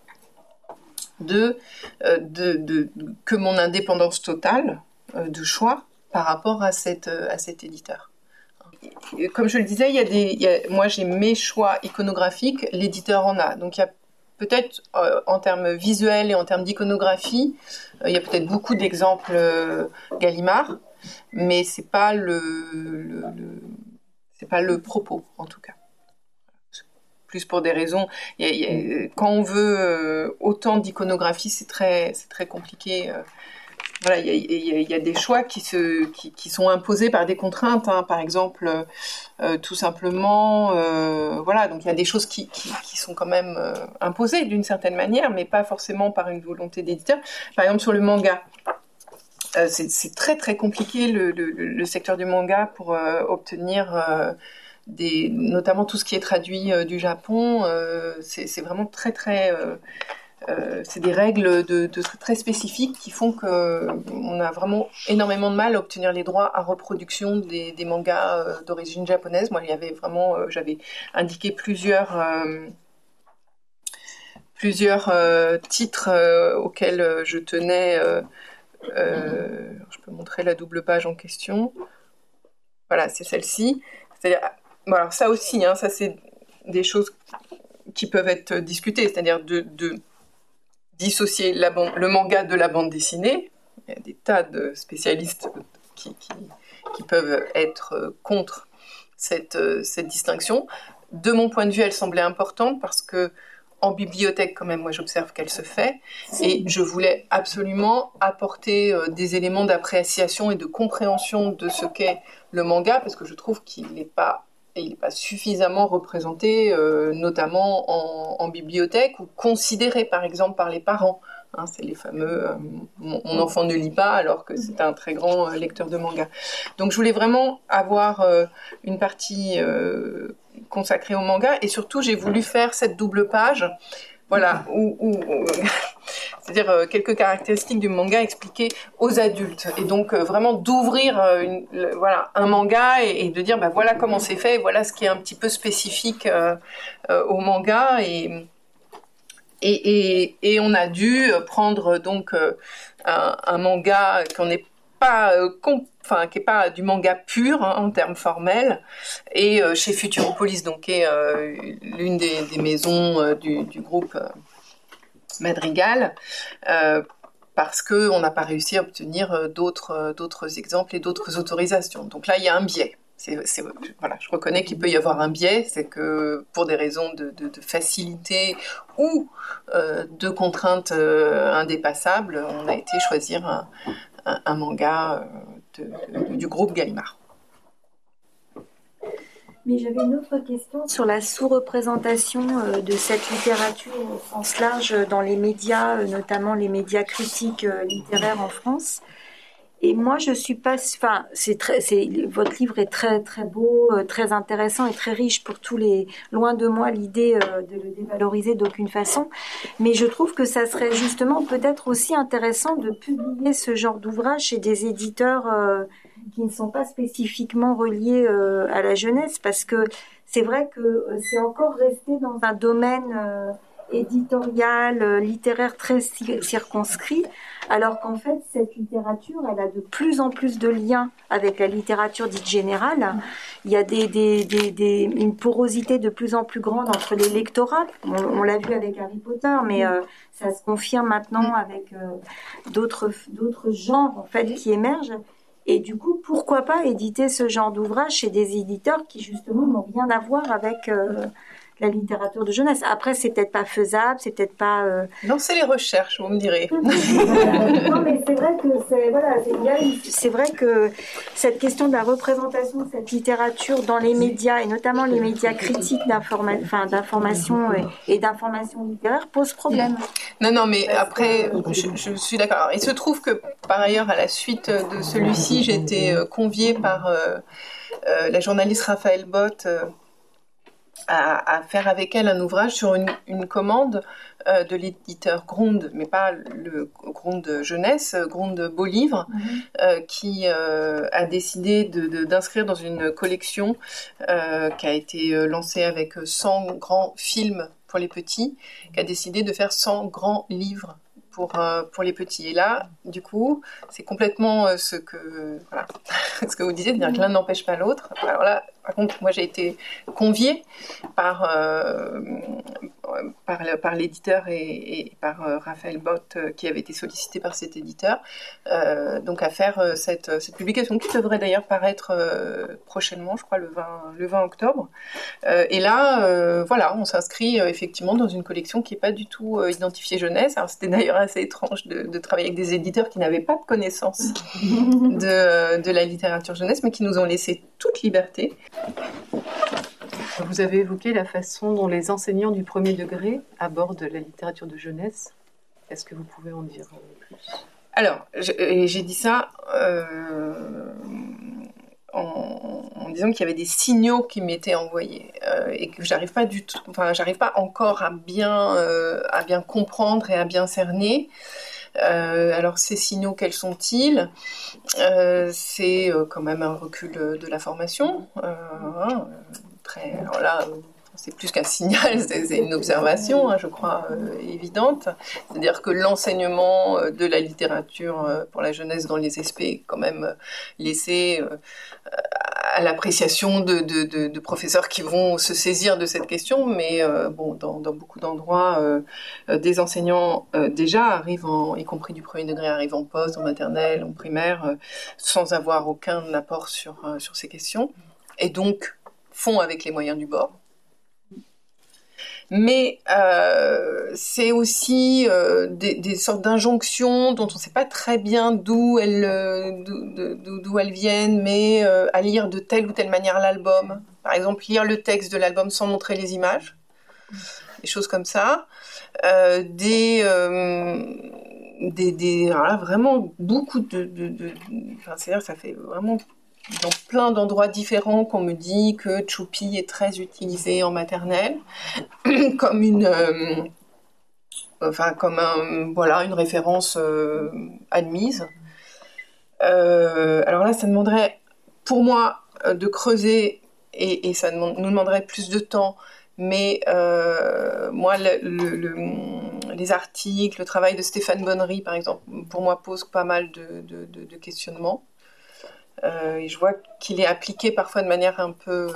de, euh, de, que mon indépendance totale de choix par rapport à, cette, à cet éditeur. Comme je le disais, il y a des, moi j'ai mes choix iconographiques, l'éditeur en a. Donc il y a peut-être en termes visuels et en termes d'iconographie, il y a peut-être beaucoup d'exemples Gallimard, mais c'est pas le c'est pas le propos, en tout cas. Plus pour des raisons. quand on veut euh, autant d'iconographie, c'est très, très compliqué. Euh. voilà, il y, a, des choix qui, se, qui, sont imposés par des contraintes. Hein. Par exemple, euh, tout simplement, voilà, donc il y a des choses qui, qui sont quand même imposées d'une certaine manière, mais pas forcément par une volonté d'éditeur. Par exemple, sur le manga. Euh, c'est très très compliqué le, secteur du manga pour euh, obtenir euh, des, notamment tout ce qui est traduit du Japon. c'est vraiment très très c'est des règles de, très spécifiques qui font qu'on a vraiment énormément de mal à obtenir les droits à reproduction des, mangas d'origine japonaise. Moi, il y avait vraiment, j'avais indiqué plusieurs plusieurs titres auxquels je tenais euh, je peux montrer la double page en question. Voilà, c'est celle-ci. C'est-à-dire, voilà, ça aussi, hein, ça c'est des choses qui peuvent être discutées, c'est-à-dire de, dissocier le manga de la bande dessinée. Il y a des tas de spécialistes qui, peuvent être contre cette, cette distinction. De mon point de vue, elle semblait importante parce que en bibliothèque quand même, moi j'observe qu'elle se fait. Et je voulais absolument apporter euh, des éléments d'appréciation et de compréhension de ce qu'est le manga, parce que je trouve qu'il n'est pas, il pas suffisamment représenté, euh, notamment en, bibliothèque, ou considéré par exemple par les parents. Hein, c'est les fameux euh, mon, enfant ne lit pas alors que c'est un très grand lecteur de manga. Donc je voulais vraiment avoir une partie consacré au manga et surtout j'ai voulu faire cette double page voilà, c'est-à-dire euh, quelques caractéristiques du manga expliquées aux adultes, et donc euh, vraiment d'ouvrir euh, voilà un manga et, de dire bah voilà comment c'est fait, voilà ce qui est un petit peu spécifique au manga et et, on a dû prendre donc un, un manga qu'on n'est pas enfin qui pas du manga pur hein, en termes formels, et euh, chez Futuropolis, donc qui est euh, l'une des, maisons euh, du, groupe Madrigal, parce qu'on n'a pas réussi à obtenir d'autres d'autres exemples et d'autres autorisations. Donc là, il y a un biais. C'est, voilà, je reconnais qu'il peut y avoir un biais, c'est que pour des raisons de, facilité ou de contraintes indépassables, on a été choisir un, manga du groupe Gallimard. Mais j'avais une autre question sur la sous-représentation euh, de cette littérature au sens large dans les médias, euh, notamment les médias critiques euh, littéraires en France. Et moi, je suis pas, enfin, c'est très, c'est, votre livre est très, très beau, très intéressant et très riche pour tous les, loin de moi l'idée de le dévaloriser d'aucune façon. Mais je trouve que ça serait justement peut-être aussi intéressant de publier ce genre d'ouvrage chez des éditeurs qui ne sont pas spécifiquement reliés euh, à la jeunesse, parce que c'est vrai que euh, c'est encore resté dans un domaine euh, éditorial, littéraire très circonscrit, alors qu'en fait, cette littérature, elle a de plus en plus de liens avec la littérature dite générale. Il y a une porosité de plus en plus grande entre les lectorats. On, l'a vu avec Harry Potter, mais ça se confirme maintenant avec d'autres d'autres genres en fait qui émergent. Et du coup, pourquoi pas éditer ce genre d'ouvrage chez des éditeurs qui justement n'ont rien à voir avec euh, la littérature de jeunesse. Après, c'est peut-être pas faisable, c'est peut-être pas. Euh... Lancez les recherches, vous me direz. non, mais c'est vrai que c'est voilà, c'est vrai que cette question de la représentation de cette littérature dans les médias et notamment les médias critiques d'information et, et d'information littéraire pose problème. Non, non, mais après, je, je suis d'accord. Il se trouve que par ailleurs, à la suite de celui-ci, j'ai été euh, conviée par euh, euh, la journaliste Raphaël Bott à, faire avec elle un ouvrage sur une, commande euh, de l'éditeur Grund, mais pas le Grund jeunesse, Grund beau livre, mhm. euh, qui euh, a décidé d'inscrire dans une collection qui a été lancée avec 100 grands films pour les petits, qui a décidé de faire 100 grands livres pour, pour les petits. Et là, du coup, c'est complètement ce, que, voilà, ce que vous disiez, c'est-à-dire que l'un n'empêche pas l'autre. Alors là, par contre, moi j'ai été conviée par, euh, par, l'éditeur et, par euh, Raphaël Bott euh, qui avait été sollicité par cet éditeur, donc à faire cette, publication qui devrait d'ailleurs paraître prochainement, je crois le 20, le 20 octobre. et là, voilà, on s'inscrit effectivement dans une collection qui n'est pas du tout identifiée jeunesse. c'était d'ailleurs assez étrange de, travailler avec des éditeurs qui n'avaient pas de connaissance de, de la littérature jeunesse, mais qui nous ont laissé toute liberté. Vous avez évoqué la façon dont les enseignants du premier degré abordent la littérature de jeunesse. Est-ce que vous pouvez en dire plus? Alors, j'ai dit ça euh, en, disant qu'il y avait des signaux qui m'étaient envoyés euh, et que j'arrive pas du tout, enfin, j'arrive pas encore à bien, euh, à bien comprendre et à bien cerner. Euh, alors ces signaux, quels sont-ils? Euh, C'est euh, quand même un recul de la formation. Hein, alors là, c'est plus qu'un signal, c'est une observation, hein, je crois, évidente. C'est-à-dire que l'enseignement de la littérature pour la jeunesse dans les SP est quand même laissé à l'appréciation de, professeurs qui vont se saisir de cette question, mais euh, bon, dans, beaucoup d'endroits, euh, euh, des enseignants déjà arrivent, en, y compris du premier degré, arrivent en poste, en maternelle, en primaire, sans avoir aucun apport sur, sur ces questions, et donc font avec les moyens du bord mais euh, c'est aussi euh, des, sortes d'injonctions dont on ne sait pas très bien d'où elles, euh, viennent, mais à lire de telle ou telle manière l'album. Par exemple, lire le texte de l'album sans montrer les images, des choses comme ça. des, des, des vraiment beaucoup de, de, c'est-à-dire ça fait vraiment dans plein d'endroits différents qu'on me dit que Choupi est très utilisé en maternelle comme une euh, enfin comme un, voilà une référence euh, admise. Euh, alors là, ça demanderait pour moi de creuser et, ça nous demanderait plus de temps. Mais moi, les articles, le travail de Stéphane Bonnery, par exemple, pour moi pose pas mal de, de questionnements. Euh, et je vois qu'il est appliqué parfois de manière un peu,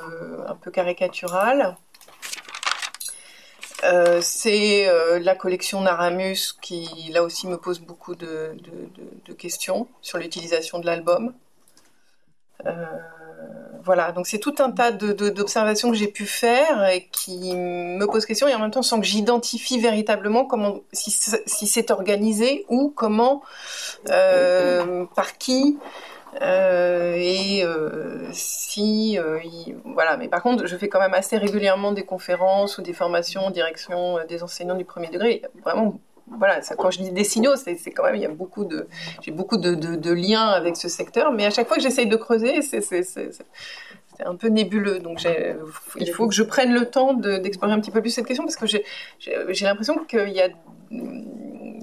un peu caricaturale. Euh, c'est euh, la collection Naramus qui, là aussi, me pose beaucoup de, de, questions sur l'utilisation de l'album. voilà, donc c'est tout un tas d'observations que j'ai pu faire et qui me posent question et en même temps sans que j'identifie véritablement comment, si, si c'est organisé ou comment, par qui, euh, et euh, si, euh, voilà, mais par contre, je fais quand même assez régulièrement des conférences ou des formations en direction des enseignants du premier degré. vraiment, voilà, quand je dis des signaux, c'est quand même, il y a beaucoup de, j'ai beaucoup de, liens avec ce secteur, mais à chaque fois que j'essaye de creuser, c'est un peu nébuleux. Donc il faut que je prenne le temps d'explorer un petit peu plus cette question parce que j'ai l'impression qu'il y a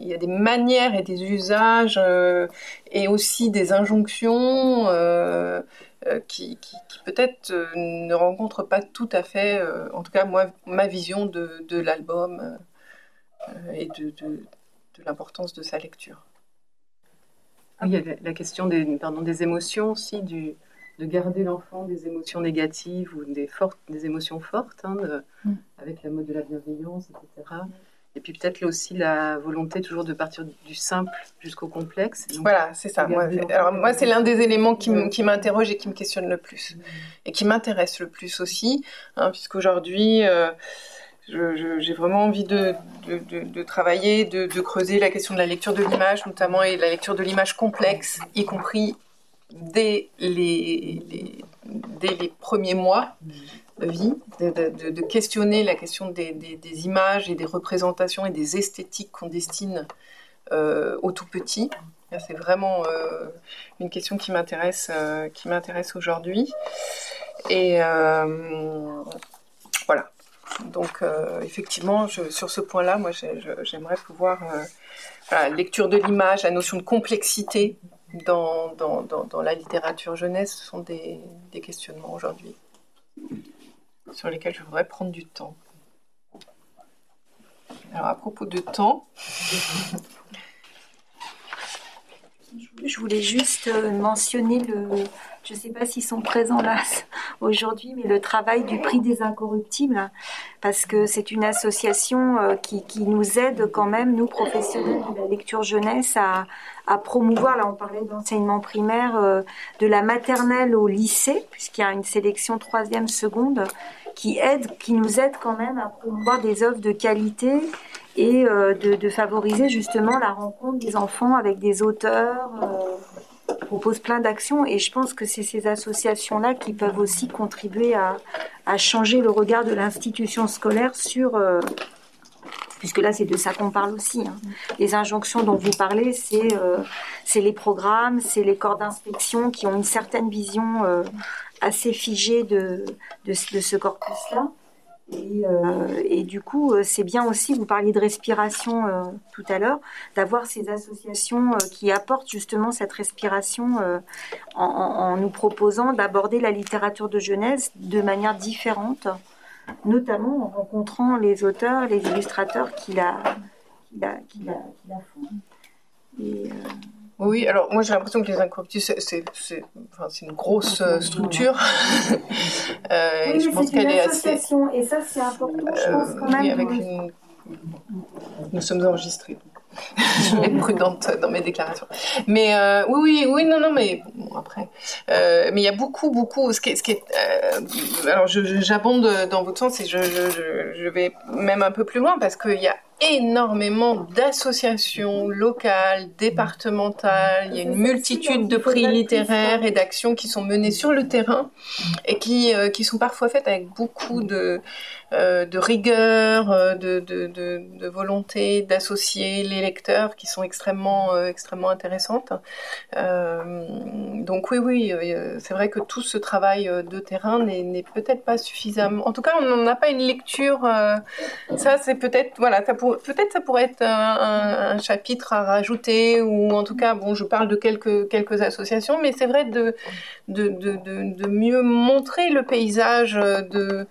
il y a des manières et des usages euh, et aussi des injonctions euh, euh, qui, peut-être ne rencontrent pas tout à fait, en tout cas moi, ma vision de, l'album et de, l'importance de sa lecture. il y a la question des, pardon, des émotions aussi, du, de garder l'enfant des émotions négatives ou des, fortes, des émotions fortes, hein, mm. avec la mode de la bienveillance, etc Et puis peut-être aussi la volonté toujours de partir du simple jusqu'au complexe. voilà, c'est ça. Moi, alors moi, c'est l'un des éléments qui m'interroge et qui me questionne le plus. Et qui m'intéresse le plus aussi, hein, puisqu'aujourd'hui, euh, j'ai vraiment envie de, de, travailler, de, creuser la question de la lecture de l'image, notamment, et la lecture de l'image complexe, y compris dès les, dès les premiers mois vie, de, questionner la question des, images et des représentations et des esthétiques qu'on destine euh, aux tout petits. C'est vraiment euh, une question qui m'intéresse, euh, aujourd'hui. Et voilà. Donc effectivement, sur ce point-là, moi, j'aimerais pouvoir la lecture de l'image, la notion de complexité dans, dans, la littérature jeunesse, ce sont des questionnements aujourd'hui sur lesquels je voudrais prendre du temps. Alors à propos de temps, je voulais juste euh, mentionner le, je ne sais pas s'ils sont présents là aujourd'hui, mais le travail du prix des incorruptibles, parce que c'est une association euh, qui, nous aide quand même, nous professionnels de la lecture jeunesse, à, promouvoir, là on parlait d'enseignement primaire, euh, de la maternelle au lycée, puisqu'il y a une sélection troisième, seconde, qui aide, qui nous aide quand même à promouvoir des œuvres de qualité et euh, de, favoriser justement la rencontre des enfants avec des auteurs. Euh, propose plein d'actions et je pense que c'est ces associations-là qui peuvent aussi contribuer à, changer le regard de l'institution scolaire sur, euh, puisque là c'est de ça qu'on parle aussi. Hein. Les injonctions dont vous parlez, c'est c'est les programmes, c'est les corps d'inspection qui ont une certaine vision assez figée de, de, ce corpus-là. Euh, et, du coup, euh, c'est bien aussi, vous parliez de respiration euh, tout à l'heure, d'avoir ces associations qui apportent justement cette respiration en, nous proposant d'aborder la littérature de jeunesse de manière différente, notamment en rencontrant les auteurs, les illustrateurs qui la, qui la, qui la, font. Et, oui, alors moi j'ai l'impression que les incorruptibles, c'est enfin, une grosse euh, structure. euh, oui, je pense qu'elle est assez. Et ça, c'est important, je pense, quand même. Oui, avec une... Nous sommes enregistrés. je vais être prudente dans mes déclarations. Mais euh, oui, oui, oui, non, non, mais bon, après. Euh, mais il y a beaucoup, beaucoup. Ce qui est, ce qui est euh, alors, j'abonde dans votre sens et je, je, je, vais même un peu plus loin parce qu'il y a énormément d'associations locales, départementales. Il y a une multitude de prix littéraires et d'actions qui sont menées sur le terrain et qui, euh, qui sont parfois faites avec beaucoup de, euh, de rigueur, euh, de, de, volonté d'associer les lecteurs qui sont extrêmement, extrêmement intéressantes. donc oui, oui, c'est vrai que tout ce travail de terrain n'est peut-être pas suffisamment. En tout cas, on n'en a pas une lecture. ça, c'est peut-être voilà, ça pour peut-être ça pourrait être un, chapitre à rajouter, ou en tout cas, bon, je parle de quelques, quelques associations, mais c'est vrai de, de, de, de, mieux montrer le paysage de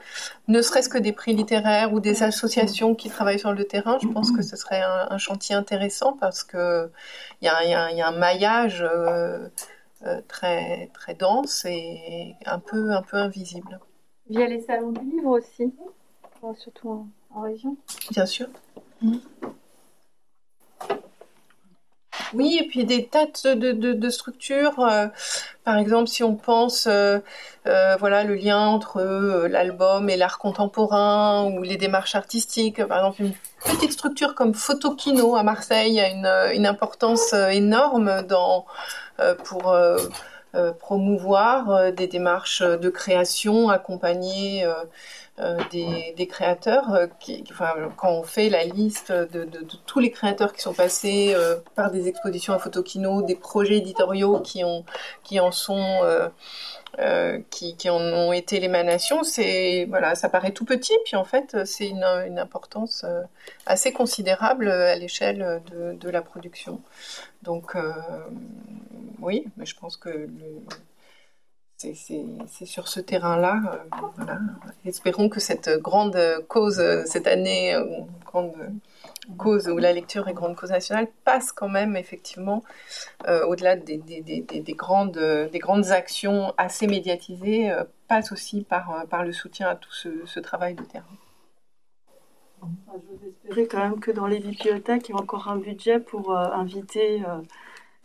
ne serait-ce que des prix littéraires ou des associations qui travaillent sur le terrain. Je pense que ce serait un, chantier intéressant parce qu'il y, a, y, a, y a un maillage euh, euh, très, très dense et un peu, un peu invisible. Via les salons du livre aussi, surtout en région. Bien sûr. Oui, et puis des tas de, structures. Euh, par exemple, si on pense, euh, euh, voilà, le lien entre l'album et l'art contemporain ou les démarches artistiques. Par exemple, une petite structure comme Photokino à Marseille a une, une importance énorme dans, pour promouvoir des démarches de création accompagnées euh, des, créateurs. Euh, qui, enfin, quand on fait la liste de, tous les créateurs qui sont passés euh, par des expositions à Photokino, des projets éditoriaux qui, ont, qui en sont... qui, qui, en ont été l'émanation, c'est voilà, ça paraît tout petit, puis en fait, c'est une, importance assez considérable à l'échelle de, la production. Donc, oui, mais je pense que c'est sur ce terrain-là. Euh, Espérons que cette grande cause, cette année, euh, grande cause où la lecture est grande cause nationale, passe quand même effectivement euh, au-delà des, grandes, des grandes actions assez médiatisées, passe aussi par, par le soutien à tout ce, travail de terrain. J'ose espérer quand même que dans les bibliothèques, il y a encore un budget pour inviter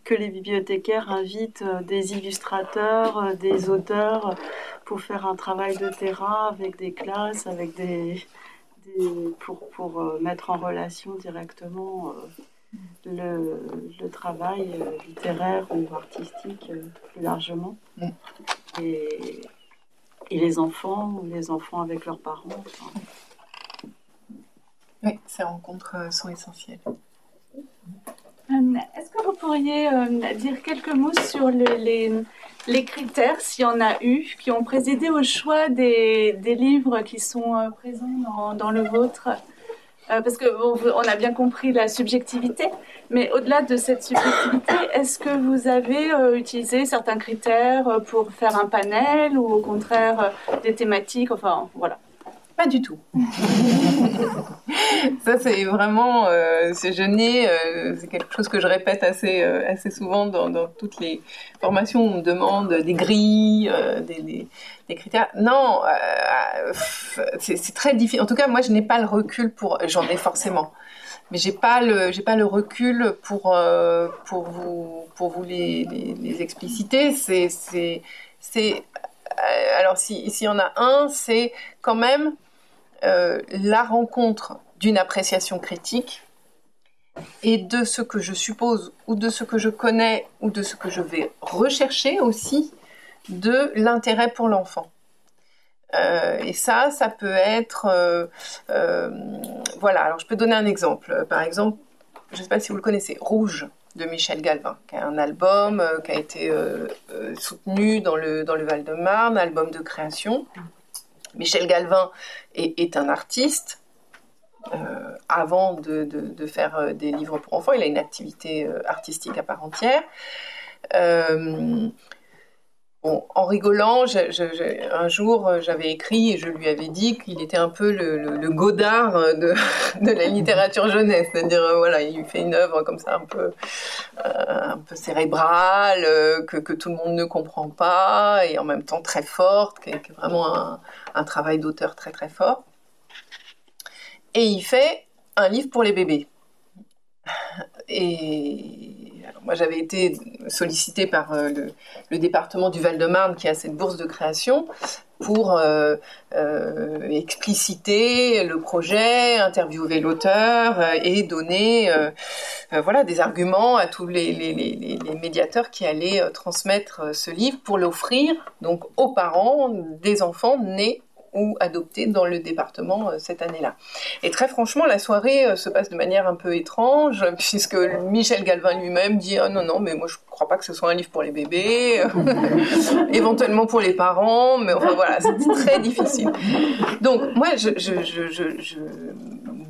que les bibliothécaires invitent des illustrateurs, des auteurs pour faire un travail de terrain avec des classes, avec des, pour, pour mettre en relation directement le, le travail euh, littéraire ou artistique euh, plus largement. Mm. Et, et, les enfants, ou les enfants avec leurs parents. Oui, ces rencontres euh, sont essentielles. Est-ce que vous pourriez dire quelques mots sur les, critères, s'il y en a eu, qui ont présidé au choix des, livres qui sont présents dans, le vôtre? Euh, parce que a bien compris la subjectivité, mais au-delà de cette subjectivité, est-ce que vous avez euh, utilisé certains critères euh, pour faire un panel ou au contraire des thématiques Enfin, voilà. Pas du tout. ça, c'est vraiment, euh, c'est euh, c'est quelque chose que je répète assez, euh, souvent dans, toutes les formations on me demande des grilles, des, des, critères. Non, c'est très difficile. En tout cas, moi, je n'ai pas le recul pour, j'en ai forcément, mais j'ai pas pas le recul pour, vous, les, expliciter. C'est, alors s'il si y en a un, c'est quand même euh, la rencontre d'une appréciation critique et de ce que je suppose ou de ce que je connais ou de ce que je vais rechercher aussi de l'intérêt pour l'enfant. Euh, et ça, ça peut être... Euh, voilà, alors je peux donner un exemple. Par exemple, je ne sais pas si vous le connaissez, Rouge de Michel Galvin, qui est un album qui a été soutenu dans le, dans le Val-de-Marne, album de création. Michel Galvin est, un artiste. Euh, avant de, faire euh, des livres pour enfants, il a une activité euh, artistique à part entière. En rigolant, un jour, j'avais écrit et je lui avais dit qu'il était un peu le, Godard de, la littérature jeunesse, c'est-à-dire voilà, il fait une œuvre comme ça un peu, un peu cérébrale, que, tout le monde ne comprend pas et en même temps très forte, qui est vraiment un, un travail d'auteur très très fort. Et il fait un livre pour les bébés. Et moi, j'avais été sollicitée par euh, le, département du Val-de-Marne qui a cette bourse de création pour euh, euh, expliciter le projet, interviewer l'auteur et donner voilà, des arguments à tous les, les, médiateurs qui allaient transmettre ce livre pour l'offrir donc aux parents des enfants nés ou adopté dans le département euh, cette année-là. Et très franchement, la soirée euh, se passe de manière un peu étrange, puisque Michel Galvin lui-même dit ah non non mais moi je crois pas que ce soit un livre pour les bébés, éventuellement pour les parents, mais enfin voilà c'est très difficile. Donc moi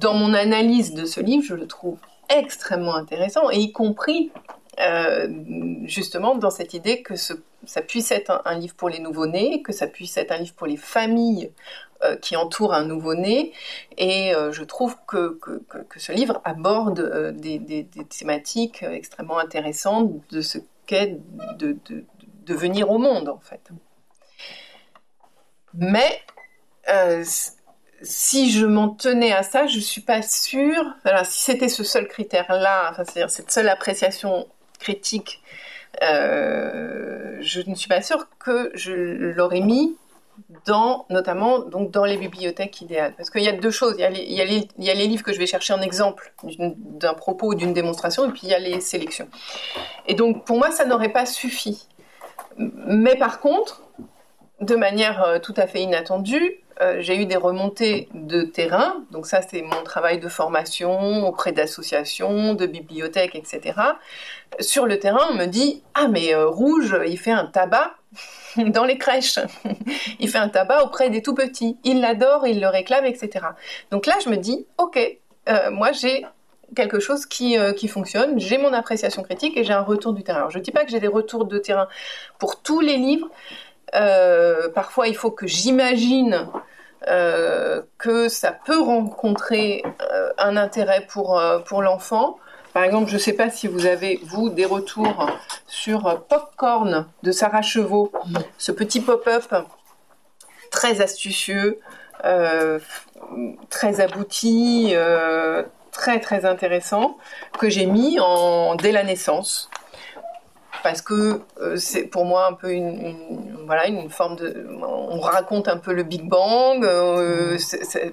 dans mon analyse de ce livre, je le trouve extrêmement intéressant, et y compris euh, justement dans cette idée que ça puisse être un, livre pour les nouveau-nés, que ça puisse être un livre pour les familles euh, qui entourent un nouveau-né. Et euh, je trouve que, que, ce livre aborde des, des, thématiques extrêmement intéressantes de ce qu'est de, venir au monde, en fait. Mais si je m'en tenais à ça, je suis pas sûre. Alors, si c'était ce seul critère-là, c'est-à-dire cette seule appréciation critique, euh, je ne suis pas sûre que je l'aurais mis dans, notamment donc dans les bibliothèques idéales. Parce qu'il y a deux choses. Il y il y a les livres que je vais chercher en exemple d'un propos ou d'une démonstration, et puis il y a les sélections. Et donc pour moi, ça n'aurait pas suffi. Mais par contre, de manière euh, tout à fait inattendue, euh, j'ai eu des remontées de terrain, donc ça c'est mon travail de formation auprès d'associations, de bibliothèques, etc. Sur le terrain, on me dit ah mais euh, Rouge, il fait un tabac dans les crèches, il fait un tabac auprès des tout petits, il l'adore, il le réclame, etc. Donc là je me dis ok, euh, moi j'ai quelque chose qui, qui fonctionne, j'ai mon appréciation critique et j'ai un retour du terrain. Alors, je ne dis pas que j'ai des retours de terrain pour tous les livres, euh, parfois, il faut que j'imagine euh, que ça peut rencontrer euh, un intérêt pour, l'enfant. Par exemple, je ne sais pas si vous avez, vous, des retours sur Popcorn de Sarah Chevaux, ce petit pop-up très astucieux, très abouti, très très intéressant, que j'ai mis dès la naissance. Parce que euh, c'est pour moi un peu une, voilà, une forme de. On raconte un peu le Big Bang. Euh,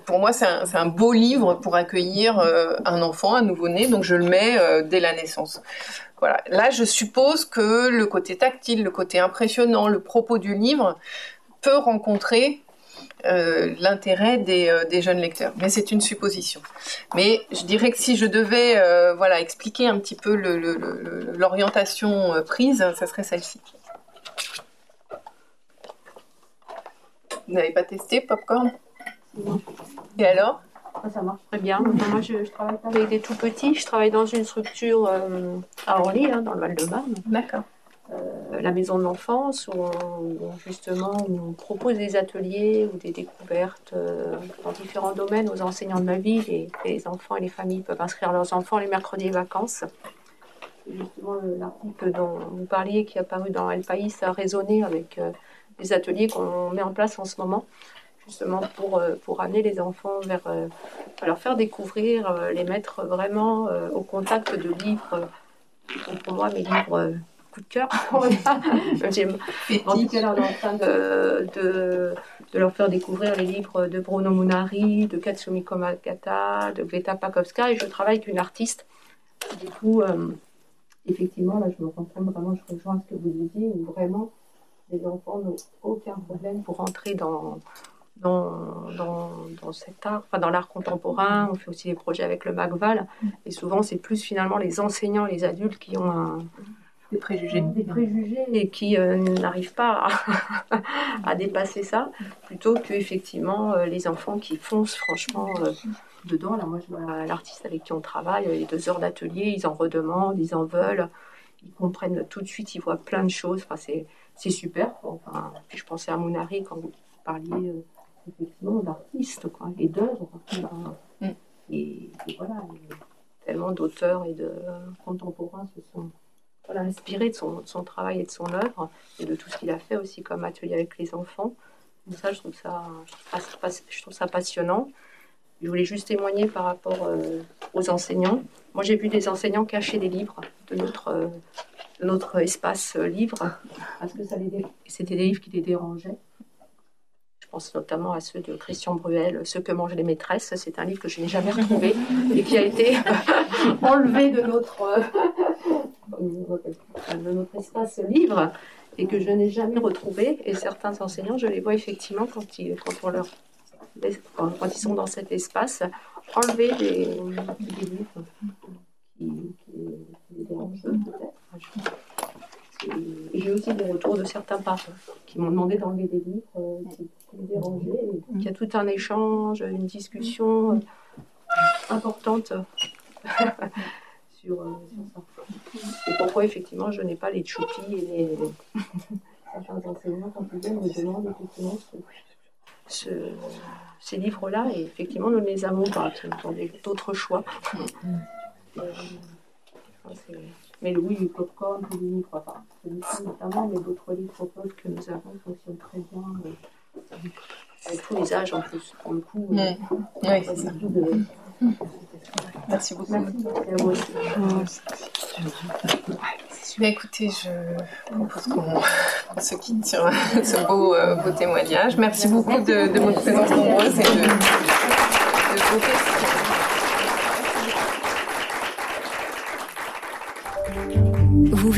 pour moi, c'est un, un, beau livre pour accueillir un enfant, un nouveau-né. Donc je le mets dès la naissance. Voilà. Là, je suppose que le côté tactile, le côté impressionnant, le propos du livre peut rencontrer euh, l'intérêt euh, des, jeunes lecteurs. Mais c'est une supposition. Mais je dirais que si je devais euh, voilà, expliquer un petit peu l'orientation prise, ça serait celle-ci. Vous n'avez pas testé Popcorn? Et alors? Ça marche très bien. Moi, je, travaille pas avec des tout petits. Je travaille dans une structure à Orly, hein, dans le Val-de-Marne. D'accord. Euh, la maison de l'enfance où, justement on propose des ateliers ou des découvertes euh, dans différents domaines aux enseignants de ma ville et les enfants et les familles peuvent inscrire leurs enfants les mercredis et vacances. justement l'article dont vous parliez qui est apparu dans El País a résonné avec les euh, ateliers qu'on met en place en ce moment justement pour, pour amener les enfants vers, leur faire découvrir, les mettre vraiment au contact de livres, pour moi mes livres coup de cœur. J'ai en train de, de, de, leur faire découvrir les livres de Bruno Munari, de Katsumi Komakata, de Greta Pakowska, et je travaille avec une artiste. Du coup, euh, effectivement, là, je me rends compte vraiment, je rejoins ce que vous disiez, où vraiment, les enfants n'ont aucun problème pour entrer dans, dans, dans, dans, cet art, enfin dans l'art contemporain. On fait aussi des projets avec le MACVAL. Et souvent, c'est plus finalement les enseignants, les adultes qui ont un, des préjugés. Des préjugés et qui euh, n'arrivent pas à, dépasser ça, plutôt que effectivement euh, les enfants qui foncent franchement euh, dedans. Là, moi, je vois l'artiste avec qui on travaille, les deux heures d'atelier, ils en redemandent, ils en veulent, ils comprennent tout de suite, ils voient plein de choses. Enfin, c'est, c'est super. Enfin, puis je pensais à Mounari quand vous parliez effectivement d'artistes et d'œuvres. Mm. et, et, voilà, tellement d'auteurs et de contemporains se sont voilà, inspiré de son, son, travail et de son œuvre et de tout ce qu'il a fait aussi comme atelier avec les enfants. Donc ça, je trouve ça, je trouve ça passionnant. Je voulais juste témoigner par rapport euh, aux enseignants. Moi, j'ai vu des enseignants cacher des livres de notre, euh, de notre espace euh, livre parce que c'était des livres qui les dérangeaient. Je pense notamment à ceux de Christian Bruel, Ce que mangent les maîtresses. C'est un livre que je n'ai jamais retrouvé et qui a été enlevé de notre, de notre espace livre et que je n'ai jamais retrouvé. Et certains enseignants, je les vois effectivement quand ils, quand ils sont dans cet espace, enlever des, livres qui, les dérangent peut-être. J'ai aussi des retours de certains parents qui m'ont demandé d'enlever des livres euh, qui, dérangeaient. Il y a tout un échange, une discussion euh, importante sur, euh, sur, Et pourquoi, effectivement, je n'ai pas les choupis et les. Certains enseignants, quand ils viennent, me demandent effectivement ce, ces livres-là, et effectivement, nous ne les avons pas. Nous d'autres choix. Euh, mais oui, Popcorn, tous les livres, enfin, celui-ci notamment, mais d'autres livres pop que nous avons fonctionnent très bien. Euh, avec tous les âges en plus, pour le coup. Oui, c'est ça. De, Merci beaucoup. Merci. écoutez, je propose qu'on se quitte sur ce beau, euh, beau témoignage. Merci beaucoup de, de, votre présence nombreuse et de, de vos questions.